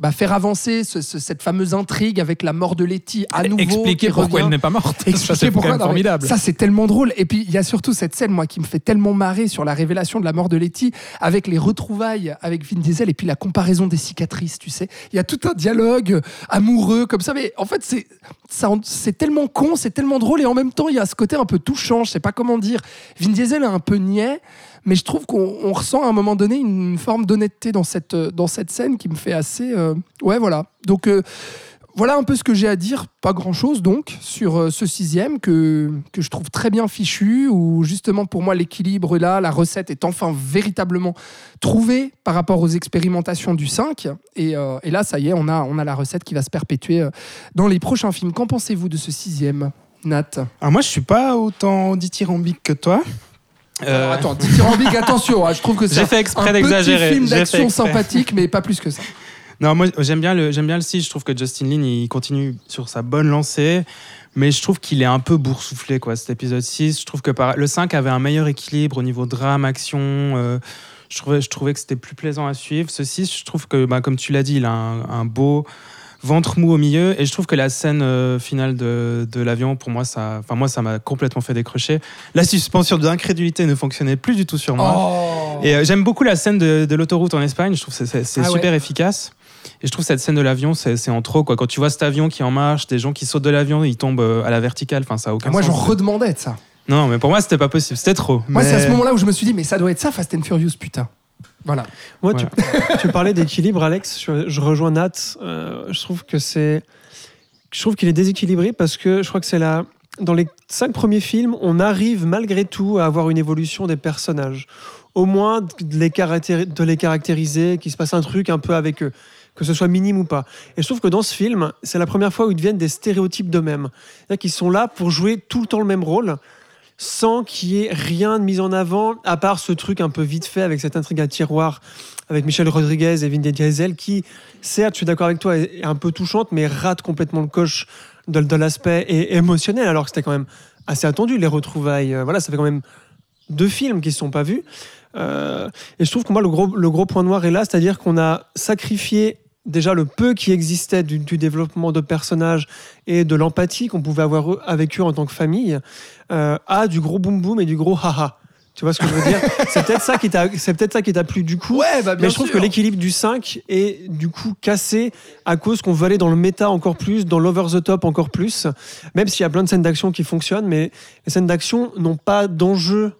bah, faire avancer ce- ce- cette fameuse intrigue avec la mort de Letty à nouveau. Expliquer pourquoi revient. elle n'est pas morte. Ça, Expliquer c'est quand pourquoi. même non, mais formidable. Ça, c'est tellement drôle. Et puis, il y a surtout cette scène, moi, qui me fait tellement marrer sur la révélation de la mort de Letty, avec les retrouvailles avec Vin Diesel et puis la comparaison des cicatrices, tu sais. Il y a tout un dialogue amoureux comme ça. Mais en fait, c'est ça c'est tellement con, c'est tellement drôle. Et en même temps, il y a ce côté un peu touchant. Je sais pas comment dire. Vin Diesel est un peu niais. Mais je trouve qu'on on ressent à un moment donné une forme d'honnêteté dans cette, dans cette scène qui me fait assez. euh, Ouais, voilà. Donc, euh, voilà un peu ce que j'ai à dire, pas grand chose donc, sur euh, ce sixième que, que je trouve très bien fichu, où justement pour moi l'équilibre là, la recette est enfin véritablement trouvée par rapport aux expérimentations du 5. Et, et là, ça y est, on a, on a la recette qui va se perpétuer dans les prochains films. Qu'en pensez-vous de ce sixième? Nat Alors moi, je suis pas autant dithyrambique que toi. Euh, Alors, Attends, dithyrambique, attention, hein, je trouve que c'est un- fait exprès un petit film d'action sympathique, mais pas plus que ça. Non, moi j'aime bien le j'aime bien le 6, je trouve que Justin Lin il continue sur sa bonne lancée, mais je trouve qu'il est un peu boursouflé quoi cet épisode 6, je trouve que par... le 5 avait un meilleur équilibre au niveau drame, action, euh, je trouvais je trouvais que c'était plus plaisant à suivre. Ce 6, je trouve que bah, comme tu l'as dit, il a un, un beau ventre mou au milieu et je trouve que la scène euh, finale de, de l'avion pour moi ça enfin moi ça m'a complètement fait décrocher. La suspension d'incrédulité ne fonctionnait plus du tout sur moi. Oh. Et euh, j'aime beaucoup la scène de, de l'autoroute en Espagne. Je trouve que c'est- Ah ouais. super efficace. Et je trouve cette scène de l'avion, c'est en trop. Quoi. Quand tu vois cet avion qui est en marche, des gens qui sautent de l'avion, ils tombent euh, à la verticale. Enfin, ça a aucun Moi, j'en sens. redemandais de ça. Non, mais pour moi, c'était pas possible. C'était trop. Moi, Mais- c'est à ce moment-là où je me suis dit, mais ça doit être ça, Fast and Furious, putain. Voilà. Moi, tu, tu parlais d'équilibre, Alex. Je, je rejoins Nat. Euh, je trouve que c'est. Je trouve qu'il est déséquilibré parce que je crois que c'est la. Dans les cinq premiers films, on arrive malgré tout à avoir une évolution des personnages. Au moins de les, caractéri- de les caractériser, qu'il se passe un truc un peu avec eux, que ce soit minime ou pas. Et je trouve que dans ce film, c'est la première fois où ils deviennent des stéréotypes d'eux-mêmes. C'est-à-dire qu'ils sont là pour jouer tout le temps le même rôle, sans qu'il y ait rien de mis en avant, à part ce truc un peu vite fait avec cette intrigue à tiroir avec Michel Rodriguez et Vin Diesel, qui, certes, je suis d'accord avec toi, est un peu touchante, mais rate complètement le coche de, l'aspect é- émotionnel, alors que c'était quand même assez attendu, les retrouvailles. Euh, Voilà, ça fait quand même deux films qui ne se sont pas vus. Euh, et je trouve que moi, le gros, le gros point noir est là, c'est-à-dire qu'on a sacrifié déjà le peu qui existait du, du développement de personnages et de l'empathie qu'on pouvait avoir avec eux en tant que famille, euh, à du gros boum boum et du gros haha. Tu vois ce que je veux dire? C'est peut-être ça qui t'a, c'est peut-être ça qui t'a plu du coup. Ouais, bah bien Mais je trouve sûr. que l'équilibre du 5 est du coup cassé à cause qu'on veut aller dans le méta encore plus, dans l'over the top encore plus, même s'il y a plein de scènes d'action qui fonctionnent, mais les scènes d'action n'ont pas d'enjeu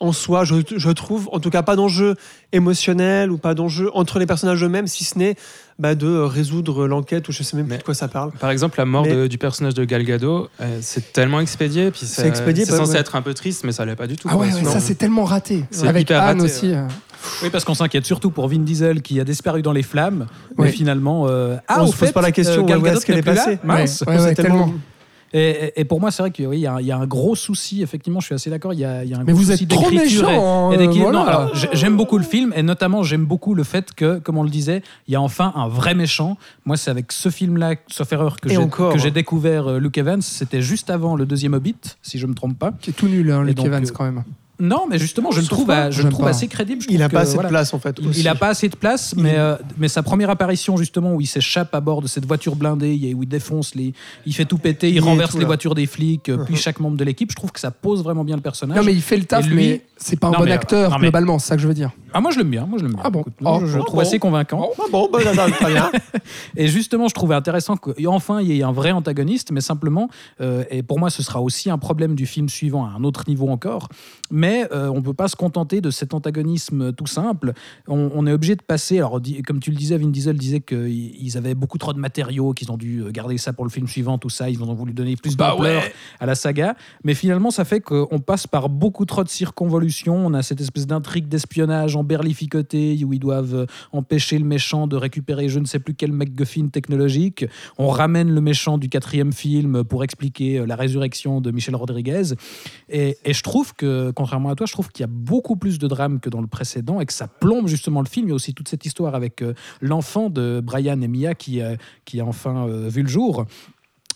en soi, je, je trouve, en tout cas pas d'enjeu émotionnel ou pas d'enjeu entre les personnages eux-mêmes, si ce n'est bah, de résoudre l'enquête ou je sais même plus Mais- de quoi ça parle. Par exemple, la mort Mais- de- du personnage de Gal Gadot, euh, c'est tellement expédié. Puis C'est expédié, C'est pas- censé ouais. être un peu triste, mais ça l'est pas du tout. Ah quoi. ouais, ça c'est tellement raté. C'est Avec hyper Anne raté, aussi. euh. Oui, parce qu'on s'inquiète surtout pour Vin Diesel qui a disparu dans les flammes. Mais finalement, euh, On au se pose fait, pas la question, euh, Gal où est-ce Gadot qu'elle est là passée Mince. Ouais, ouais, C'est tellement- tellement. Et, pour moi, c'est vrai qu'il oui, y, a un- il y a un gros souci. Effectivement, je suis assez d'accord. Il y a, il y a un Mais gros vous êtes trop et- méchant. et voilà. j'ai- j'aime beaucoup le film et notamment j'aime beaucoup le fait que, comme on le disait, il y a enfin un vrai méchant. Moi, c'est avec ce film-là, sauf erreur, que j'ai découvert euh, Luke Evans. C'était juste avant le deuxième Hobbit, si je me trompe pas. Qui est tout nul, hein, Luke donc, Evans euh, quand même. Non, mais justement, je le trouve, pas, à- je le j'aime trouve pas. assez crédible. Je Il trouve a que, pas assez voilà, de place en fait. il- aussi. Il n'a pas assez de place, Il- mais, euh, mais sa première apparition, justement, où il s'échappe à bord de cette voiture blindée, où il défonce les. Il fait tout péter, il, renverse les là. voitures des flics, euh, puis chaque membre de l'équipe. Je trouve que ça pose vraiment bien le personnage. Non, mais il fait le taf, lui- mais c'est pas un Non, bon mais- acteur non, mais- globalement, c'est ça que je veux dire. Ah, moi, je l'aime bien. Moi, je l'aime bien. Ah bon Écoute, Oh, je, je le oh, trouve bon. assez convaincant. Ah bon, bah, d'accord, très bien. Et justement, je trouvais intéressant qu'enfin il y ait un vrai antagoniste, mais simplement, euh, et pour moi ce sera aussi un problème du film suivant à un autre niveau encore, mais euh, on ne peut pas se contenter de cet antagonisme tout simple. On, on est obligé de passer, alors comme tu le disais, Vin Diesel disait qu'ils avaient beaucoup trop de matériaux, qu'ils ont dû euh, garder ça pour le film suivant, tout ça, ils ont voulu donner plus Bah d'ampleur ouais. à la saga, mais finalement ça fait qu'on passe par beaucoup trop de circonvolutions, on a cette espèce d'intrigue d'espionnage en berlificoté où ils doivent euh, empêcher le méchant de récupérer je ne sais plus quel MacGuffin technologique. On ramène le méchant du quatrième film pour expliquer la résurrection de Michel Rodriguez. Et, et je trouve que, contrairement à toi, je trouve qu'il y a beaucoup plus de drame que dans le précédent et que ça plombe justement le film. Il y a aussi toute cette histoire avec euh, l'enfant de Brian et Mia qui, euh, qui a enfin euh, vu le jour.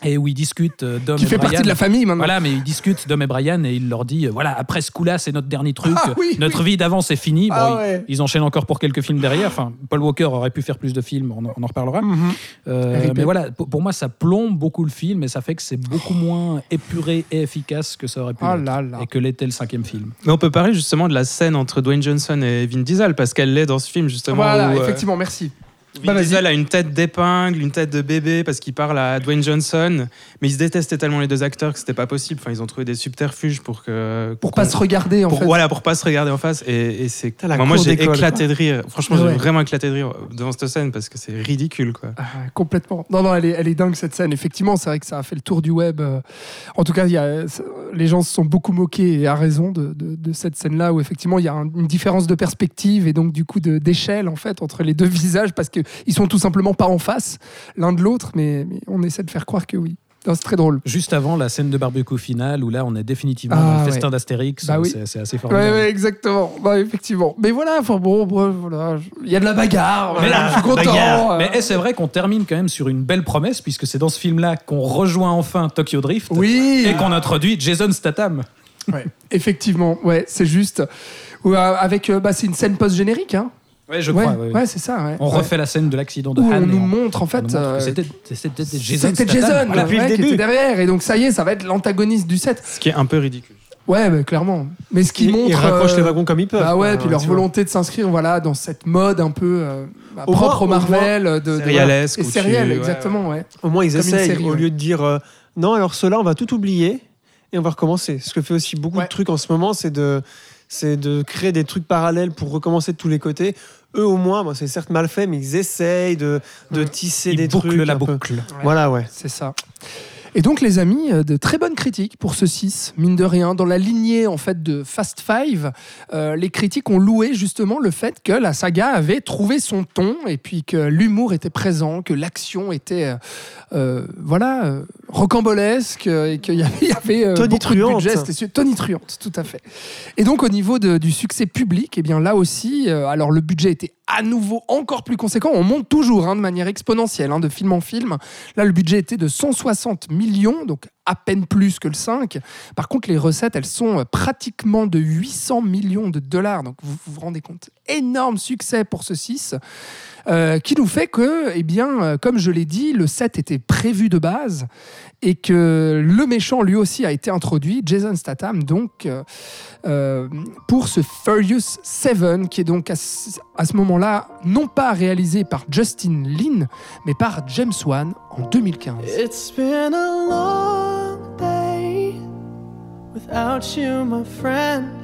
Et où ils discutent euh, Dom Qui et fait Brian. partie de la famille maintenant. Voilà, mais ils discutent Dom et Brian et il leur dit euh, voilà après ce coup-là c'est notre dernier truc, Ah oui, notre oui. vie d'avant c'est fini. Bon, Ah ils, ouais. ils enchaînent encore pour quelques films derrière. Enfin, Paul Walker aurait pu faire plus de films, on en, on en reparlera. Mhm. Euh, mais voilà, pour, pour moi ça plombe beaucoup le film et ça fait que c'est beaucoup moins épuré et efficace que ça aurait pu Oh l'être. là là. et que l'était le cinquième film. Mais on peut parler justement de la scène entre Dwayne Johnson et Vin Diesel parce qu'elle l'est dans ce film justement. Voilà, où, euh, effectivement, merci. Vin Bah, vas-y. Diesel a une tête d'épingle, une tête de bébé parce qu'il parle à Dwayne Johnson, mais ils se détestaient tellement les deux acteurs que c'était pas possible. Enfin, ils ont trouvé des subterfuges pour que Pour pas se regarder, en pour- fait. voilà pour pas se regarder en face et, et c'est Enfin, moi j'ai éclaté de rire. Franchement, j'ai vraiment éclaté de rire devant cette scène parce que c'est ridicule quoi. Ah, complètement. Non, non, elle est, elle est dingue cette scène. Effectivement, c'est vrai que ça a fait le tour du web. Euh, En tout cas, il y a, les gens se sont beaucoup moqués et à raison de, de- de cette scène-là où effectivement il y a un- une différence de perspective et donc du coup de- d'échelle en fait entre les deux visages parce qu'ils sont tout simplement pas en face l'un de l'autre, mais, mais on essaie de faire croire que oui. C'est très drôle. Juste avant la scène de barbecue finale où là on est définitivement Ah, dans le ouais. festin d'Astérix, Bah oui. c'est assez formidable. ouais, exactement. Bah, effectivement. Mais voilà, enfin bon, bref, voilà. Il y a de la bagarre. Mais là, je suis content. euh. Mais eh, c'est vrai qu'on termine quand même sur une belle promesse, puisque c'est dans ce film-là qu'on rejoint enfin Tokyo Drift Oui. et qu'on introduit Jason Statham. Ouais, effectivement, ouais, c'est juste. Euh, avec, euh, bah, c'est une scène post-générique, hein. Ouais, je crois. ouais, ouais. ouais, c'est ça. ouais. On Ouais. refait la scène de l'accident de Où Han. on nous on- montre en fait. euh, C'était c'était Jason C'était Statham. Jason, Voilà. depuis le ouais, qui début. était derrière, et donc ça y est, ça va être l'antagoniste du set. Ce qui est un peu ridicule. Ouais, bah, clairement. Mais ce qui Ils, montre. ils raccrochent euh, les wagons comme ils peuvent. Bah ouais, quoi, puis leur tu vois. volonté de s'inscrire voilà, dans cette mode un peu euh, bah, Au propre moins- au Marvel. De, de, Sérialesque, Et où tu- sériel, ouais, exactement, ouais. Au moins, ils Comme une essayent, série, au ouais. lieu de dire euh, non, alors cela, on va tout oublier et on va recommencer. Ce que fait aussi beaucoup Ouais. de trucs en ce moment, c'est de, c'est de créer des trucs parallèles pour recommencer de tous les côtés. Eux, au moins, bon, c'est certes mal fait, mais ils essayent de, de tisser des boucle trucs. la boucle. Voilà, ouais. C'est ça. Et donc, les amis, euh, de très bonnes critiques pour ce 6, mine de rien. Dans la lignée en fait de Fast Five, euh, les critiques ont loué justement le fait que la saga avait trouvé son ton et puis que l'humour était présent, que l'action était euh, euh, voilà rocambolesque et qu'il y avait, y avait euh, beaucoup de tonitruante, tout à fait. Et donc, au niveau de- du succès public, eh bien là aussi, alors le budget était à nouveau encore plus conséquent. On monte toujours hein, de manière exponentielle, hein, de film en film. Là, le budget était de 160 millions, donc à peine plus que le 5. Par contre, les recettes, elles sont euh, pratiquement de 800 millions de dollars. Donc, vous vous, vous rendez compte Énorme succès pour ce 6. Euh, qui nous fait que, eh bien, euh, comme je l'ai dit, le 7 était prévu de base et que le méchant lui aussi a été introduit, Jason Statham, donc euh, pour ce Furious 7, qui est donc à ce, à ce moment-là non pas réalisé par Justin Lin, mais par James Wan en 2015. It's been long day without you, my friend.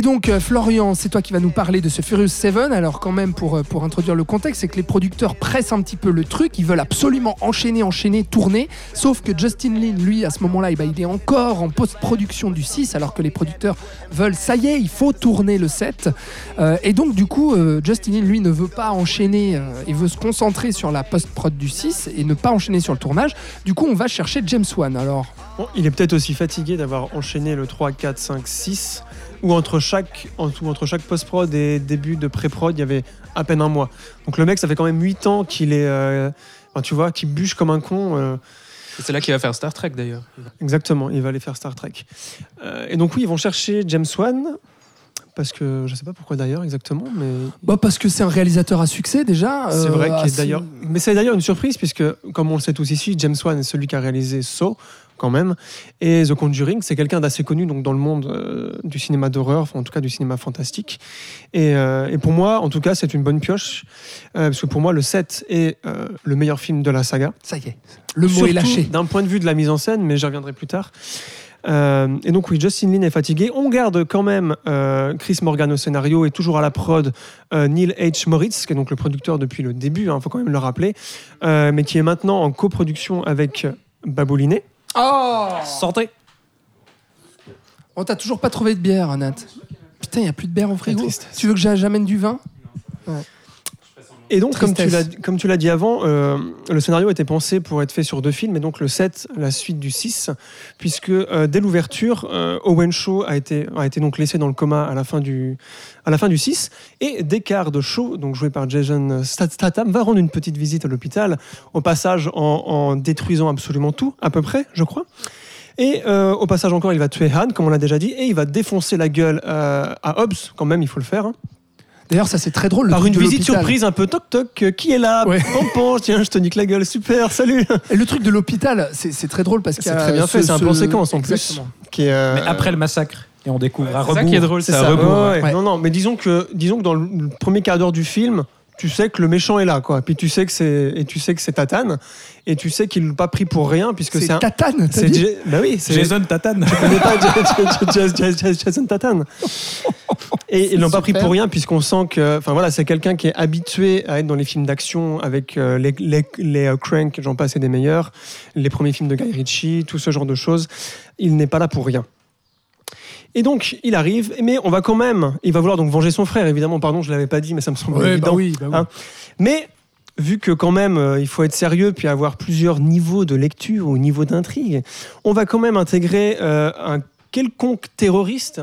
Et donc, euh, Florian, c'est toi qui vas nous parler de ce Furious 7. Alors, quand même, pour, euh, pour introduire le contexte, c'est que les producteurs pressent un petit peu le truc. Ils veulent absolument enchaîner, enchaîner, tourner. Sauf que Justin Lin, lui, à ce moment-là, eh ben, il est encore en post-production du 6, alors que les producteurs veulent, ça y est, il faut tourner le 7. Euh, et donc, du coup, Justin Lin, lui, ne veut pas enchaîner euh, et veut se concentrer sur la post-prod du 6 et ne pas enchaîner sur le tournage. Du coup, on va chercher James Wan. Alors, il est peut-être aussi fatigué d'avoir enchaîné le 3, 4, 5, 6, où entre chaque, entre chaque post-prod et début de pré-prod, il y avait à peine un mois. Donc le mec, ça fait quand même 8 ans qu'il est. euh, enfin, tu vois, qu'il bûche comme un con. euh, C'est là qu'il va faire Star Trek d'ailleurs. exactement, il va aller faire Star Trek. Euh, et donc, oui, ils vont chercher James Wan, parce que je sais pas pourquoi d'ailleurs exactement, mais bah, parce que c'est un réalisateur à succès déjà. c'est vrai qu'il est assez- d'ailleurs. Mais c'est d'ailleurs une surprise, puisque, comme on le sait tous ici, James Wan est celui qui a réalisé Saw, quand même. Et The Conjuring, c'est quelqu'un d'assez connu donc, dans le monde euh, du cinéma d'horreur, enfin, en tout cas du cinéma fantastique. Et, euh, et pour moi, en tout cas, c'est une bonne pioche, euh, parce que pour moi, le 7 est le meilleur film de la saga. Ça y est, le mot est lâché. D'un point de vue de la mise en scène, mais j'y reviendrai plus tard. Euh, et donc oui, Justin Lin est fatigué. On garde quand même euh, Chris Morgan au scénario et toujours à la prod euh, Neil H. Moritz, qui est donc le producteur depuis le début, il faut quand même le rappeler, mais qui est maintenant en coproduction avec Babouliné. Oh Santé On t'a toujours pas trouvé de bière, Nat. Putain, il y a plus de bière au frigo. Tu veux que j'amène du vin? Et donc, comme tu, l'as, Tristesse. comme tu l'as dit avant, euh, le scénario était pensé pour être fait sur deux films, et donc le 7, la suite du 6, puisque euh, dès l'ouverture, euh, Owen Shaw a été, a été donc laissé dans le coma à la fin du, à la fin du 6, et Descartes Shaw, donc joué par Jason Stat- Statham, va rendre une petite visite à l'hôpital, au passage en, en détruisant absolument tout, à peu près, je crois. Et euh, au passage encore, il va tuer Han, comme on l'a déjà dit, et il va défoncer la gueule euh, à Hobbs, quand même, il faut le faire. hein. D'ailleurs, ça c'est très drôle. le Par truc une de visite l'hôpital. surprise, un peu toc toc, euh, qui est là? Ouais. Pompon, tiens, je te nique la gueule, super, salut Et le truc de l'hôpital, c'est très drôle parce que C'est très bien fait, c'est un plan séquence en plus. Qui est, euh, Mais après le massacre, et on découvre à C'est ça qui est drôle, c'est à ça. rebours. ouais, ouais. Ouais. Non, non, mais disons que, disons que dans le le premier quart d'heure du film, tu sais que le méchant est là, quoi. Puis tu sais que c'est, et tu sais que c'est Tatane, et tu sais qu'il l'a pas pris pour rien, puisque C'est un. Tatane, C'est J- bah oui, c'est Jason Tatane. Connais pas Jason Tatane. Et ils l'ont pas pris pour rien puisqu'on sent que, enfin voilà, c'est quelqu'un qui est habitué à être dans les films d'action avec euh, les, les, les euh, Crank, j'en passe et des meilleurs, les premiers films de Guy Ritchie, tout ce genre de choses. Il n'est pas là pour rien. Et donc, il arrive, mais on va quand même, il va vouloir donc venger son frère, évidemment, pardon, je l'avais pas dit, mais ça me semble Ouais, évident. bah oui, bah oui. Hein. Mais vu que quand même euh, il faut être sérieux puis avoir plusieurs niveaux de lecture ou niveau d'intrigue, on va quand même intégrer euh, un quelconque terroriste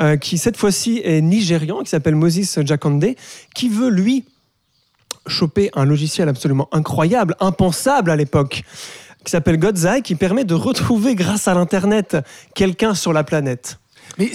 euh, qui cette fois-ci est nigérian, qui s'appelle Moses Jakande, qui veut lui choper un logiciel absolument incroyable, impensable à l'époque, qui s'appelle Godzai, qui permet de retrouver grâce à l'internet quelqu'un sur la planète. Mais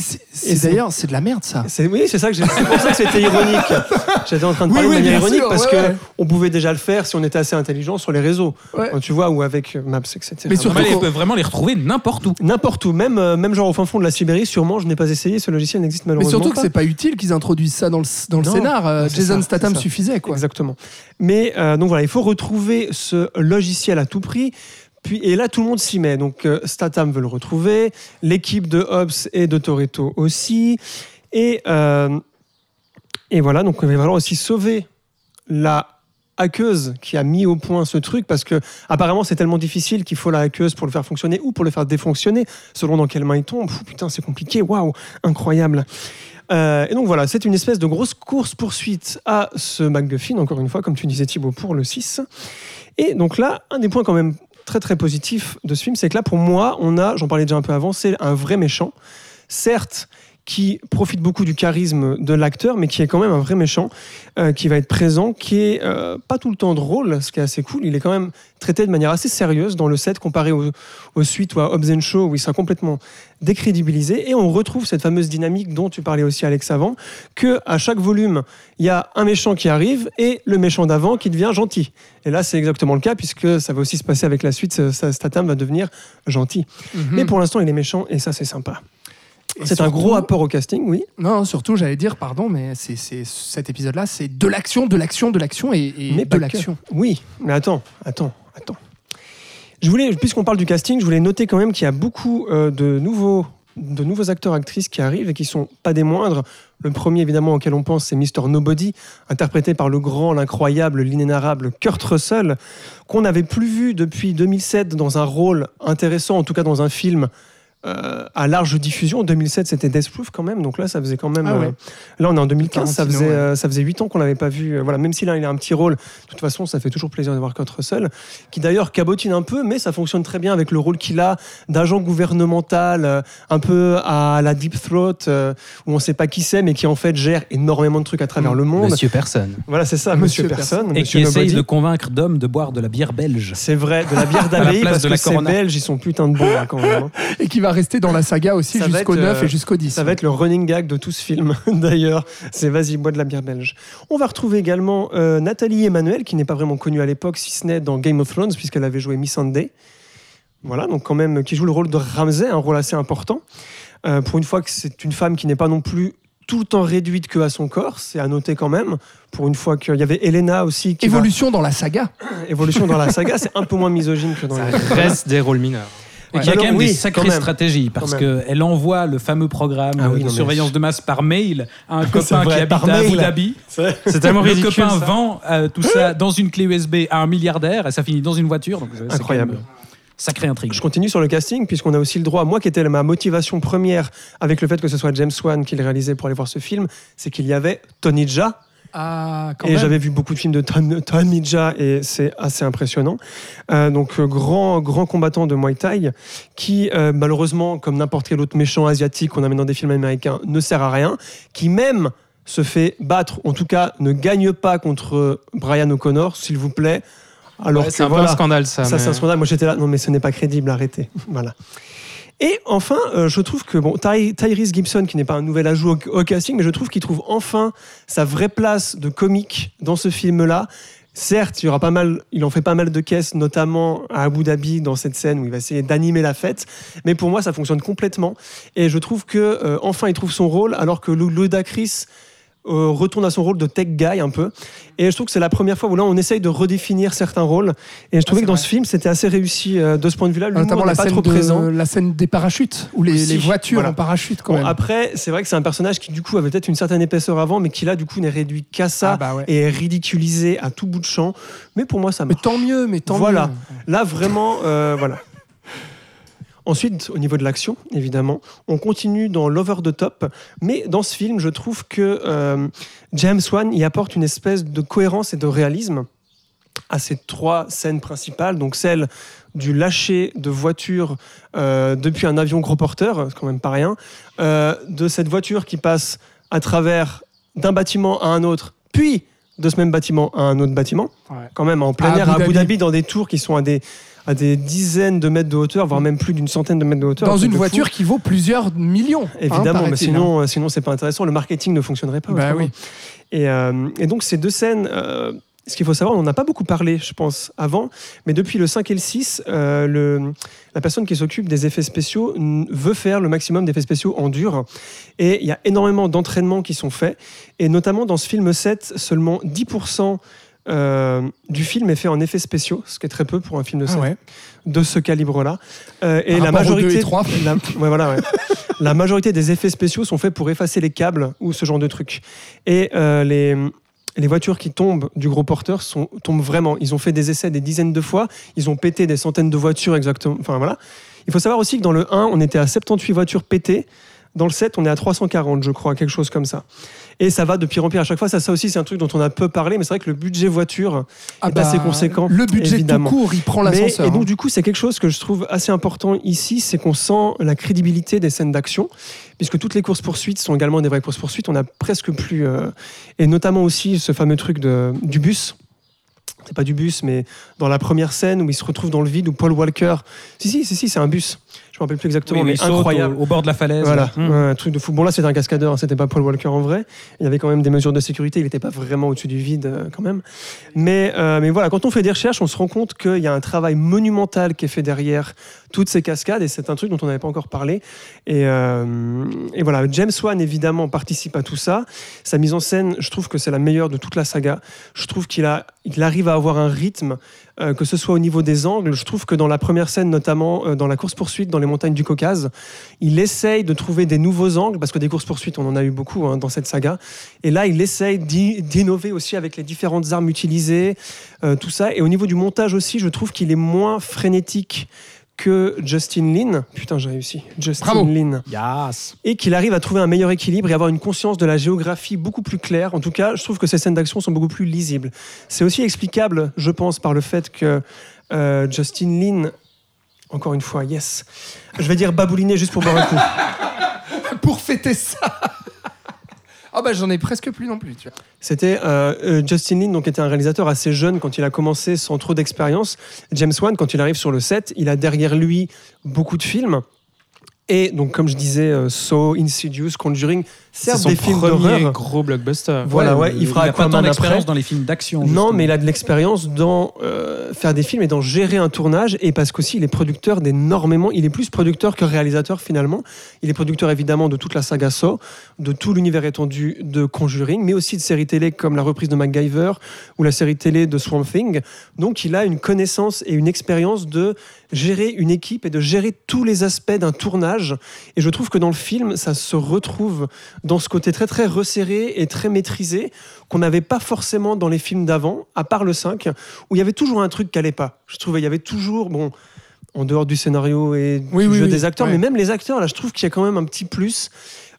d'ailleurs, c'est de la merde ça. C'est oui, c'est ça que j'ai- c'est pour ça que c'était ironique. J'étais en train de Oui, parler oui, de manière ironique sûr, parce ouais, que ouais. on pouvait déjà le faire si on était assez intelligent sur les réseaux. Ouais. Tu vois, ou avec Maps, etc. Mais surtout ils peuvent vraiment les retrouver n'importe où. N'importe où, même, euh, même genre au fin fond de la Sibérie, sûrement, je n'ai pas essayé, ce logiciel n'existe Mais malheureusement surtout que pas. c'est pas utile qu'ils introduisent ça dans le, dans le Non, scénar. Euh, Jason ça, Statham suffisait quoi. Exactement. Mais euh, donc voilà, il faut retrouver ce logiciel à tout prix. Et là, tout le monde s'y met. Donc, euh, Statham veut le retrouver, l'équipe de Hobbs et de Toretto aussi. Et, euh, et voilà, donc il va falloir aussi sauver la hackeuse qui a mis au point ce truc parce que apparemment c'est tellement difficile qu'il faut la hackeuse pour le faire fonctionner ou pour le faire défonctionner selon dans quelle main il tombe. Putain, c'est compliqué, waouh, incroyable. Euh, et donc voilà, c'est une espèce de grosse course-poursuite à ce MacGuffin, encore une fois, comme tu disais Thibaut, pour le 6. Et donc là, un des points quand même très très positifs de ce film, c'est que là, pour moi, on a, j'en parlais déjà un peu avant, c'est un vrai méchant. Certes, qui profite beaucoup du charisme de l'acteur, mais qui est quand même un vrai méchant, euh, qui va être présent, qui est euh, pas tout le temps drôle, ce qui est assez cool. Il est quand même traité de manière assez sérieuse dans le set comparé au, aux suites ou à Hobbs and Shaw où il sera complètement décrédibilisé. Et on retrouve cette fameuse dynamique dont tu parlais aussi, Alex, avant, que à chaque volume, il y a un méchant qui arrive et le méchant d'avant qui devient gentil. Et là, c'est exactement le cas puisque ça va aussi se passer avec la suite. Statham va devenir gentil. Mais pour l'instant, il est méchant et ça, c'est sympa. C'est un gros apport au casting, oui. Non, surtout, j'allais dire, pardon, mais c'est c'est- cet épisode-là, c'est de l'action, de l'action, de l'action et, et mais de que. l'action. Oui, mais attends, attends, attends. Je voulais, puisqu'on parle du casting, je voulais noter quand même qu'il y a beaucoup euh, de nouveaux de nouveaux acteurs actrices qui arrivent et qui sont pas des moindres. Le premier évidemment auquel on pense c'est Mr Nobody, interprété par le grand, l'incroyable, l'inénarrable Kurt Russell, qu'on n'avait plus vu depuis 2007 dans un rôle intéressant, en tout cas dans un film euh, à large diffusion. En 2007 c'était Death Proof quand même, donc là ça faisait quand même. Ah ouais. euh, là on est en 2015, ça Tarantino, faisait ouais. euh, ça faisait 8 ans qu'on l'avait pas vu. Euh, voilà, même si là il a un petit rôle, de toute façon ça fait toujours plaisir de voir Kurt Russell, qui d'ailleurs cabotine un peu, mais ça fonctionne très bien avec le rôle qu'il a d'agent gouvernemental, euh, un peu à la Deep Throat, euh, où on ne sait pas qui c'est, mais qui en fait gère énormément de trucs à travers le monde. Monsieur Personne. Voilà, c'est ça, Monsieur Monsieur, Personne. Et Monsieur qui essaye Nobody. de convaincre Dom de boire de la bière belge. C'est vrai, de la bière d'abbaye, parce de que la ces Corona. Belges, ils sont putain de bons hein, quand même. hein. Et qui va rester dans la saga aussi jusqu'au être, 9 euh, et jusqu'au 10. Ça va être le running gag de tout ce film, d'ailleurs. C'est vas-y, bois de la bière belge. On va retrouver également euh, Nathalie Emmanuel, qui n'est pas vraiment connue à l'époque, si ce n'est dans Game of Thrones, puisqu'elle avait joué Miss Sunday. Voilà, donc quand même, qui joue le rôle de Ramsay, un rôle assez important. Euh, pour une fois que c'est une femme qui n'est pas non plus tout le temps réduite que à son corps, c'est à noter quand même. Pour une fois qu'il y avait Elena aussi, qui va- Évolution dans la saga. évolution dans la saga, c'est un peu moins misogyne que dans Ça les reste des rôles mineurs. Qu'il y a quand même oui, des sacrées même. stratégies parce qu'elle envoie le fameux programme Ah oui, de non, mais- surveillance de masse par mail à un copain vrai, qui habite par à Abu mail. Dhabi. C'est tellement le ridicule. copain ça. vend euh, tout ça dans une clé USB à un milliardaire et ça finit dans une voiture. Donc, c'est Incroyable. même, euh, Sacrée intrigue. Je continue sur le casting, puisqu'on a aussi le droit, moi qui était ma motivation première avec le fait que ce soit James Wan qui le réalisait pour aller voir ce film, c'est qu'il y avait Tony Jaa, Ah, quand et j'avais vu beaucoup de films de Tom, Tom Midja et c'est assez impressionnant. Euh, donc, euh, grand, grand combattant de Muay Thai qui, euh, malheureusement, comme n'importe quel autre méchant asiatique qu'on amène dans des films américains, ne sert à rien, qui même se fait battre, en tout cas ne gagne pas contre Brian O'Connor, s'il vous plaît. Alors Ouais, c'est un peu voilà, un scandale ça. ça, c'est un scandale. Moi, j'étais là. Non, mais ce n'est pas crédible. Arrêtez. voilà. Et enfin, euh, je trouve que bon, Ty- Tyrese Gibson, qui n'est pas un nouvel ajout au, casting, mais je trouve qu'il trouve enfin sa vraie place de comique dans ce film-là. Certes, il y aura pas mal, il en fait pas mal de caisses, notamment à Abu Dhabi dans cette scène où il va essayer d'animer la fête. Mais pour moi, ça fonctionne complètement. Et je trouve que euh, enfin, il trouve son rôle, alors que Lu- Ludacris euh, retourne à son rôle de tech guy un peu. Et je trouve que c'est la première fois où là, on essaye de redéfinir certains rôles. Et je trouvais que dans vrai. ce film, c'était assez réussi euh, de ce point de vue-là. Notamment la pas scène, trop de- présent. la scène des parachutes, ou les, voitures voilà. en parachute quand Bon, même. après, c'est vrai que c'est un personnage qui, du coup, avait peut-être une certaine épaisseur avant, mais qui, là, du coup, n'est réduit qu'à ça Ah bah ouais. et est ridiculisé à tout bout de champ. Mais pour moi, ça Mais marche. tant mieux, mais tant Voilà. mieux. Là, vraiment, euh, voilà. Ensuite, au niveau de l'action, évidemment, on continue dans l'over the top, mais dans ce film, je trouve que euh, James Wan y apporte une espèce de cohérence et de réalisme à ces trois scènes principales, donc celle du lâcher de voiture euh, depuis un avion gros porteur, c'est quand même pas rien, euh, de cette voiture qui passe à travers d'un bâtiment à un autre, puis de ce même bâtiment à un autre bâtiment, Ouais. quand même en plein À air Abu à Abu Dhabi. Dhabi, dans des tours qui sont à des, à des dizaines de mètres de hauteur, voire même plus d'une centaine de mètres de hauteur. Dans une fou. voiture qui vaut plusieurs millions. hein, Évidemment, mais paraît-il, hein. sinon, euh, sinon c'est pas intéressant. Le marketing ne fonctionnerait pas. Bah oui. Et, euh, et donc ces deux scènes, euh, ce qu'il faut savoir, on n'en a pas beaucoup parlé, je pense, avant, mais depuis le 5 et le 6, euh, le, la personne qui s'occupe des effets spéciaux veut faire le maximum d'effets spéciaux en dur. Et il y a énormément d'entraînements qui sont faits. Et notamment dans ce film 7, seulement 10% euh, du film est fait en effets spéciaux, ce qui est très peu pour un film de, Ah cette- ouais. de ce calibre-là. Euh, et la majorité, et la, ouais, voilà, ouais. la majorité des effets spéciaux sont faits pour effacer les câbles ou ce genre de trucs. Et euh, les, les voitures qui tombent du gros porteur sont, tombent vraiment. Ils ont fait des essais des dizaines de fois. Ils ont pété des centaines de voitures exactement. Enfin voilà. Il faut savoir aussi que dans le 1, on était à 78 voitures pétées. Dans le 7, on est à 340, je crois, quelque chose comme ça. Et ça va de pire en pire à chaque fois. Ça, ça aussi, c'est un truc dont on a peu parlé, mais c'est vrai que le budget voiture Ah est assez conséquent. Le budget évidemment. tout court, il prend Mais- l'ascenseur. et donc, hein. du coup, c'est quelque chose que je trouve assez important ici, c'est qu'on sent la crédibilité des scènes d'action, puisque toutes les courses-poursuites sont également des vraies courses-poursuites. On a presque plus. euh, et notamment aussi ce fameux truc de, du bus. C'est pas du bus, mais dans la première scène où il se retrouve dans le vide, où Paul Walker. Si, si, si, si c'est un bus. Je me rappelle plus exactement, Oui, mais incroyable. Au, au bord de la falaise. Voilà, ouais, un truc de fou. Bon là c'était un cascadeur, hein, c'était pas Paul Walker en vrai. Il y avait quand même des mesures de sécurité, il n'était pas vraiment au-dessus du vide euh, quand même. Mais, euh, mais voilà, quand on fait des recherches, on se rend compte qu'il y a un travail monumental qui est fait derrière toutes ces cascades et c'est un truc dont on n'avait pas encore parlé. Et, euh, et voilà, James Wan évidemment participe à tout ça. Sa mise en scène, je trouve que c'est la meilleure de toute la saga. Je trouve qu'il a, il arrive à avoir un rythme, euh, que ce soit au niveau des angles. Je trouve que dans la première scène, notamment euh, dans la course-poursuite dans les montagnes du Caucase, il essaye de trouver des nouveaux angles, parce que des courses-poursuites, on en a eu beaucoup hein, dans cette saga. Et là, il essaye d'i- d'innover aussi avec les différentes armes utilisées, euh, tout ça. Et au niveau du montage aussi, je trouve qu'il est moins frénétique que Justin Lin. Putain, j'ai réussi. Justin Bravo. Lin Yes. et qu'il arrive à trouver un meilleur équilibre et avoir une conscience de la géographie beaucoup plus claire. En tout cas, je trouve que ces scènes d'action sont beaucoup plus lisibles. C'est aussi explicable, je pense, par le fait que euh, Justin Lin, encore une fois, yes, je vais dire babouliné juste pour boire un coup. Pour fêter ça. Ah bah j'en ai presque plus non plus. C'était euh, euh, Justin Lin, donc était un réalisateur assez jeune quand il a commencé, sans trop d'expérience. James Wan, quand il arrive sur le set, il a derrière lui beaucoup de films. Et donc, comme je disais, euh, Saw, Insidious, Conjuring, certes des films d'horreur. gros blockbuster. Voilà, ouais, il fera a pas tant d'expérience dans les films d'action. Non, justement. mais il a de l'expérience dans euh, faire des films et dans gérer un tournage. Et parce qu'aussi, il est producteur d'énormément. Il est plus producteur que réalisateur finalement. Il est producteur évidemment de toute la saga Saw, de tout l'univers étendu de Conjuring, mais aussi de séries télé comme la reprise de MacGyver ou la série télé de Swamp Thing. Donc, il a une connaissance et une expérience de gérer une équipe et de gérer tous les aspects d'un tournage. Et je trouve que dans le film, ça se retrouve dans ce côté très très resserré et très maîtrisé qu'on n'avait pas forcément dans les films d'avant, à part le 5, où il y avait toujours un truc qui allait pas. Je trouvais il y avait toujours, bon, en dehors du scénario et Oui, du oui, jeu oui, des acteurs, mais même les acteurs, là, je trouve qu'il y a quand même un petit plus.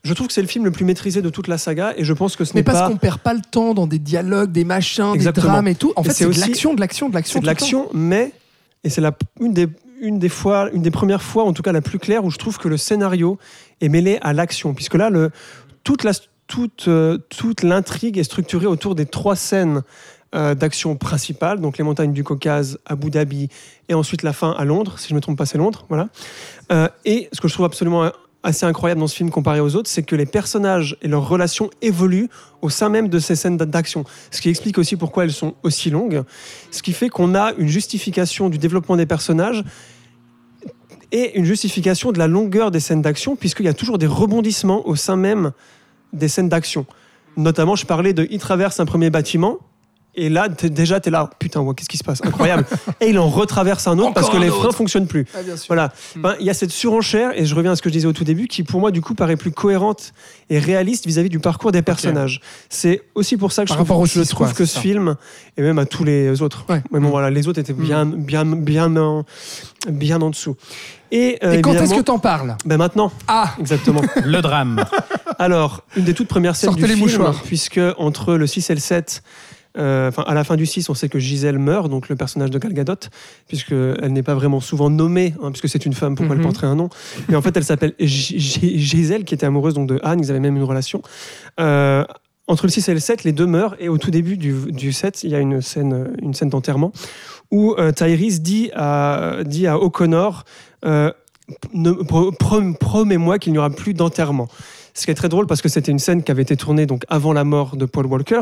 Je trouve que c'est le film le plus maîtrisé de toute la saga et je pense que ce Mais n'est parce pas. qu'on perd pas le temps dans des dialogues, des machins, Exactement. des drames et tout. En Et fait, c'est de l'action, de l'action, de l'action. C'est de l'action, mais et c'est la une des une des fois, une des premières fois, en tout cas la plus claire, où je trouve que le scénario est mêlé à l'action, puisque là, le, euh, toute l'intrigue est structurée autour des trois scènes euh, d'action principales, donc les montagnes du Caucase, Abu Dhabi, et ensuite la fin à Londres, si je ne me trompe pas, c'est Londres, voilà. Euh, et ce que je trouve absolument assez incroyable dans ce film comparé aux autres, c'est que les personnages et leurs relations évoluent au sein même de ces scènes d'action. Ce qui explique aussi pourquoi elles sont aussi longues. Ce qui fait qu'on a une justification du développement des personnages et une justification de la longueur des scènes d'action, puisqu'il y a toujours des rebondissements au sein même des scènes d'action. Notamment, je parlais de il traverse un premier bâtiment. Et là, t'es- déjà, tu es là, putain, ouais, qu'est-ce qui se passe? Incroyable. et il en retraverse un autre parce que les autre. freins fonctionnent plus. Ah. Voilà. Ben, Il y a cette surenchère, et je reviens à ce que je disais au tout début, qui pour moi, du coup, paraît plus cohérente et réaliste vis-à-vis du parcours des personnages. C'est aussi pour ça que je trouve, je quoi, que ce film, et même à tous les autres, Ouais. mais bon, voilà, les autres étaient bien, bien, bien, en, bien en dessous. Et, euh, Et quand est-ce que t'en parles? Ben maintenant, Ah exactement. Le drame. Alors, une des toutes premières scènes Sortez du les film, mouchoirs. puisque entre le 6 et le 7, euh, enfin à la fin du 6, on sait que Gisèle meurt, donc le personnage de Gal Gadot, puisqu'elle n'est pas vraiment souvent nommée, hein, puisque c'est une femme, pourquoi Mhm. elle porterait un nom? Mais en fait, elle s'appelle Gisèle, qui était amoureuse donc, de Anne, ils avaient même une relation. Euh, entre le 6 et le 7, les deux meurent, et au tout début du, du 7, il y a une scène, une scène d'enterrement où euh, Tyrese dit à, dit à O'Connor euh, Promets-moi qu'il n'y aura plus d'enterrement. Ce qui est très drôle parce que c'était une scène qui avait été tournée donc avant la mort de Paul Walker.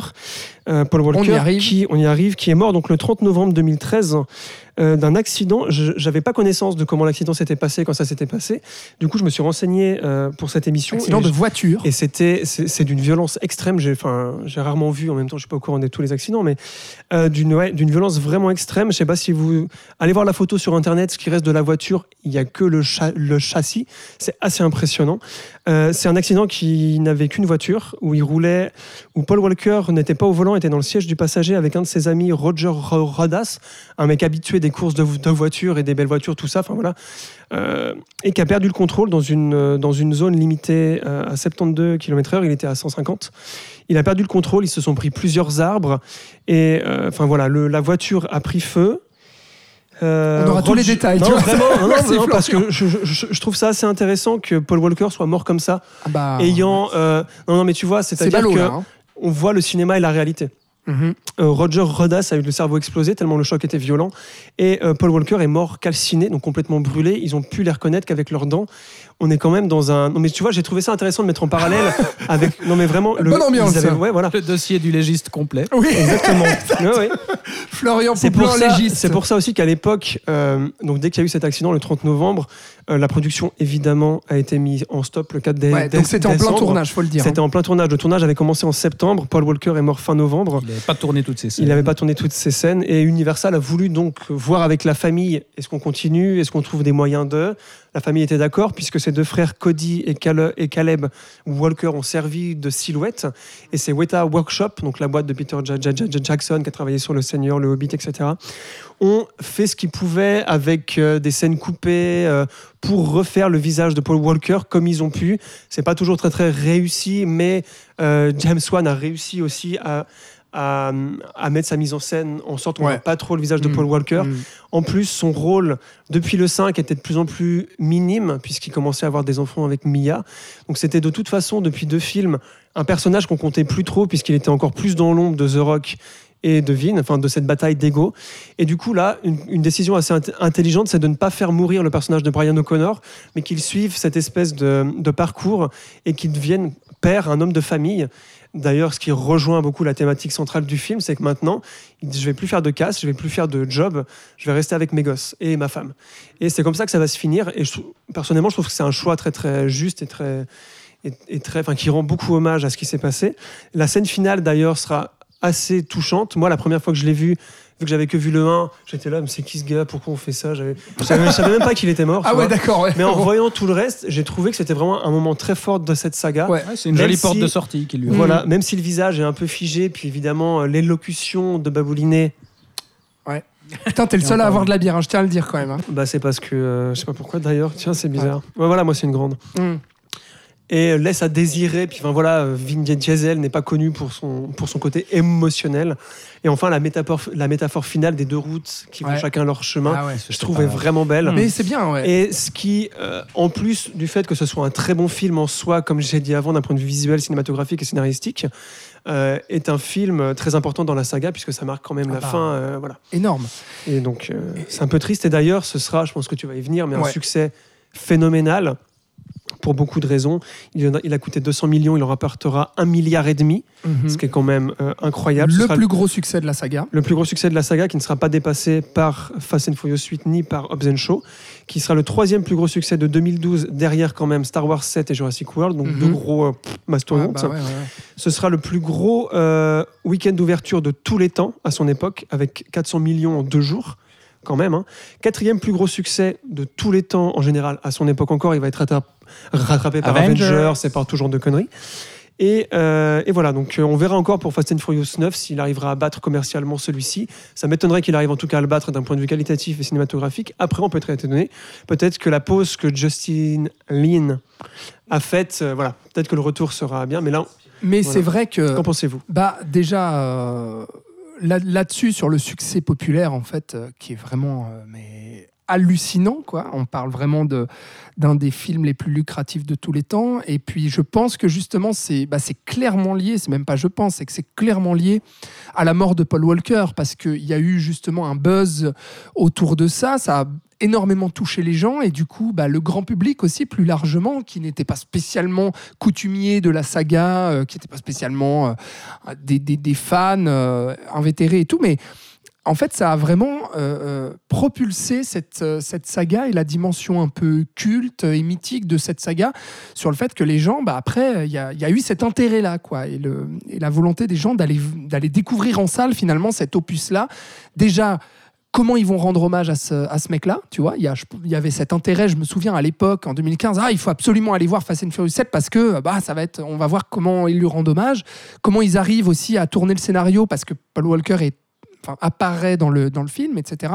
Euh, Paul Walker, On y arrive. qui on y arrive, qui est mort donc le 30 novembre 2013 euh, d'un accident. Je n'avais pas connaissance de comment l'accident s'était passé quand ça s'était passé. Du coup, je me suis renseigné euh, pour cette émission. Accident et de voiture. et c'était, c'est c'est d'une violence extrême. J'ai, enfin, j'ai rarement vu. En même temps, je suis pas au courant de tous les accidents, mais euh, d'une, ouais, d'une violence vraiment extrême. Je sais pas si vous allez voir la photo sur internet. Ce qui reste de la voiture, il y a que le, cha- le châssis. C'est assez impressionnant. C'est un accident qui n'avait qu'une voiture où il roulait, où Paul Walker n'était pas au volant, était dans le siège du passager avec un de ses amis, Roger Ro- Rodas, un mec habitué des courses de, de voitures et des belles voitures, tout ça. Enfin voilà. Euh, et qui a perdu le contrôle dans une, euh, dans une zone limitée euh, à 72 km/h. Il était à 150. Il a perdu le contrôle, ils se sont pris plusieurs arbres. Et euh, enfin voilà, le- la voiture a pris feu. Euh, On aura tous les détails, Non, vraiment, non, non, parce que je, je- je trouve ça assez intéressant que Paul Walker soit mort comme ça, Ah bah, ayant. non, non, mais tu vois, c'est c'est-à-dire que là. hein. on voit le cinéma et la réalité. Mhm. Euh, Roger Rodas a eu le cerveau explosé tellement le choc était violent. Et euh, Paul Walker est mort calciné, donc complètement brûlé. Ils ont pu les reconnaître qu'avec leurs dents. On est quand même dans un. Non, mais tu vois, j'ai trouvé ça intéressant de mettre en parallèle avec. Non, mais vraiment. Bonne ambiance, avaient-. Ouais, voilà. Le dossier du légiste complet. Oui, Exactement. Ouais, ouais. Florian C'est pour, Pouplin, ça, légiste. c'est pour ça aussi qu'à l'époque, euh, donc dès qu'il y a eu cet accident le 30 novembre, euh, la production évidemment a été mise en stop le 4 dé- Ouais, dé- donc c'était en plein décembre. tournage, faut le dire. C'était en plein tournage. Le tournage avait commencé en septembre. Paul Walker est mort fin novembre. Il n'avait pas tourné toutes ces scènes. Il n'avait pas tourné toutes ces scènes et Universal a voulu donc voir avec la famille est-ce qu'on continue, est-ce qu'on trouve des moyens de. La famille était d'accord puisque ses deux frères Cody et, Cal- et Caleb Walker ont servi de silhouette et c'est Weta Workshop, donc la boîte de Peter Ja- Ja- Ja- Jackson qui a travaillé sur Le Seigneur, Le Hobbit, etc. ont fait ce qu'ils pouvaient avec euh, des scènes coupées euh, pour refaire le visage de Paul Walker comme ils ont pu. C'est pas toujours très très réussi, mais euh, James Wan a réussi aussi à, à, à mettre sa mise en scène en sorte qu'on ne Ouais. voit pas trop le visage de Mm. Paul Walker. Mm. En plus, son rôle depuis le 5 était de plus en plus minime, puisqu'il commençait à avoir des enfants avec Mia. Donc c'était de toute façon, depuis deux films, un personnage qu'on comptait plus trop, puisqu'il était encore plus dans l'ombre de The Rock et de Vin, enfin de cette bataille d'ego. Et du coup, là, une, une décision assez int- intelligente, c'est de ne pas faire mourir le personnage de Brian O'Connor, mais qu'il suive cette espèce de, de parcours et qu'il devienne père, un homme de famille. D'ailleurs, ce qui rejoint beaucoup la thématique centrale du film, c'est que maintenant, il dit, je vais plus faire de casse, je vais plus faire de job, je vais rester avec mes gosses et ma femme. Et c'est comme ça que ça va se finir. Et personnellement, je trouve que c'est un choix très très juste et très et, très, enfin, qui rend beaucoup hommage à ce qui s'est passé. La scène finale d'ailleurs sera assez touchante. Moi, la première fois que je l'ai vu, vu que j'avais que vu le 1, j'étais là, mais c'est qui ce gars? Pourquoi on fait ça? J'avais- Je savais, même pas qu'il était mort. Ah ouais, d'accord. ouais. Mais en voyant tout le reste, j'ai trouvé que c'était vraiment un moment très fort de cette saga. Ouais. Ouais, c'est une Même jolie porte de sortie qui lui Voilà, même si le visage est un peu figé, puis évidemment euh, l'élocution de Baboulinet, Putain, t'es le seul à avoir de la bière, hein, je tiens à le dire quand même. hein. bah c'est parce que euh, je sais pas pourquoi d'ailleurs. Tiens, c'est bizarre. Ouais, voilà, moi c'est une grande. Mm. Et laisse à désirer. Puis enfin, voilà, Vin Diesel n'est pas connu pour son, pour son côté émotionnel. Et enfin, la métaphore, la métaphore finale des deux routes qui vont chacun leur chemin, Ah ouais. je trouvais vraiment belle. Mais c'est bien, ouais. Et ce qui, euh, en plus du fait que ce soit un très bon film en soi, comme j'ai dit avant, d'un point de vue visuel, cinématographique et scénaristique, euh, est un film très important dans la saga puisque ça marque quand même Ah la bah. fin. euh, voilà. Énorme. Et donc, c'est un peu triste. Et d'ailleurs, ce sera, je pense que tu vas y venir, mais un succès phénoménal pour beaucoup de raisons. Il, a, coûté 200 millions, il en rapportera un milliard et demi, Mhm. ce qui est quand même euh, incroyable. Le plus gros succès de la saga. le plus gros succès de la saga qui ne sera pas dépassé par Fast and Furious 8 ni par Hobbs and Shaw, qui sera le troisième plus gros succès de 2012 derrière quand même Star Wars 7 et Jurassic World, donc Mhm. deux gros euh, mastodontes. bah ouais, ouais, ouais. Ce sera le plus gros euh, week-end d'ouverture de tous les temps à son époque, avec 400 millions en deux jours, quand même. hein. Quatrième plus gros succès de tous les temps en général à son époque encore. Il va être rattra- rattrapé par Avengers. Avengers, c'est par tout genre de conneries. Et, euh, et voilà, donc euh, on verra encore pour Fast and Furious 9 s'il arrivera à battre commercialement celui-ci. Ça m'étonnerait qu'il arrive en tout cas à le battre d'un point de vue qualitatif et cinématographique. Après, on peut être étonné. Peut-être que la pause que Justin Lin a faite, euh, voilà, peut-être que le retour sera bien. Mais là, Mais Voilà. c'est vrai que. qu'en pensez-vous? Bah déjà euh, là- là-dessus sur le succès populaire en fait qui est vraiment mais hallucinant quoi. On parle vraiment de d'un des films les plus lucratifs de tous les temps. Et puis je pense que justement c'est bah, c'est clairement lié, c'est même pas je pense, c'est que c'est clairement lié à la mort de Paul Walker parce qu'il y a eu justement un buzz autour de ça, ça a énormément touché les gens. Et du coup bah, le grand public aussi plus largement qui n'était pas spécialement coutumier de la saga, euh, qui n'était pas spécialement euh, des, des- fans euh, invétérés et tout, mais en fait, ça a vraiment euh, euh, propulsé cette, euh, cette saga et la dimension un peu culte et mythique de cette saga sur le fait que les gens, bah, après, il y a, eu cet intérêt-là, quoi, et, la volonté des gens d'aller découvrir en salle, finalement, cet opus-là. Déjà, comment ils vont rendre hommage à ce, mec-là, tu vois? Il y avait cet intérêt, je me souviens à l'époque, en 2015, ah, il faut absolument aller voir Fast and Furious 7 parce que bah, ça va être, on va voir comment ils lui rendent hommage, comment ils arrivent aussi à tourner le scénario parce que Paul Walker est apparaît dans le, dans le film, etc.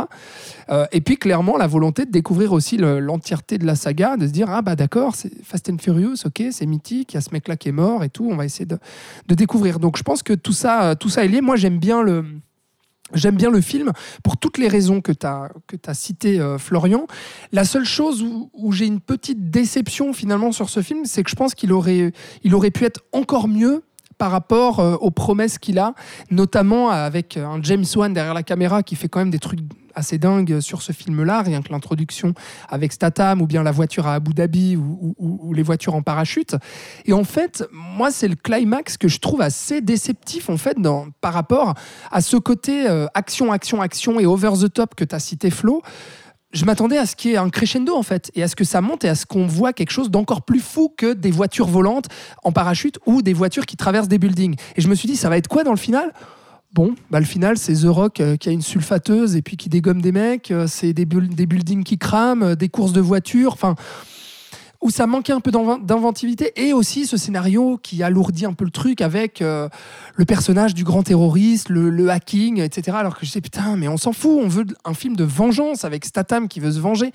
Euh, et puis clairement la volonté de découvrir aussi le- l'entièreté de la saga, de se dire ah bah d'accord, c'est Fast and Furious, ok, c'est mythique, il y a ce mec là qui est mort et tout, on va essayer de, de découvrir. Donc je pense que tout ça, euh, tout ça est lié. Moi j'aime bien le J'aime bien le film pour toutes les raisons que tu as, as citées, euh, Florian. La seule chose où, où j'ai une petite déception finalement sur ce film, c'est que je pense qu'il aurait, il aurait pu être encore mieux par rapport euh, aux promesses qu'il a, notamment avec euh, un James Wan derrière la caméra qui fait quand même des trucs assez dingues sur ce film-là, rien que l'introduction avec Statham ou bien la voiture à Abu Dhabi ou, les voitures en parachute. Et en fait, moi, c'est le climax que je trouve assez déceptif en fait par rapport à ce côté euh, action, action, action et over the top que tu as cité Flo. Je m'attendais à ce qu'il y ait un crescendo en fait, et à ce que ça monte et à ce qu'on voit quelque chose d'encore plus fou que des voitures volantes en parachute ou des voitures qui traversent des buildings. Et je me suis dit, ça va être quoi dans le final? Bon, bah le final, c'est The Rock euh, qui a une sulfateuse et puis qui dégomme des mecs, euh, c'est des, des buildings qui crament, euh, des courses de voitures, enfin où ça manquait un peu d'inven- d'inventivité et aussi ce scénario qui alourdit un peu le truc avec euh, le personnage du grand terroriste, le, le hacking, etc. Alors que je sais putain, mais on s'en fout, on veut un film de vengeance avec Statham qui veut se venger.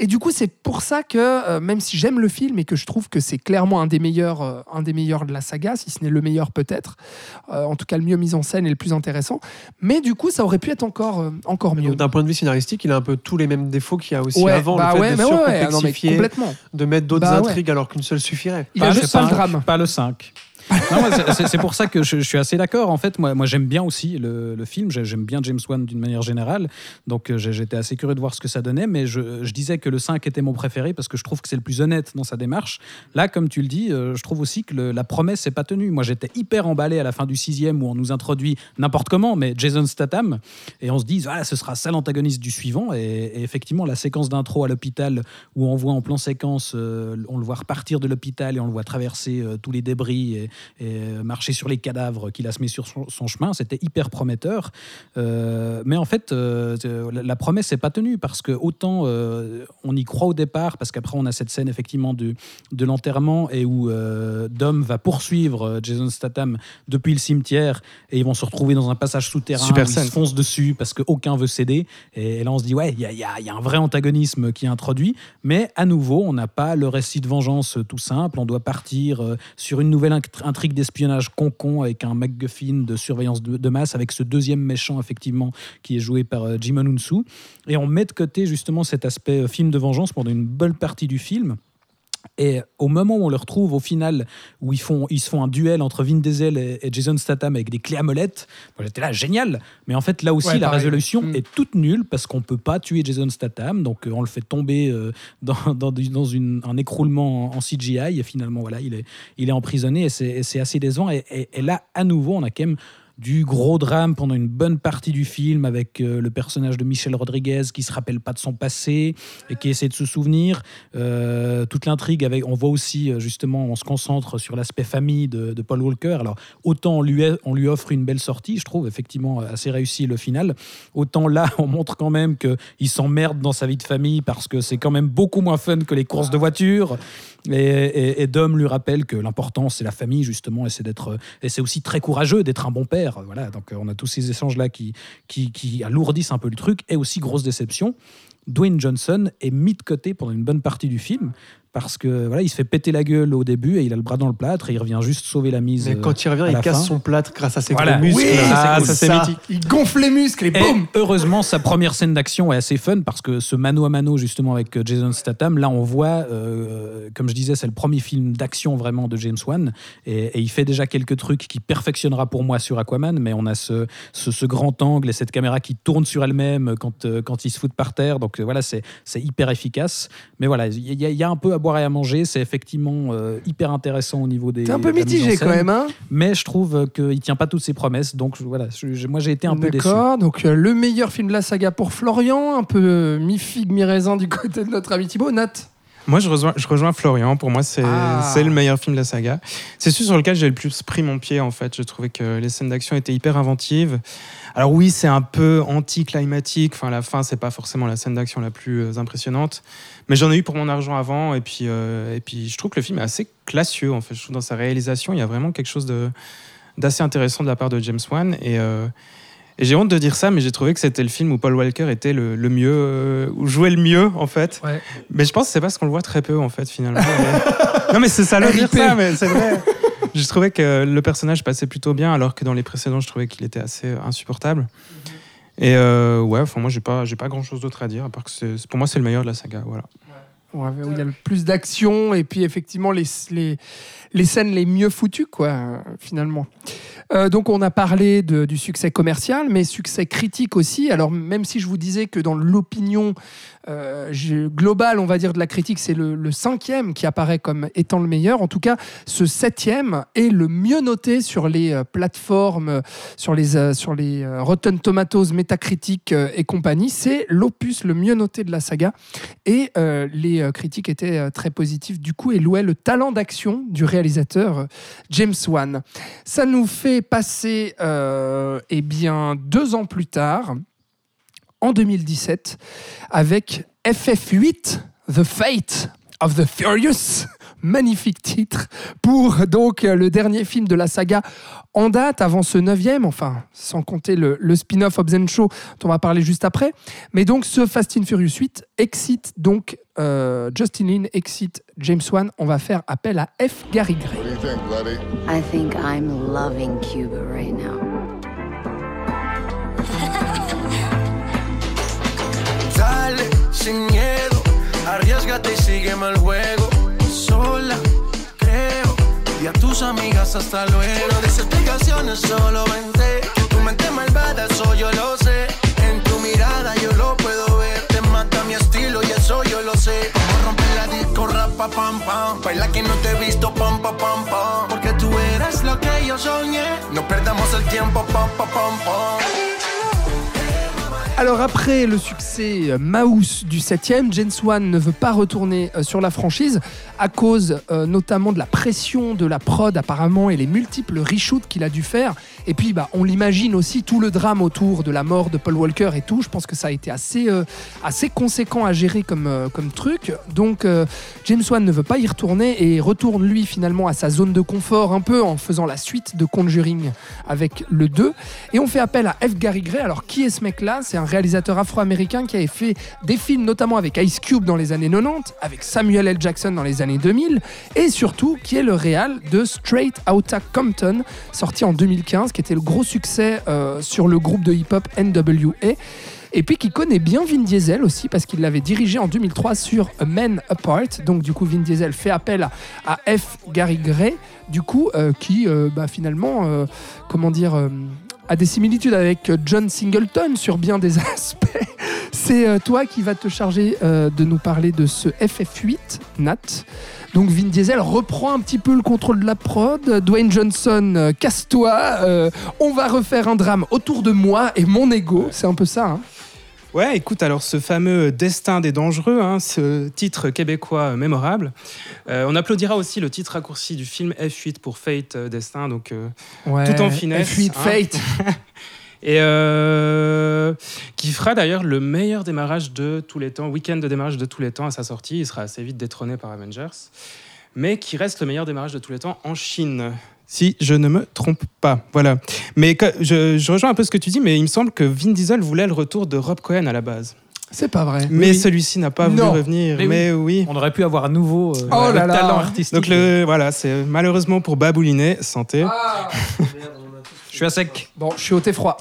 Et du coup, c'est pour ça que euh, même si j'aime le film et que je trouve que c'est clairement un des meilleurs, euh, un des meilleurs de la saga, si ce n'est le meilleur peut-être, euh, en tout cas le mieux mis en scène et le plus intéressant. Mais du coup, ça aurait pu être encore, euh, encore mieux. D'un point de vue scénaristique, il a un peu tous les mêmes défauts qu'il y a aussi Ouais, avant. bah le fait ouais, de mais ouais, ouais, non, mais surcomplexifier, complètement. de mettre d'autres Bah ouais. intrigues alors qu'une seule suffirait. Il a juste le pas le 5, drame. Pas le 5. C'est- pour ça que je, suis assez d'accord. En fait, moi, moi j'aime bien aussi le, le film. J'ai- J'aime bien James Wan d'une manière générale. Donc, euh, j'étais assez curieux de voir ce que ça donnait. Mais je, disais que le 5 était mon préféré parce que je trouve que c'est le plus honnête dans sa démarche. Là, comme tu le dis, euh, je trouve aussi que la promesse n'est pas tenue. Moi, j'étais hyper emballé à la fin du sixième où on nous introduit n'importe comment, mais Jason Statham. Et on se dit, voilà, ce sera ça l'antagoniste du suivant. Et, effectivement, la séquence d'intro à l'hôpital où on voit en plan séquence, euh, on le voit repartir de l'hôpital et on le voit traverser tous les débris et marcher sur les cadavres qu'il a se met sur son, son chemin. C'était hyper prometteur. Euh, mais en fait, euh, la, promesse n'est pas tenue parce que autant euh, on y croit au départ, parce qu'après on a cette scène effectivement du, de l'enterrement et où euh, Dom va poursuivre euh, Jason Statham depuis le cimetière et ils vont se retrouver dans un passage souterrain Super où ils se foncent dessus parce qu'aucun veut céder. Et, là on se dit ouais, il y a, y a- il y a un vrai antagonisme qui est introduit, mais à nouveau on n'a pas le récit de vengeance euh, tout simple. On doit partir euh, sur une nouvelle intrigue d'espionnage con-con avec un MacGuffin de surveillance de, masse avec ce deuxième méchant effectivement qui est joué par euh, Jim Onunsu. Et on met de côté justement cet aspect euh, film de vengeance pendant une bonne partie du film. Et au moment où on le retrouve au final, où ils, font, ils se font un duel entre Vin Diesel et, et Jason Statham avec des clés à molette, moi, j'étais là, génial. Mais en fait, là aussi, Ouais, la pareil. résolution Mm. est toute nulle parce qu'on peut pas tuer Jason Statham. Donc, euh, on le fait tomber euh, dans, dans, une- un écroulement en, en CGI. Et finalement, voilà, il est, il est emprisonné et c'est et c'est assez décevant. Et, et- et là, à nouveau, on a quand même du gros drame pendant une bonne partie du film avec euh, le personnage de Michel Rodriguez qui se rappelle pas de son passé et qui essaie de se souvenir. Euh, toute l'intrigue avec, on voit aussi euh, justement, on se concentre sur l'aspect famille de, Paul Walker. Alors autant on lui, on lui offre une belle sortie, je trouve effectivement assez réussi le final. Autant là, on montre quand même que il s'emmerde dans sa vie de famille parce que c'est quand même beaucoup moins fun que les courses de voiture. Et, Dom lui rappelle que l'important c'est la famille justement et c'est d'être et c'est aussi très courageux d'être un bon père. Voilà, donc euh, on a tous ces échanges là qui, qui qui alourdissent un peu le truc et aussi grosse déception. Dwayne Johnson est mis de côté pendant une bonne partie du film parce que voilà, il se fait péter la gueule au début et il a le bras dans le plâtre et il revient juste sauver la mise. Mais euh, quand il revient, il casse fin. son plâtre grâce à ses Voilà. gros muscles. Oui, Ah, ça, c'est mythique. Il gonfle les muscles et Et boum heureusement, sa première scène d'action est assez fun parce que ce mano à mano justement avec euh, Jason Statham, là on voit, euh, comme je disais, c'est le premier film d'action vraiment de James Wan et, et il fait déjà quelques trucs qui perfectionnera pour moi sur Aquaman, mais on a ce, ce, ce grand angle et cette caméra qui tourne sur elle-même quand, euh, quand il se fout par terre. Donc euh, voilà, c'est hyper efficace. Mais voilà, il y, a- il y a un peu à boire et à manger. C'est effectivement euh, hyper intéressant au niveau des. T'es un peu mitigé quand même, hein Mais je trouve qu'il tient pas toutes ses promesses. Donc voilà, je- moi j'ai été un peu déçu. D'accord, donc euh, le meilleur film de la saga pour Florian, un peu euh, mi-figue, mi-raisin du côté de notre ami Thibaut. Nat Moi, je rejoins, je rejoins Florian. Pour moi, c'est Ah. c'est le meilleur film de la saga. C'est celui sur lequel j'ai le plus pris mon pied, en fait. Je trouvais que les scènes d'action étaient hyper inventives. Alors oui, c'est un peu anti-climatique. Enfin, la fin, c'est pas forcément la scène d'action la plus euh, impressionnante. Mais j'en ai eu pour mon argent avant. Et puis, euh, et puis, je trouve que le film est assez classieux, en fait. Je trouve dans sa réalisation, il y a vraiment quelque chose de d'assez intéressant de la part de James Wan. Et, euh, et j'ai honte de dire ça, mais j'ai trouvé que c'était le film où Paul Walker était le, le mieux, euh, où jouait le mieux, en fait. Ouais. Mais je pense que c'est parce qu'on le voit très peu, en fait, finalement. Non, mais c'est ça le dire ça, mais c'est vrai. Je trouvais que le personnage passait plutôt bien, alors que dans les précédents, je trouvais qu'il était assez insupportable. Et euh, ouais, enfin, moi, j'ai pas, j'ai pas grand chose d'autre à dire, à part que c'est- pour moi, c'est le meilleur de la saga. Voilà. Ouais, où il y a le plus d'action et puis effectivement les, les, les scènes les mieux foutues, quoi, finalement. Euh, donc on a parlé du succès commercial, mais succès critique aussi. Alors même si je vous disais que dans l'opinion euh, globale, on va dire, de la critique, c'est le, cinquième qui apparaît comme étant le meilleur. En tout cas, ce septième est le mieux noté sur les euh, plateformes, sur les, sur les Rotten Tomatoes, Metacritic et compagnie. C'est l'opus le mieux noté de la saga. Et les critiques étaient très positifs du coup et louaient le talent d'action du réalisateur James Wan. Ça nous fait passer euh, eh bien, deux ans plus tard, en 2017, avec FF8, The Fate of the Furious. Magnifique titre pour donc le dernier film de la saga en date avant ce neuvième, enfin sans compter le, le spin-off Hobbs Show dont on va parler juste après. Mais donc ce Fast and Furious 8 excite donc euh, Justin Lin, excite James Wan. On va faire appel à F. Gary Gray. What do you think? I think I'm loving Cuba right now. Dale, sin miedo, arriesgate y sígueme el juego. Sola, creo, y a tus amigas hasta luego. Des explicaciones, solo vente. Que tu mente malvada, eso yo lo sé. En tu mirada yo lo puedo ver. Te mata mi estilo y eso yo lo sé. A romper la disco, rapa, pam, pam. Baila que no te he visto, pam, pam, pam, pam. Porque tú eres lo que yo soñé. No perdamos el tiempo, pam, pam, pam, pam. Alors après le succès euh, Mouse du 7ème, James Wan ne veut pas retourner euh, sur la franchise à cause euh, notamment de la pression de la prod apparemment et les multiples reshoots qu'il a dû faire. Et puis bah, on l'imagine aussi tout le drame autour de la mort de Paul Walker et tout. Je pense que ça a été assez, assez conséquent à gérer comme, comme truc. Donc James Wan ne veut pas y retourner et retourne lui finalement à sa zone de confort un peu en faisant la suite de Conjuring avec le 2. Et on fait appel à F. Gary Gray. Alors qui est ce mec-là? C'est réalisateur afro-américain qui avait fait des films notamment avec Ice Cube dans les années 90, avec Samuel L. Jackson dans les années 2000 et surtout qui est le réal de Straight Outta Compton sorti en 2015 qui était le gros succès euh, sur le groupe de hip-hop NWA. Et puis qui connaît bien Vin Diesel aussi parce qu'il l'avait dirigé en 2003 sur A Man Apart. Donc du coup Vin Diesel fait appel à, F. Gary Gray, du coup euh, qui euh, bah, finalement, comment dire, a des similitudes avec John Singleton sur bien des aspects. C'est euh, toi qui vas te charger euh, de nous parler de ce FF8, Nat. Donc Vin Diesel reprend un petit peu le contrôle de la prod. Dwayne Johnson, euh, casse-toi. euh, on va refaire un drame autour de moi et mon ego. C'est un peu ça. hein. Ouais, écoute, alors ce fameux Destin des dangereux, hein, ce titre québécois mémorable, euh, on applaudira aussi le titre raccourci du film F8 pour Fate euh, Destin, donc euh, Ouais, tout en finesse. F8 hein. Fate. Et euh, qui fera d'ailleurs le meilleur démarrage de tous les temps, week-end de démarrage de tous les temps à sa sortie. Il sera assez vite détrôné par Avengers, mais qui reste le meilleur démarrage de tous les temps en Chine. Si je ne me trompe pas, voilà. Mais que- je, je rejoins un peu ce que tu dis, mais il me semble que Vin Diesel voulait le retour de Rob Cohen à la base. C'est pas vrai. Mais oui. celui-ci n'a pas voulu revenir. Mais Mais, oui. On aurait pu avoir à nouveau euh, Oh le là là. talent artistique. Donc le, voilà, c'est malheureusement pour Baboulinet, santé. Je suis à sec. Bon, je suis au thé froid.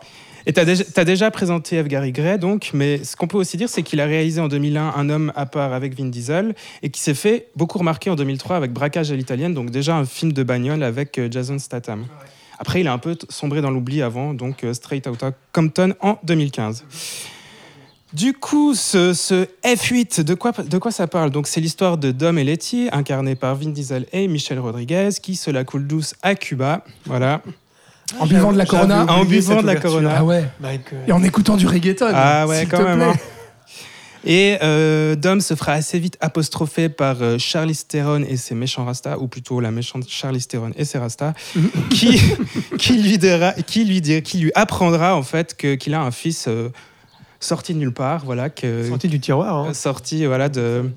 Et tu as, déjà- présenté F. Gary Gray, donc, mais ce qu'on peut aussi dire, c'est qu'il a réalisé en 2001 Un homme à part avec Vin Diesel et qui s'est fait beaucoup remarquer en 2003 avec Braquage à l'italienne, donc déjà un film de bagnole avec euh, Jason Statham. Après, il a un peu sombré dans l'oubli avant, donc euh, Straight Outta Compton en 2015. Du coup, ce, ce F8, de quoi, de quoi ça parle? Donc, c'est l'histoire de Dom et Letty, incarnés par Vin Diesel et Michel Rodriguez, qui se la coule douce à Cuba. Voilà. En buvant de la Corona. En buvant de la. Corona. Ah ouais. Michael. Et en écoutant du reggaeton. Ah ouais, s'il quand te même. plaît. hein. Et euh, Dom se fera assez vite apostrophé par euh, Charlize Theron et ses méchants Rastas, ou plutôt la méchante Charlize Theron et ses Rastas, qui, qui, lui dira, qui, lui dira- qui lui apprendra en fait que- qu'il a un fils euh, sorti de nulle part, voilà, que, Sorti du tiroir. hein. sorti voilà, de,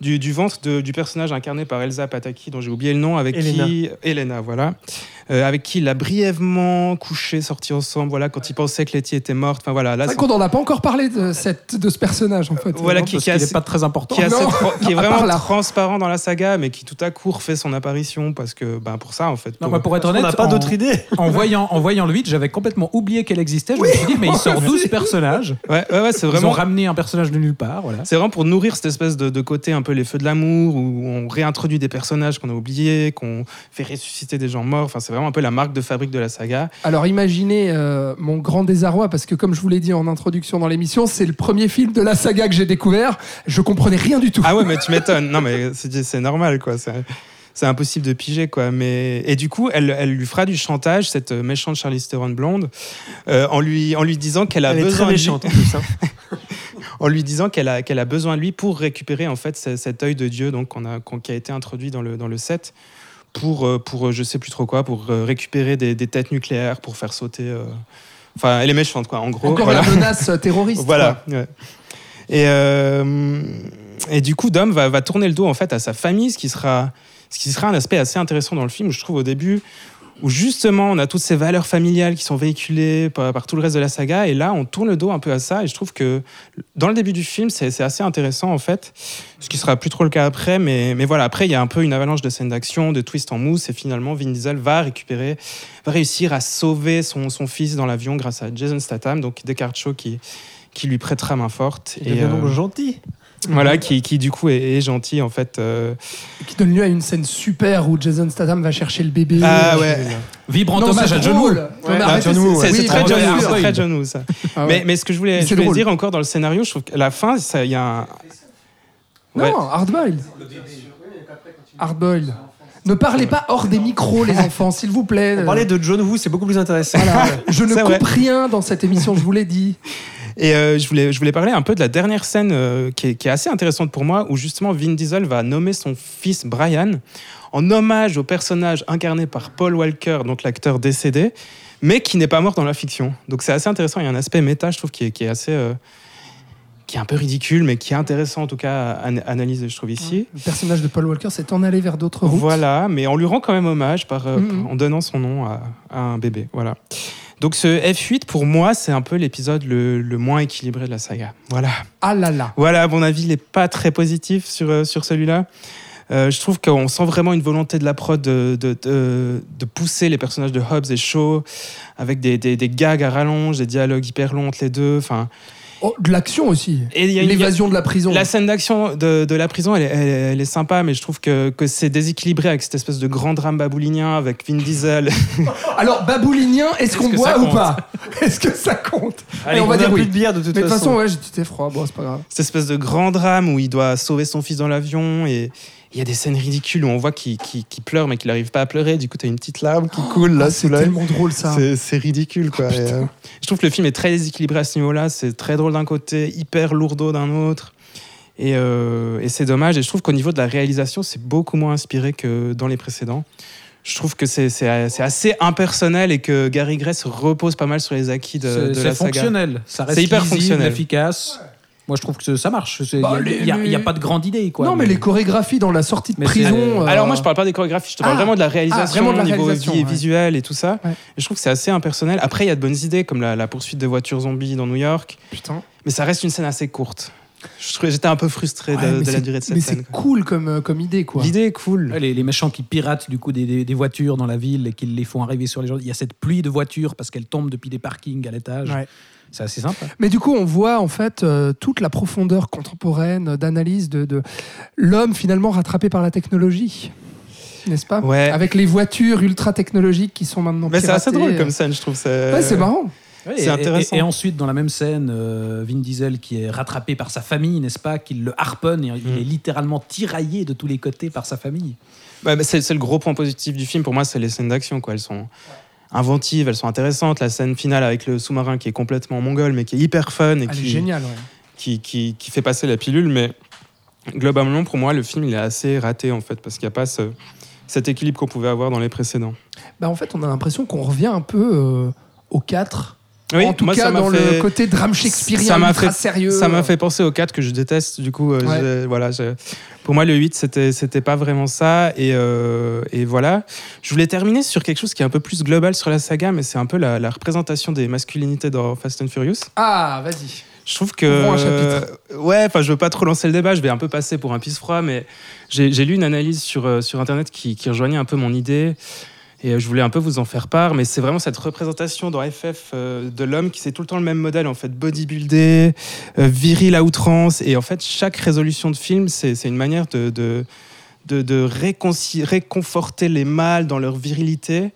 du, du ventre de- du personnage incarné par Elsa Pataki, dont j'ai oublié le nom, avec Elena. qui Elena, voilà, Euh, avec qui il a brièvement couché, sorti ensemble, voilà, quand il pensait que Letty était morte. Enfin voilà, là, C'est vrai qu'on n'en a pas encore parlé de, cette, de ce personnage en fait. Voilà, qui, qui, est pas très important. qui est, Non. qui vraiment là. transparent dans la saga, mais qui tout à coup refait son apparition parce que, ben, pour ça, en fait. Non, pour- être On honnête, n'a pas d'autre idée. En voyant, en voyant le 8, j'avais complètement oublié qu'elle existait. Je me suis dit, mais il sort 12 personnages. Ouais, ouais, ouais, c'est Ils ont ramené un personnage de nulle part. Voilà. C'est vraiment pour nourrir cette espèce de, de côté un peu les feux de l'amour, où on réintroduit des personnages qu'on a oubliés, qu'on fait ressusciter des gens morts. Enfin, c'est vraiment un peu la marque de fabrique de la saga. Alors imaginez euh, mon grand désarroi, parce que comme je vous l'ai dit en introduction dans l'émission, c'est le premier film de la saga que j'ai découvert. Je comprenais rien du tout. Ah ouais, mais tu m'étonnes. Non, mais c'est c'est normal, quoi. C'est- C'est impossible de piger, quoi. Mais... Et du coup, elle, elle lui fera du chantage, cette méchante Charlize Theron blonde, euh, en, lui, en lui disant qu'elle a Elle est besoin de en plus. hein. en lui disant qu'elle a, qu'elle a besoin de lui pour récupérer en fait ce- cet œil de Dieu donc qu'on a, qu'on- qui a été introduit dans le, dans le set pour, euh, pour euh, je sais plus trop quoi, pour euh, récupérer des, des têtes nucléaires, pour faire sauter... Enfin, elle est méchante, quoi, en gros. Encore voilà. la menace terroriste. Voilà. ouais. Et, euh, et du coup, Dom va, va tourner le dos en fait à sa famille, ce qui sera, ce qui sera un aspect assez intéressant dans le film, je trouve au début, où justement on a toutes ces valeurs familiales qui sont véhiculées par, par tout le reste de la saga, et là on tourne le dos un peu à ça, et je trouve que dans le début du film, c'est assez intéressant en fait, ce qui sera plus trop le cas après, mais, mais voilà, après il y a un peu une avalanche de scènes d'action, de twists en mousse, et finalement Vin Diesel va récupérer, va réussir à sauver son, son fils dans l'avion grâce à Jason Statham, donc Descartes Shaw qui qui lui prêtera main forte. Il devient donc euh, gentil. Voilà, qui, qui du coup est, est gentil en fait. euh. Qui donne lieu à une scène super où Jason Statham va chercher le bébé. Ah ouais. Vibrant hommage à John. Woo. Ah, c'est- ouais. très John Woo, c'est très John Woo, ça. Ah ouais. Mais, mais ce que je voulais, je dire encore dans le scénario, je trouve qu'à la fin, ça- il y a un. Ouais. Non, hardboiled. Hardboiled. Ne parlez pas hors des micros, les enfants, s'il vous plaît. Parler de John Woo, c'est beaucoup plus intéressant. Voilà. Je ne coupe vrai. rien dans cette émission, je vous l'ai dit. Et euh, je, voulais, je voulais parler un peu de la dernière scène euh, qui, est, qui est assez intéressante pour moi, où justement Vin Diesel va nommer son fils Brian en hommage au personnage incarné par Paul Walker, donc l'acteur décédé, mais qui n'est pas mort dans la fiction. Donc c'est assez intéressant. Il y a un aspect méta, je trouve, qui est, qui est assez. euh, qui est un peu ridicule, mais qui est intéressant en tout cas à an- analyser, je trouve, ici. Le personnage de Paul Walker s'est en allé vers d'autres routes. Voilà, mais on lui rend quand même hommage par, Mhm. en donnant son nom à, à un bébé. Voilà. Donc ce F8, pour moi, c'est un peu l'épisode le, le moins équilibré de la saga. Voilà. Ah là là. Voilà, à mon avis, il n'est pas très positif sur, euh, sur celui-là. Euh, je trouve qu'on sent vraiment une volonté de la prod de, de, de- de pousser les personnages de Hobbs et Shaw avec des, des, des gags à rallonge, des dialogues hyper longs entre les deux. Enfin, Oh, de l'action aussi. et il y a une- L'évasion de la prison. la scène d'action de, de la prison, elle, est- elle est- elle est sympa, mais je trouve que, que c'est déséquilibré avec cette espèce de grand drame baboulinien avec Vin Diesel. Alors, baboulinien, est-ce qu'on boit ou pas? Est-ce que ça compte? Allez, on va a dire plus de bière de toute Mais de toute façon. façon, ouais, j'ai tout froid. Bon, c'est pas grave. cette espèce de grand drame où il doit sauver son fils dans l'avion et il y a des scènes ridicules où on voit qu'il pleure mais qu'il n'arrive pas à pleurer. Du coup, tu as une petite larme qui coule là Ah, c'est tellement drôle ça. C'est- C'est ridicule quoi. Et, euh, je trouve que le film est très déséquilibré à ce niveau-là. C'est très drôle d'un côté, hyper lourdeau d'un autre. Et, euh, et c'est dommage. Et je trouve qu'au niveau de la réalisation, c'est beaucoup moins inspiré que dans les précédents. Je trouve que c'est c'est- c'est assez impersonnel et que Gary Gray se repose pas mal sur les acquis de, C'est de c'est la saga. fonctionnel. Ça reste C'est hyper lisible, fonctionnel. efficace. Moi, je trouve que ça marche. Il n'y Bah, a, les- y a- y a les- pas de grande idée. Quoi, non, mais les chorégraphies dans la sortie de Mais prison. euh, Alors moi je parle pas des chorégraphies, je te parle Ah. vraiment de la réalisation, Ah, vraiment de la niveau réalisation, vi- ouais. visuel et tout ça. Ouais. Et je trouve que c'est assez impersonnel. Après il y a de bonnes idées comme la, la poursuite de voitures zombies dans New York, Putain. mais ça reste une scène assez courte. J'étais un peu frustré Ouais, de, mais de la durée de Mais cette scène. c'est cool comme, euh, comme idée, quoi. L'idée est cool. Les, les méchants qui piratent du coup des, des- des voitures dans la ville et qui les font arriver sur les gens. Il y a cette pluie de voitures parce qu'elles tombent depuis des parkings à l'étage. Ouais. C'est assez sympa. Mais du coup, on voit en fait euh, toute la profondeur contemporaine d'analyse de, de l'homme finalement rattrapé par la technologie. N'est-ce pas? Ouais. Avec les voitures ultra technologiques qui sont maintenant Mais c'est assez drôle comme scène, je trouve. c'est- Ouais, c'est marrant. C'est et- intéressant. Et, ensuite, dans la même scène, euh, Vin Diesel qui est rattrapé par sa famille, n'est-ce pas Qu'il le harponne et il Mm. est littéralement tiraillé de tous les côtés par sa famille. Ouais, mais c'est c'est le gros point positif du film pour moi, c'est les scènes d'action. quoi. Elles sont inventives, elles sont intéressantes. La scène finale avec le sous-marin qui est complètement mongol, mais qui est hyper fun et Elle est qui, géniale. ouais. qui, qui, qui fait passer la pilule, mais globalement, pour moi, le film, il est assez raté, en fait, parce qu'il n'y a pas ce- cet équilibre qu'on pouvait avoir dans les précédents. Bah, en fait, on a l'impression qu'on revient un peu euh, au 4. Oui, en tout moi, cas, dans fait- le côté drame shakespearien ça m'a ultra fait- sérieux. Ça m'a fait penser au 4 que je déteste, du coup, euh, Ouais. voilà, pour moi, le 8, c'était, c'était pas vraiment ça, et, euh, et voilà. Je voulais terminer sur quelque chose qui est un peu plus global sur la saga, mais c'est un peu la, la représentation des masculinités dans Fast and Furious. Ah, vas-y. Je trouve que. Un chapitre. euh, ouais, enfin, je veux pas trop lancer le débat, je vais un peu passer pour un pisse froid, mais j'ai j'ai lu une analyse sur, euh, sur Internet qui, qui rejoignait un peu mon idée. Et euh, je voulais un peu vous en faire part, mais c'est vraiment cette représentation dans FF euh, de l'homme qui c'est tout le temps le même modèle, en fait, bodybuildé, euh, viril à outrance. Et en fait, chaque résolution de film, c'est une manière de, de, de, réconforter les mâles dans leur virilité.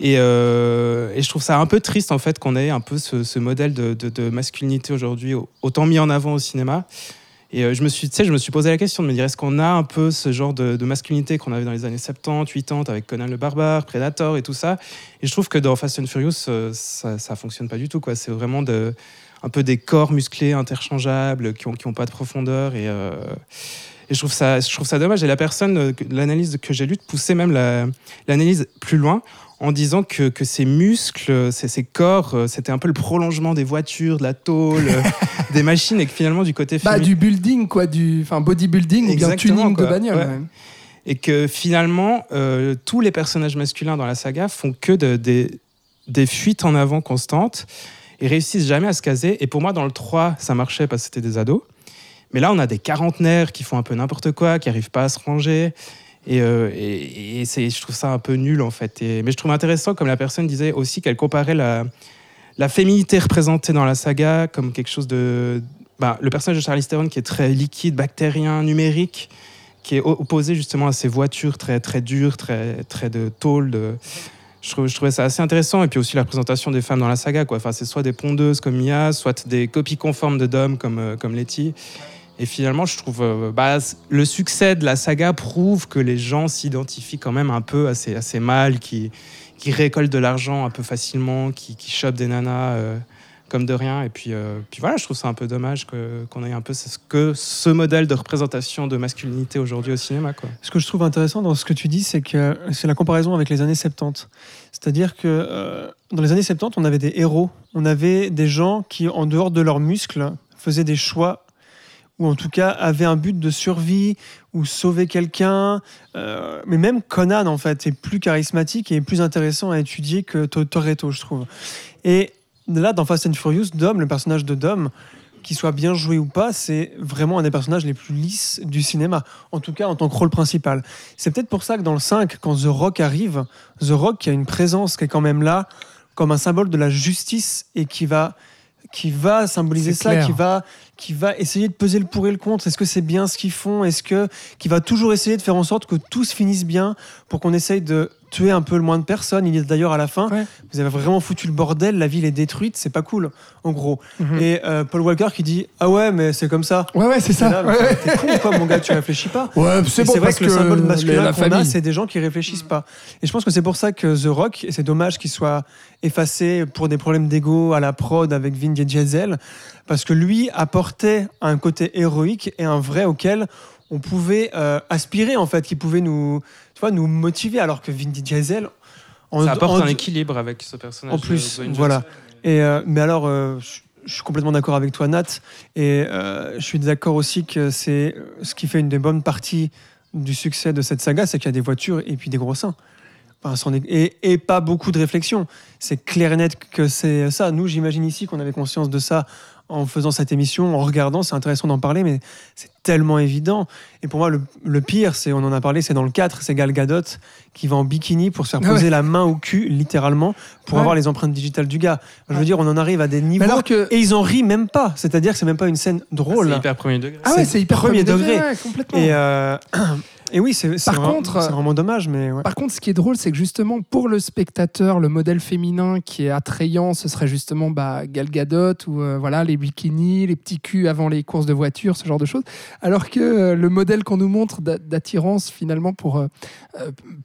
Et, je trouve ça un peu triste en fait qu'on ait un peu ce, modèle de, masculinité aujourd'hui au- autant mis en avant au cinéma. Et euh, je me suis, je me suis posé la question de me dire est-ce qu'on a un peu ce genre de, masculinité qu'on avait dans les années 70, 80 avec Conan le barbare, Predator et tout ça? Et je trouve que dans Fast and Furious, euh, ça, ça fonctionne pas du tout. C'est vraiment un peu des corps musclés interchangeables qui ont, qui ont pas de profondeur et euh, je trouve ça, dommage. Et la personne, l'analyse que j'ai lue, poussait même la- l'analyse plus loin en disant que, que ces muscles, ces, ces corps, euh, c'était un peu le prolongement des voitures, de la tôle, euh, des machines, et que finalement, du côté Bah, du building, quoi, du enfin, bodybuilding ou bien Exactement, tuning de quoi. bagnole. Ouais. ouais. et que finalement, euh, tous les personnages masculins dans la saga font que de- des, des fuites en avant constantes et réussissent jamais à se caser. Et pour moi, dans le 3, ça marchait parce que c'était des ados. Mais là, on a des quarantenaires qui font un peu n'importe quoi, qui arrivent pas à se ranger. Et, euh, je trouve ça un peu nul, en fait. Mais je trouve intéressant, comme la personne disait aussi, qu'elle comparait la, féminité représentée dans la saga comme quelque chose de... bah, le personnage de Charlize Theron qui est très liquide, bactérien, numérique, qui est opposé justement à ces voitures très, très dures, très, très de tôle. Je trouvais ça assez intéressant. Et puis aussi la présentation des femmes dans la saga. Quoi. Enfin, c'est soit des pondeuses comme Mia, soit des copies conformes de Dom comme, euh, comme Letty. Et finalement, je trouve euh, bah, le succès de la saga prouve que les gens s'identifient quand même un peu à ces, mâles qui, récoltent de l'argent un peu facilement, qui, qui chopent des nanas euh, comme de rien. Et puis, euh, puis voilà, je trouve ça un peu dommage qu'on ait un peu ce, que ce modèle de représentation de masculinité aujourd'hui au cinéma. Ce que je trouve intéressant dans ce que tu dis, c'est que c'est la comparaison avec les années 70. C'est-à-dire que euh, dans les années 70, on avait des héros, on avait des gens qui, en dehors de leurs muscles, faisaient des choix ou en tout cas avaient un but de survie ou sauver quelqu'un. Euh, mais même Conan, en fait, est plus charismatique et plus intéressant à étudier que To- Toretto, je trouve. Et là, dans Fast and Furious, Dom, le personnage de Dom, qu'il soit bien joué ou pas, c'est vraiment un des personnages les plus lisses du cinéma. En tout cas, en tant que rôle principal. C'est peut-être pour ça que dans le 5, quand The Rock arrive, The Rock qui a une présence qui est quand même là, comme un symbole de la justice et qui va, qui va symboliser ça, clair. qui va, qui va essayer de peser le pour et le contre. Est-ce que c'est bien ce qu'ils font? Est-ce que qui va toujours essayer de faire en sorte que tout se finisse bien pour qu'on essaye de tuer un peu le moins de personnes? Il dit d'ailleurs à la fin, Ouais. vous avez vraiment foutu le bordel, la ville est détruite, c'est pas cool, en gros. Mhm. Et euh, Paul Walker qui dit ah ouais mais c'est comme ça. Ouais, ouais, c'est ça. là, Ouais. T'es con quoi mon gars, tu réfléchis pas. Ouais, c'est bon vrai parce que le symbole la masculin qu'on a, famille. c'est des gens qui réfléchissent pas. Et je pense que c'est pour ça que The Rock, et c'est dommage qu'il soit effacé pour des problèmes d'ego à la prod avec Vin Diesel, parce que lui un côté héroïque et un vrai auquel on pouvait euh, aspirer en fait, qui pouvait nous, tu vois, nous motiver, alors que Vin Diesel, en- Ça apporte en- un équilibre avec ce personnage. en de plus, voilà. Johnson. Et, euh, mais alors, euh, je, suis complètement d'accord avec toi, Nat. Et euh, je suis d'accord aussi que c'est euh, ce qui fait une des bonnes parties du succès de cette saga, c'est qu'il y a des voitures et puis des gros seins. Enfin, et, et pas beaucoup de réflexion. C'est clair et net que c'est ça. Nous, j'imagine ici qu'on avait conscience de ça en faisant cette émission, en regardant. C'est intéressant d'en parler, mais c'est tellement évident. Et pour moi, le, le pire, c'est, on en a parlé, c'est dans le 4, c'est Gal Gadot qui va en bikini pour se faire Ah poser ouais. la main au cul, littéralement, pour Ouais. avoir les empreintes digitales du gars. Je veux dire, on en arrive à des niveaux. alors que- Et ils en rient même pas. C'est-à-dire que c'est même pas une scène drôle. C'est hyper premier degré. Ah ouais, c'est hyper premier degré. ouais, complètement. Et, euh, et oui, c'est c'est Par vra- contre, c'est vraiment dommage, mais ouais. Par contre, ce qui est drôle, c'est que justement, pour le spectateur, le modèle féminin qui est attrayant, ce serait justement bah, Gal Gadot ou euh, voilà, les bikinis, les petits culs avant les courses de voiture, ce genre de choses. Alors que euh, le modèle qu'on nous montre d'a- d'attirance, finalement, pour, euh,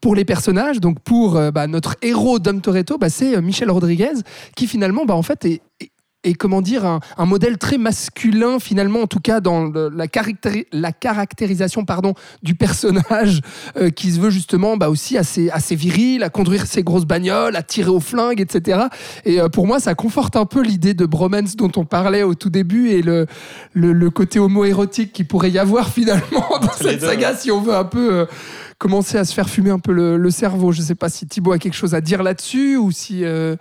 pour les personnages, donc pour bah, notre héros Dom Toretto, bah, c'est Michel Rodriguez, qui finalement, bah, en fait, est. est- est, comment dire un, un modèle très masculin finalement en tout cas dans le- la, caractéri- la caractérisation pardon du personnage euh, qui se veut justement bah, aussi assez, assez viril, à conduire ses grosses bagnoles, à tirer au flingue, etc. Et euh, pour moi, ça conforte un peu l'idée de bromance dont on parlait au tout début et le, le, le côté homo-érotique qu'il pourrait y avoir finalement dans cette deux, saga si on veut un peu euh, commencer à se faire fumer un peu le, le cerveau. Je ne sais pas si Thibaut a quelque chose à dire là-dessus ou si... euh,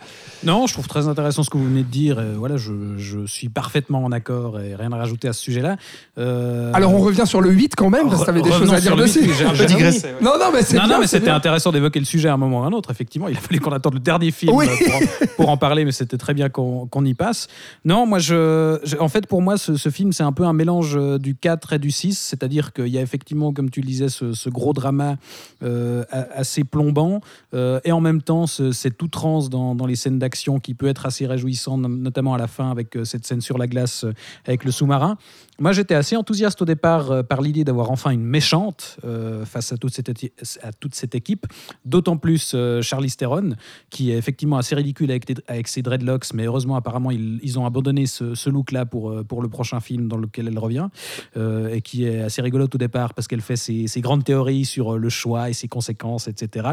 Non, je trouve très intéressant ce que vous venez de dire. et voilà, je, je suis parfaitement en accord et rien à rajouter à ce sujet-là. Euh, Alors on revient sur le 8 quand même, parce que tu avais des revenons choses à dire dessus. digressé. ouais. Non, non, mais c'est Non, bien, non, mais c'était intéressant d'évoquer le sujet à un moment ou à un autre. Effectivement, il a fallu qu'on attende le dernier film Oui. pour, en, pour en parler, mais c'était très bien qu'on y passe. Non, moi, je, je- en fait, pour moi, ce, ce film, c'est un peu un mélange euh, du 4 et du 6, c'est-à-dire qu'il y a effectivement, comme tu le disais, ce, ce gros drama euh, assez plombant, euh, et en même temps, ce- cette outrance dans, dans les scènes d'action qui peut être assez réjouissant, nom- notamment à la fin avec euh, cette scène sur la glace avec le sous-marin. Moi, j'étais assez enthousiaste au départ euh, par l'idée d'avoir enfin une méchante euh, face à toute cette, à toute cette équipe. D'autant plus euh, Charlize Theron, qui est effectivement assez ridicule avec, ses dreadlocks, mais heureusement, apparemment, ils, ont abandonné ce, look-là pour, pour le prochain film dans lequel elle revient, et qui est assez rigolote au départ parce qu'elle fait ses, grandes théories sur le choix et ses conséquences, etc.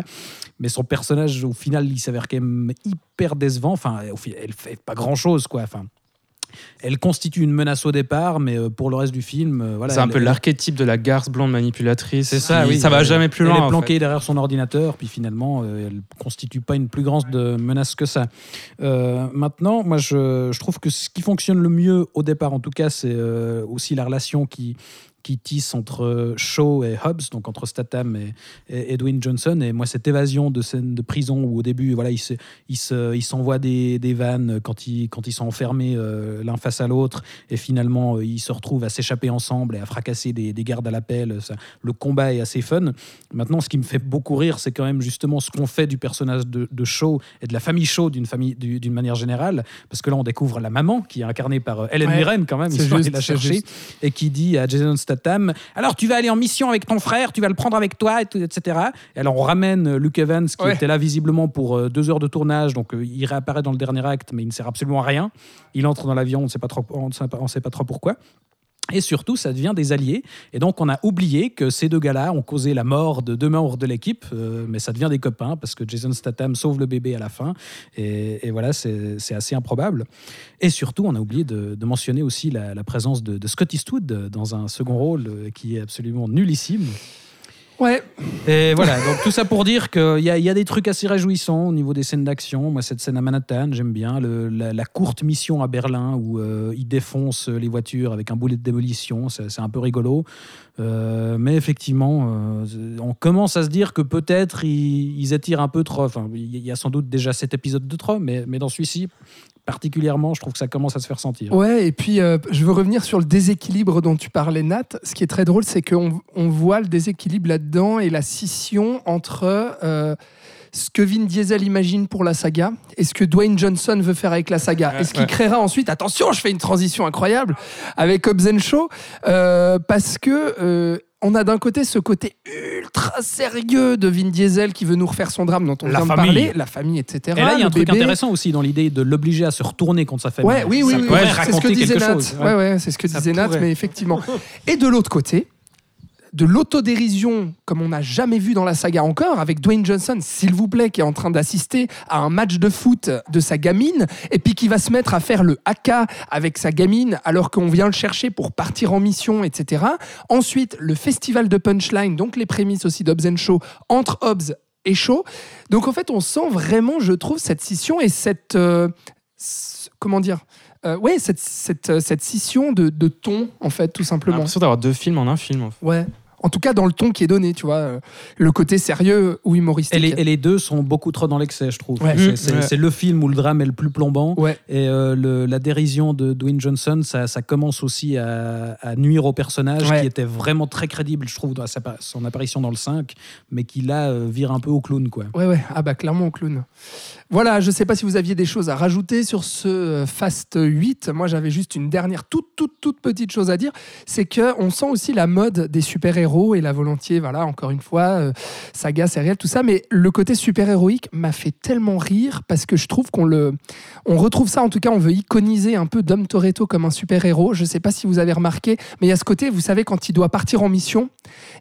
Mais son personnage, au final, il s'avère quand même hyper décevant. Enfin, elle fait pas grand-chose, quoi. Enfin, elle constitue une menace au départ, mais euh, pour le reste du film, euh, voilà. c'est un elle- peu elle- l'archétype de la garce blonde manipulatrice. C'est ça, oui. Ça va Elle- jamais plus Elle loin. est en planquée fait. derrière son ordinateur, puis finalement, euh, elle constitue pas une plus grande de menace que ça. Euh, maintenant, moi, je, je trouve que ce qui fonctionne le mieux au départ, en tout cas, c'est euh, aussi la relation qui qui tisse entre Shaw et Hobbs, donc entre Statham et, et Edwin Johnson. Et moi, cette évasion de scène de prison où au début, voilà, ils se- ils se- ils s'envoient des, des vannes quand ils, quand ils sont enfermés euh, l'un face à l'autre, et finalement, euh, ils se retrouvent à s'échapper ensemble et à fracasser des, des gardes à l'appel. Ça- Le combat est assez fun. Maintenant, ce qui me fait beaucoup rire, c'est quand même justement ce qu'on fait du personnage de, de Shaw et de la famille Shaw d'une famille du- d'une manière générale, parce que là, on découvre la maman qui est incarnée par euh, Helen Ouais, Mirren quand même. allés juste, la chercher et qui dit à Jason Statham Statham. Alors tu vas aller en mission avec ton frère, tu vas le prendre avec toi, etc. Et alors on ramène euh, Luke Evans qui Ouais. était là visiblement pour euh, deux heures de tournage, donc euh, il réapparaît dans le dernier acte, mais il ne sert absolument à rien. Il entre dans l'avion, on ne sait pas trop, on ne sait pas, on sait pas trop pourquoi. Et surtout, ça devient des alliés. Et donc, on a oublié que ces deux gars-là ont causé la mort de deux membres de l'équipe, euh, mais ça devient des copains parce que Jason Statham sauve le bébé à la fin. Et, voilà, c'est assez improbable. Et surtout, on a oublié de, mentionner aussi la, la présence de, de Scott Eastwood dans un second rôle euh, qui est absolument nullissime. Ouais, Et voilà, donc tout ça pour dire qu'il y, y a des trucs assez réjouissants au niveau des scènes d'action. Moi, cette scène à Manhattan, j'aime bien. La, courte mission à Berlin où euh, ils défoncent les voitures avec un boulet de démolition, c'est un peu rigolo. Euh, mais effectivement, euh, on commence à se dire que peut-être ils, étirent un peu trop. Enfin, il y a sans doute déjà cet épisode de trop, mais, mais dans celui-ci, particulièrement, je trouve que ça commence à se faire sentir. Ouais, et puis euh, je veux revenir sur le déséquilibre dont tu parlais, Nat. Ce qui est très drôle, c'est qu'on on voit le déséquilibre là-dedans et la scission entre ce que Vin Diesel imagine pour la saga et ce que Dwayne Johnson veut faire avec la saga. et ce qui ouais. créera ensuite, attention, je fais une transition incroyable avec Hobbs euh, parce que. euh, on a d'un côté ce côté ultra sérieux de Vin Diesel qui veut nous refaire son drame dont on La vient famille. de parler, la famille, etc. Et là, il y a un truc intéressant aussi dans l'idée de l'obliger à se retourner contre sa famille. Ouais, oui, oui, oui, ouais, c'est ce que disait Nat. Ouais, ouais, c'est ce que Ça disait Nat, mais effectivement. Et de l'autre côté, de l'autodérision comme on n'a jamais vu dans la saga encore, avec Dwayne Johnson, s'il vous plaît, qui est en train d'assister à un match de foot de sa gamine, et puis qui va se mettre à faire le haka avec sa gamine alors qu'on vient le chercher pour partir en mission, etc. Ensuite, le festival de punchline, donc les prémices aussi d'Hobbs Shaw, entre Hobbs et Shaw. Donc en fait, on sent vraiment, je trouve, cette scission et cette... euh, comment dire euh, ouais, cette, cette, euh, cette scission de, de ton, en fait, tout J'ai simplement. l'impression d'avoir deux films en un film. en fait. Ouais. En tout cas, dans le ton qui est donné, tu vois, euh, le côté sérieux ou humoristique. Et les, et les deux sont beaucoup trop dans l'excès, je trouve. Ouais. C'est- Ouais. le film où le drame est le plus plombant. Ouais. Et euh, le- la dérision de Dwayne Johnson, ça, ça commence aussi à, à nuire au personnage Ouais. qui était vraiment très crédible, je trouve, dans sa- son apparition dans le 5, mais qui là euh, vire un peu au clown. Quoi. Ouais, ouais. Ah bah clairement au clown. Voilà, je sais pas si vous aviez des choses à rajouter sur ce euh, Fast 8. Moi, j'avais juste une dernière toute, toute, toute petite chose à dire. C'est que on sent aussi la mode des super-héros et la volontiers, voilà, encore une fois, euh, saga, sérielle, tout ça. Mais le côté super-héroïque m'a fait tellement rire parce que je trouve qu'on le... On retrouve ça, en tout cas, on veut iconiser un peu Dom Toretto comme un super-héros. Je sais pas si vous avez remarqué, mais il y a ce côté, vous savez, quand il doit partir en mission,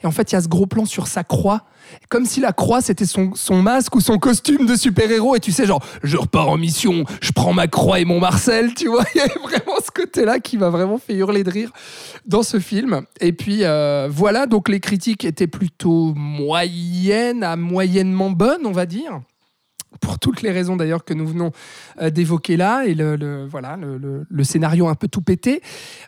et en fait, il y a ce gros plan sur sa croix comme si la croix c'était son, son masque ou son costume de super-héros et tu sais genre je repars en mission, je prends ma croix et mon Marcel, tu vois, il y a vraiment ce côté-là qui m'a vraiment fait hurler de rire dans ce film. Et puis euh, voilà, donc les critiques étaient plutôt moyennes à moyennement bonnes, on va dire. Pour toutes les raisons d'ailleurs que nous venons euh, d'évoquer là, et le, voilà, scénario un peu tout pété.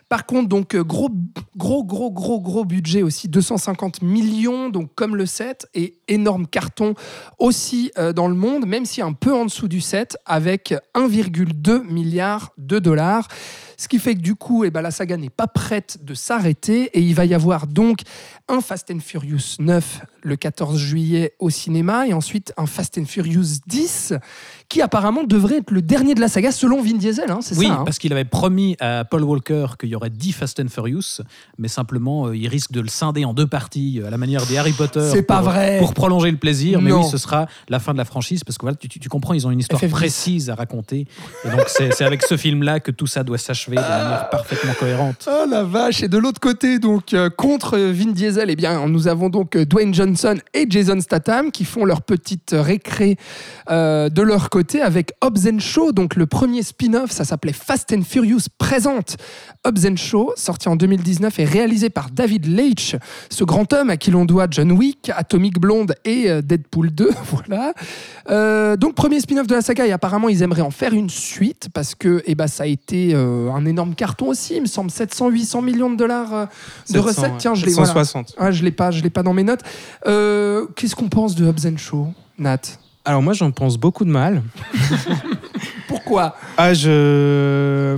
Par contre, donc euh, gros, gros, gros, gros, gros budget aussi, 250 millions, donc comme le 7, et énorme carton aussi euh, dans le monde, même si un peu en dessous du 7, avec 1,2 milliard de dollars. Ce qui fait que du coup, eh ben, la saga n'est pas prête de s'arrêter et il va y avoir donc un Fast and Furious 9 le 14 juillet au cinéma et ensuite un Fast and Furious 10 qui apparemment devrait être le dernier de la saga selon Vin Diesel, hein, c'est Oui, ça hein parce qu'il avait promis à Paul Walker qu'il y aurait 10 Fast and Furious, mais simplement, euh, il risque de le scinder en deux parties, euh, à la manière des Harry Potter. C'est pas pour- vrai. Pour prolonger le plaisir, mais Non. oui, ce sera la fin de la franchise, parce que voilà, tu, tu- comprends, ils ont une histoire FF10. précise à raconter. Et donc, c'est avec ce film-là que tout ça doit s'achever de manière parfaitement cohérente. Oh la vache Et de l'autre côté, donc euh, contre Vin Diesel, eh bien, nous avons donc Dwayne Johnson et Jason Statham qui font leur petite récré euh, de leur côté avec Hobbs and Shaw, donc le premier spin-off, ça s'appelait Fast and Furious présente Hobbs and Shaw, sorti en 2019 et réalisé par David Leitch, ce grand homme à qui l'on doit John Wick, Atomic Blonde et euh, Deadpool 2, voilà. Euh, donc premier spin-off de la saga et apparemment ils aimeraient en faire une suite parce que eh ben, ça a été euh, un énorme carton aussi, il me semble 700-800 millions de dollars euh, de 700, recettes. ouais. Tiens, je l'ai voilà. 760. Ah, je l'ai pas, je l'ai pas dans mes notes. Qu'est-ce qu'on pense de Hobbs and Shaw, Nat? Alors moi j'en pense beaucoup de mal. Pourquoi? Ah je...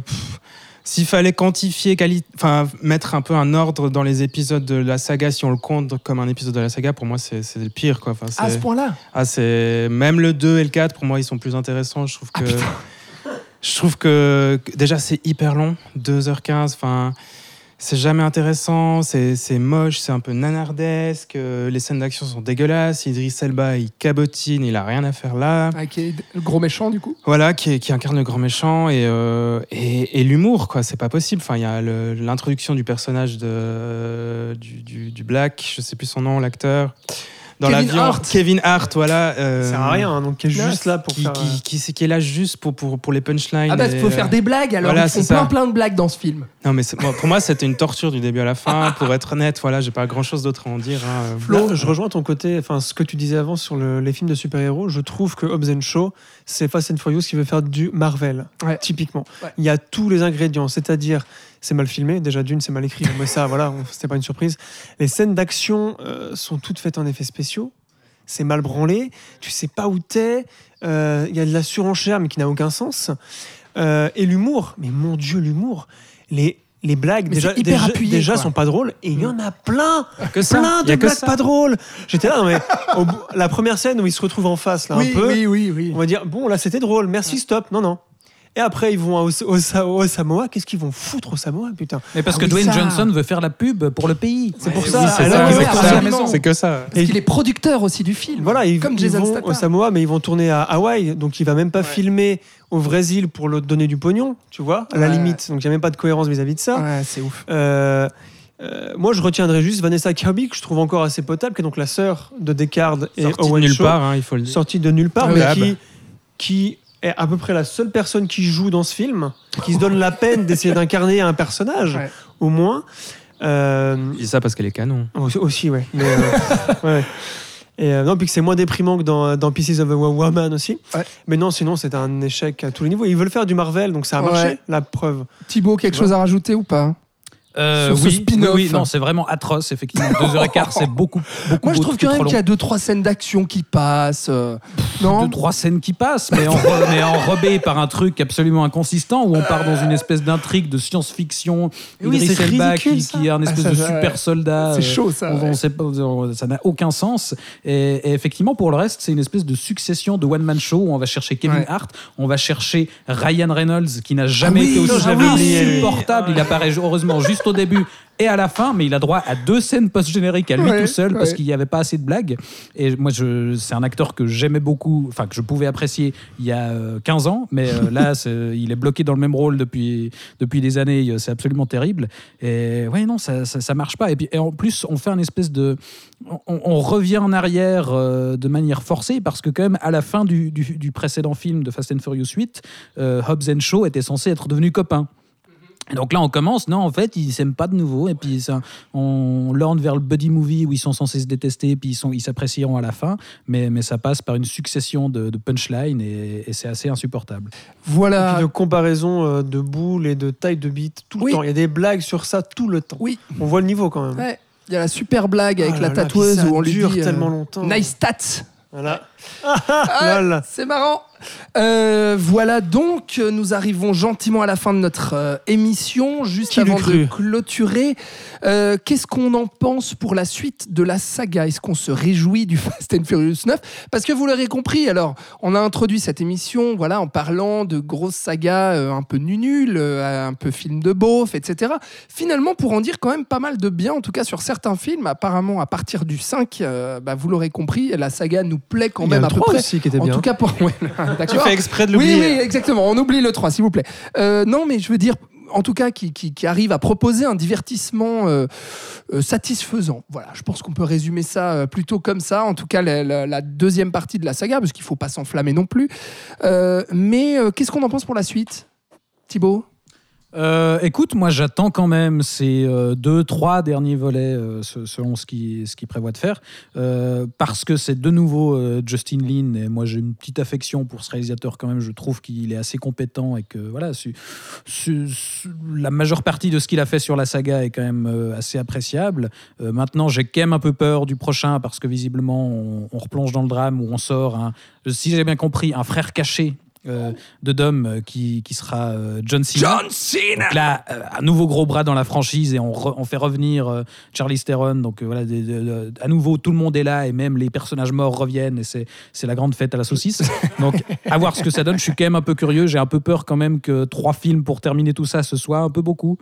S'il fallait quantifier, quali- enfin mettre un peu un ordre dans les épisodes de la saga, si on le compte comme un épisode de la saga, pour moi c'est c'est le pire quoi. Enfin, À ce c'est- point-là? Ah, c'est même le 2 et le 4 pour moi ils sont plus intéressants. Je trouve Ah, que je trouve que que déjà c'est hyper long, 2h15. Enfin, c'est jamais intéressant, c'est c'est moche, c'est un peu nanardesque, euh, les scènes d'action sont dégueulasses, Idris Elba il cabotine, il a rien à faire là. Ah, qui est le gros méchant du coup? Voilà, qui, qui incarne le grand méchant et, euh, et, et l'humour, quoi, c'est pas possible. Enfin, il y a l'introduction du personnage de, du, du, du Black, je sais plus son nom, l'acteur. Dans Kevin l'avion, Hart. Kevin Hart, voilà. euh, Ça sert à rien, hein, donc qui est juste là pour qui, faire. qui, qui, qui- qui est là juste pour, pour, pour les punchlines. Ah bah il faut euh, faire des blagues alors voilà, ils font ça. plein plein de blagues dans ce film. Non, mais pour moi, c'était une torture du début à la fin. pour être honnête, voilà, j'ai pas grand chose d'autre à en dire. hein. Là, je rejoins ton côté, enfin ce que tu disais avant sur le- les films de super-héros. Je trouve que Hobbs and Shaw, c'est Fast and Furious qui veut faire du Marvel, Ouais. typiquement. Ouais. Il y a tous les ingrédients, c'est-à-dire c'est mal filmé, déjà d'une c'est mal écrit, mais ça voilà, c'était pas une surprise. Les scènes d'action euh, sont toutes faites en effets spéciaux, c'est mal branlé, tu sais pas où t'es, euh, il y a de la surenchère mais qui n'a aucun sens. Euh, et l'humour, mais mon dieu l'humour, les les blagues Mais déjà, hyper déjà, appuyé, déjà sont pas drôles et il y en a plein Que ça. plein de blagues pas drôles. J'étais là, non, mais au la première scène où ils se retrouvent en face, là, oui, un peu, oui oui oui. on va dire, bon, là, c'était drôle, merci, stop. Non, non. Et après, ils vont au, au- au- au Samoa. Qu'est-ce qu'ils vont foutre au Samoa, putain Mais parce Ah que oui, Dwayne ça. Johnson veut faire la pub pour le pays. C'est pour Oui, ça. c'est que ça, absolument. c'est que ça. Parce Et- qu'il est producteur aussi du film. Voilà, ils, comme ils Jason vont au Samoa, mais ils vont tourner à Hawaï. Donc, il va même pas filmer au Brésil pour leur donner du pognon, tu vois, à la limite. Donc, il n'y a même pas de cohérence vis-à-vis de ça. Ouais, c'est ouf. Euh, euh, moi, je retiendrai juste Vanessa Kirby, que je trouve encore assez potable, qui est donc la sœur de Descartes et Sorti de nulle Shaw. part, hein, il faut le dire. sortie de nulle part, Ah, mais qui est à peu près la seule personne qui joue dans ce film, qui se donne la peine d'essayer d'incarner un personnage, Ouais. au moins. Euh, Je dis ça parce qu'elle est canon. aussi, aussi, ouais. Mais, euh, ouais. Et euh, non, puis que c'est moins déprimant que dans, dans Pieces of a Woman aussi. Ouais. Mais non, sinon, c'est un échec à tous les niveaux. Ils veulent faire du Marvel, donc ça a Ouais. marché, la preuve. Thibaut, quelque chose à rajouter ou pas? Euh, oui, spin-off. oui, oui, non, c'est vraiment atroce, effectivement. Deux heures et quart, c'est beaucoup, beaucoup Moi, je trouve quand même qu'il y a deux trois scènes d'action qui passent. euh, non Deux, trois scènes qui passent, mais, en, re- mais enrobées par un truc absolument inconsistant où on part dans une espèce d'intrigue de science-fiction. Oui, Idris c'est Elba ridicule, qui, ça. qui est un espèce Ah, ça, de super soldat. C'est euh, chaud ça. on- on ouais. sait pas, on- ça n'a aucun sens. Et, et effectivement, pour le reste, c'est une espèce de succession de one-man show où on va chercher Kevin Ouais. Hart, on va chercher Ryan Reynolds qui n'a jamais Ah oui, été aussi insupportable. Il apparaît heureusement juste au début et à la fin, mais il a droit à deux scènes post-génériques à lui Ouais, tout seul parce ouais. qu'il n'y avait pas assez de blagues. Et moi, c'est un acteur que j'aimais beaucoup, enfin que je pouvais apprécier il y a euh, 15 ans, mais euh, là, il est bloqué dans le même rôle depuis, depuis des années. C'est absolument terrible. Et ouais, non, ça, ça, ça marche pas. Et, puis, et en plus, on fait un espèce de. On, on revient en arrière euh, de manière forcée parce que, quand même, à la fin du, du, du précédent film de Fast and Furious 8, euh, Hobbs and Shaw était censé être devenus copains. Et donc là, on commence. Non, en fait, ils s'aiment pas de nouveau. Et puis, ça, on l'orne vers le buddy movie où ils sont censés se détester, puis ils sont, ils s'apprécieront à la fin. Mais, mais ça passe par une succession de, de punchlines et, et c'est assez insupportable. Et Voilà. puis de comparaison euh, de boules et de taille de bite tout le Oui. temps. Il y a des blagues sur ça tout le temps. Oui. On voit le niveau quand même. Ouais. Il y a la super blague avec Ah la là tatoueuse où on lui dure dit euh, tellement longtemps. Nice tats. Voilà. Ah, c'est marrant. Euh, voilà donc, nous arrivons gentiment à la fin de notre euh, émission. Juste Qui avant de clôturer, euh, qu'est-ce qu'on en pense pour la suite de la saga? Est-ce qu'on se réjouit du Fast and Furious 9 Parce que vous l'aurez compris, alors, on a introduit cette émission voilà, en parlant de grosses sagas un peu nulles, euh, un peu film de beauf, etc. Finalement, pour en dire quand même pas mal de bien, en tout cas sur certains films, apparemment à partir du 5, euh, bah, vous l'aurez compris, la saga nous plaît quand a même le à peu 3 près. aussi qui était En bien. tout cas, pour. Ouais, Tu fais exprès de Oui, l'oublier. oui, exactement. On oublie le 3, s'il vous plaît. Euh, non, mais je veux dire, en tout cas, qui, qui, qui arrive à proposer un divertissement euh, euh, satisfaisant. Voilà, je pense qu'on peut résumer ça plutôt comme ça. En tout cas, la, la- la deuxième partie de la saga, parce qu'il ne faut pas s'enflammer non plus. Euh, mais euh, qu'est-ce qu'on en pense pour la suite? Thibaut? Euh, écoute, moi j'attends quand même ces euh, deux, trois derniers volets euh, se- selon ce qu'il ce qu'il prévoit de faire, parce que c'est de nouveau Justin Lin et moi j'ai une petite affection pour ce réalisateur quand même. Je trouve qu'il est assez compétent et que voilà, la majeure partie de ce qu'il a fait sur la saga est quand même assez appréciable. Maintenant, j'ai quand même un peu peur du prochain parce que visiblement on, on replonge dans le drame où on sort, un- si j'ai bien compris, un frère caché euh, de Dom euh, qui, qui sera euh, John Cena. John Cena Donc là, euh, un nouveau gros bras dans la franchise et on, re- on fait revenir euh, Charlie Theron. Donc euh, voilà, des- des- de- à nouveau, tout le monde est là et même les personnages morts reviennent et c'est c'est la grande fête à la saucisse. Donc à voir ce que ça donne. Je suis quand même un peu curieux. J'ai un peu peur quand même que trois films pour terminer tout ça, ce soit un peu beaucoup.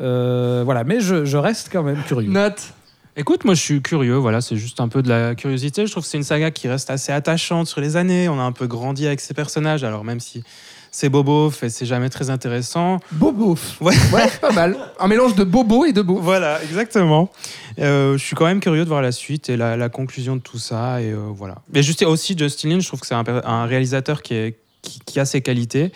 Euh, voilà, mais je, je reste quand même curieux. Note. Écoute, moi je suis curieux, voilà, c'est juste un peu de la curiosité. Je trouve que c'est une saga qui reste assez attachante sur les années. On a un peu grandi avec ces personnages, alors même si c'est bobo, fait c'est jamais très intéressant. Bobo. Ouais. Ouais, pas mal. Un mélange de bobo et de beau. Voilà, exactement. Euh, je suis quand même curieux de voir la suite et la, la conclusion de tout ça. Et euh, voilà. Mais juste aussi, Justin Lin, je trouve que c'est un, réalisateur qui, est, qui, qui a ses qualités.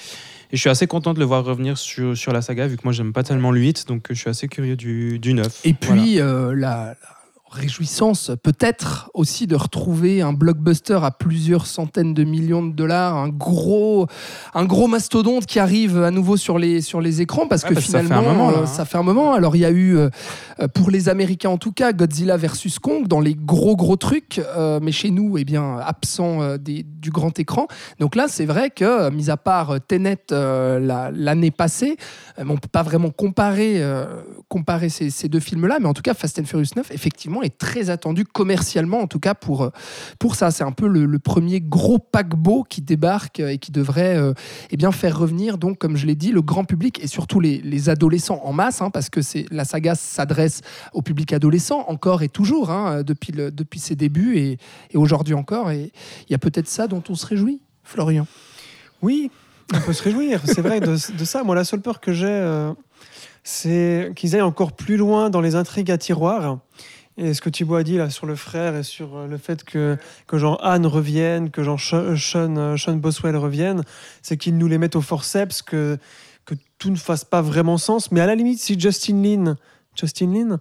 Et je suis assez content de le voir revenir sur, sur la saga, vu que moi j'aime pas tellement le 8, donc je suis assez curieux du, du 9. Et puis, euh, la, la réjouissance, peut-être aussi de retrouver un blockbuster à plusieurs centaines de millions de dollars, un gros, un gros mastodonte qui arrive à nouveau sur les, sur les écrans, parce Ouais, que parce que ça fait finalement, un moment, là, euh, hein. ça fait un moment. Alors, il y a eu, euh, euh, pour les Américains en tout cas, Godzilla versus Kong, dans les gros, gros trucs, euh, mais chez nous, eh bien, absent des, du grand écran. Donc là, c'est vrai que, mis à part Tenet euh, la- l'année passée, on ne peut pas vraiment comparer, euh, comparer ces, ces deux films-là, mais en tout cas, Fast and Furious 9, effectivement, est très attendu commercialement, en tout cas pour, euh, pour ça. C'est un peu le, premier gros paquebot qui débarque euh, et qui devrait euh, eh bien, faire revenir, donc, comme je l'ai dit, le grand public et surtout les, les adolescents en masse, hein, parce que c'est la saga s'adresse au public adolescent encore et toujours, hein, depuis, le, depuis ses débuts et, aujourd'hui encore. Et il y a peut-être ça dont on se réjouit, Florian. Oui, on peut se réjouir, c'est vrai de, ça. Moi, la seule peur que j'ai, euh, c'est qu'ils aillent encore plus loin dans les intrigues à tiroir. Et ce que Thibaut a dit là sur le frère et sur euh, le fait que, que Jean Anne revienne, que Jean Sean, Sean, euh, Sean Boswell revienne, c'est qu'ils nous les mettent au forceps, que, que tout ne fasse pas vraiment sens. Mais à la limite, si Justin Lin, Justin Lin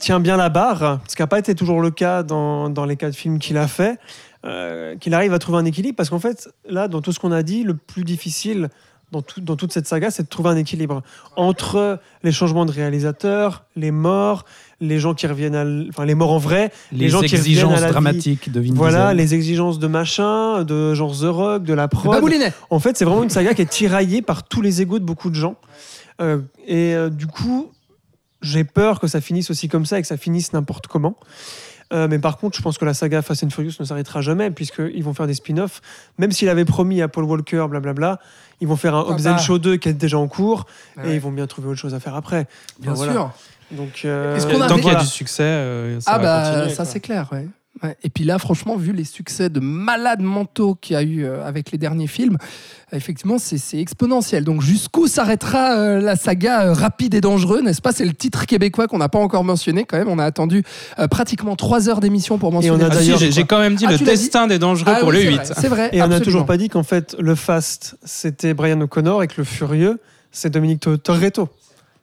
tient bien la barre, ce qui n'a pas été toujours le cas dans, dans les quatre films qu'il a fait, euh, qu'il arrive à trouver un équilibre. Parce qu'en fait, là, dans tout ce qu'on a dit, le plus difficile dans, tout- dans toute cette saga, c'est de trouver un équilibre entre les changements de réalisateur, les morts, les gens qui reviennent à l- enfin les morts en vrai, Les, gens qui reviennent exigences à la vie. dramatiques de Vin voilà, Diesel. les exigences de machin, de genre The Rock, de la prod. En fait, c'est vraiment une saga qui est tiraillée par tous les égaux de beaucoup de gens. Euh, et euh, du coup, j'ai peur que ça finisse aussi comme ça et que ça finisse n'importe comment. Euh, mais par contre, je pense que la saga Fast and Furious ne s'arrêtera jamais, puisqu'ils vont faire des spin-offs. Même s'il avait promis à Paul Walker, blablabla, ils vont faire un Ah Hobbs bah. Show 2 qui est déjà en cours, Ouais. et ils vont bien trouver autre chose à faire après. Bien Enfin, voilà. Donc, euh, Est-ce qu'on a- Tant qu'il y a voilà. du succès, euh, ça Ah va bah continuer, ça quoi. c'est clair, ouais. Ouais. Et puis là, franchement, vu les succès de malades mentaux qu'il y a eu euh, avec les derniers films, euh, effectivement, c'est c'est exponentiel. Donc jusqu'où s'arrêtera euh, la saga euh, Rapide et Dangereux, n'est-ce pas? C'est le titre québécois qu'on n'a pas encore mentionné quand même. On a attendu euh, pratiquement trois heures d'émission pour mentionner. on a Ah si, d'ailleurs- j'ai j'ai quand même dit Ah, le tu l'as dit destin des dangereux Ah pour oui, le c'est 8. vrai, C'est vrai. Et on n'a absolument. toujours pas dit qu'en fait, le Fast, c'était Brian O'Connor et que le Furieux, c'est Dominique To- Toretto.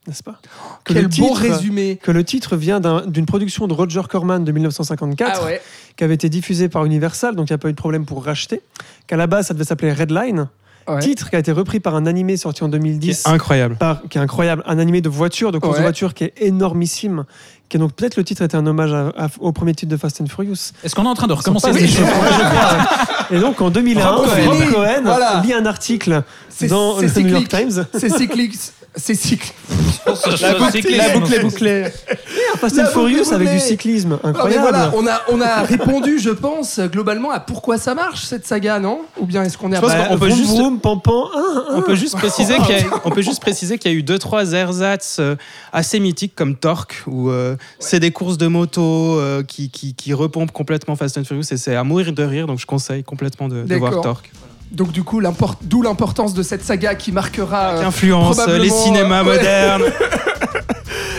N'est-ce pas? Que Quel le beau titre- résumé. Que le titre vient d'un- d'une production de Roger Corman de 1954, Ah ouais. qui avait été diffusée par Universal, donc il n'y a pas eu de problème pour racheter. Qu'à la base, ça devait s'appeler Redline. Ouais. Titre qui a été repris par un animé sorti en 2010. C'est incroyable. par- qui est incroyable, un animé de voiture, de course Ouais. de voiture qui est énormissime. Qui est donc peut-être le titre était un hommage à- à- au premier titre de Fast and Furious. Est-ce qu'on est en train de recommencer émission je crois. Et donc en 2001, Bravo, Rob. Cohen Voilà. lit un article dans le New York cyclique. Times. C'est cyclique. C'est cyclique. La boucle, la boucle est bouclée. Fast and Furious avec du cyclisme, Non, incroyable. voilà, on a, on a répondu, je pense, globalement à pourquoi ça marche cette saga, non? Ou bien est-ce qu'on est à Bah, peut vroom, juste- vroom, pam, pam, hein, On peut juste préciser qu'il y, a- on peut juste préciser qu'il y a eu deux trois ersatz euh, assez mythiques comme Torque où euh, c'est des courses de moto euh, qui, qui, qui repompent complètement Fast and Furious et c'est à mourir de rire donc je conseille complètement de, de voir. Torque. Donc du coup, d'où l'importance de cette saga qui marquera. Qui euh, influence euh, les cinémas modernes.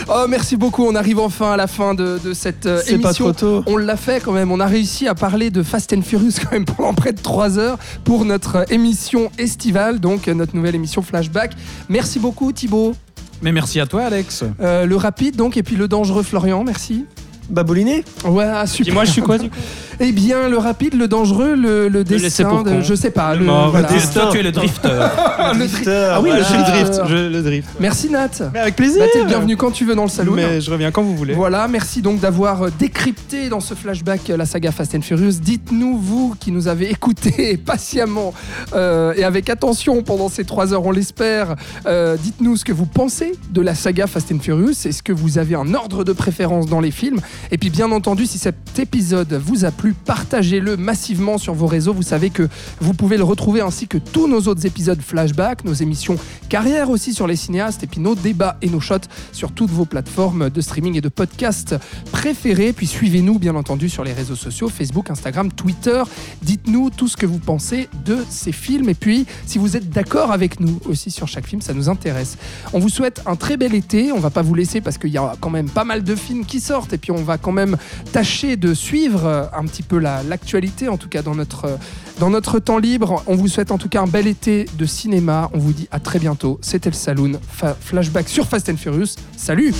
Oh, merci beaucoup. On arrive enfin à la fin de, de cette euh, C'est pas émission. trop tôt. On l'a fait quand même. On a réussi à parler de Fast and Furious quand même pendant près de 3 heures pour notre émission estivale, donc notre nouvelle émission Flashback. Merci beaucoup Thibaut. Mais merci à toi, Alex. Euh, le rapide donc et puis le dangereux Florian. Merci. Baboliné Ouais, super. Puis moi, je suis quoi du coup Eh bien, le rapide, le dangereux, le, le destin, de- je sais pas. Le Le, mort, voilà. le destin. Toi, tu es le drifter. Le dri- Ah oui, voilà. le Je drift. drift, je le drift. Merci Nat. Mais avec plaisir. Bah, t'es le bienvenu quand tu veux dans le salon. Mais je reviens quand vous voulez. Voilà, merci donc d'avoir euh, décrypté dans ce flashback euh, la saga Fast and Furious. Dites-nous, vous qui nous avez écoutés patiemment euh, et avec attention pendant ces trois heures, on l'espère, euh, dites-nous ce que vous pensez de la saga Fast and Furious. Est-ce que vous avez un ordre de préférence dans les films? Et puis bien entendu, si cet épisode vous a plu, partagez-le massivement sur vos réseaux. Vous savez que vous pouvez le retrouver ainsi que tous nos autres épisodes flashback, nos émissions carrière aussi sur les cinéastes et puis nos débats et nos shots sur toutes vos plateformes de streaming et de podcast préférées. Puis suivez-nous bien entendu sur les réseaux sociaux, Facebook, Instagram, Twitter. Dites-nous tout ce que vous pensez de ces films et puis si vous êtes d'accord avec nous aussi sur chaque film, ça nous intéresse. On vous souhaite un très bel été. On va pas vous laisser parce qu'il y a quand même pas mal de films qui sortent et puis on va quand même tâcher de suivre euh, un petit peu la- l'actualité, en tout cas dans notre, euh, dans notre temps libre. On vous souhaite en tout cas un bel été de cinéma. On vous dit à très bientôt. C'était le Saloon. Fa- flashback sur Fast and Furious. Salut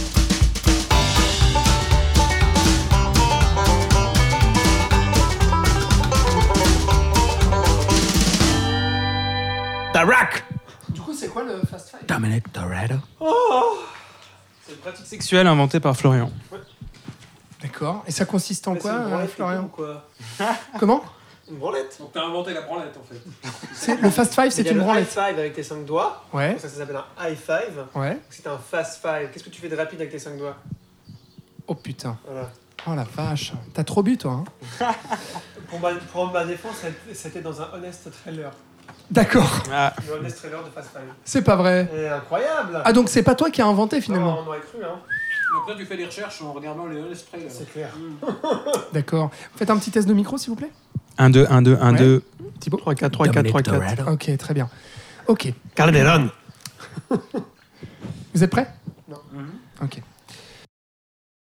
Tarak Du coup, c'est quoi le Fast Five? Dominic Toretto. C'est une pratique sexuelle inventée par Florian. D'accord. Et ça consiste en quoi, euh, Florian quoi Comment Une branlette. Donc t'as inventé la branlette en fait. C'est- Le Fast Five, c'est y a une le high branlette. five avec tes 5 doigts. Ouais, Ça, ça s'appelle un high five. ouais. C'est un fast five. Qu'est-ce que tu fais de rapide avec tes 5 doigts Oh putain. Voilà. Oh la vache. T'as trop bu, toi. hein Pour ma, pour ma défense, c'était dans un honest trailer. D'accord. Ah, Le honest trailer de fast five. C'est pas vrai. Et incroyable Ah, donc c'est pas toi qui as inventé finalement Non, on aurait cru, hein. Après tu fais des recherches en regardant les Honest Trailers. C'est clair. D'accord. Faites un petit test de micro, s'il vous plaît. 1, 2, 1, 2, 1, Ouais. 2. Thibaut 3, 4, 3, 4, 3, 4. Ok, très bien. Ok. Calderon Vous êtes prêts? Non. Ok.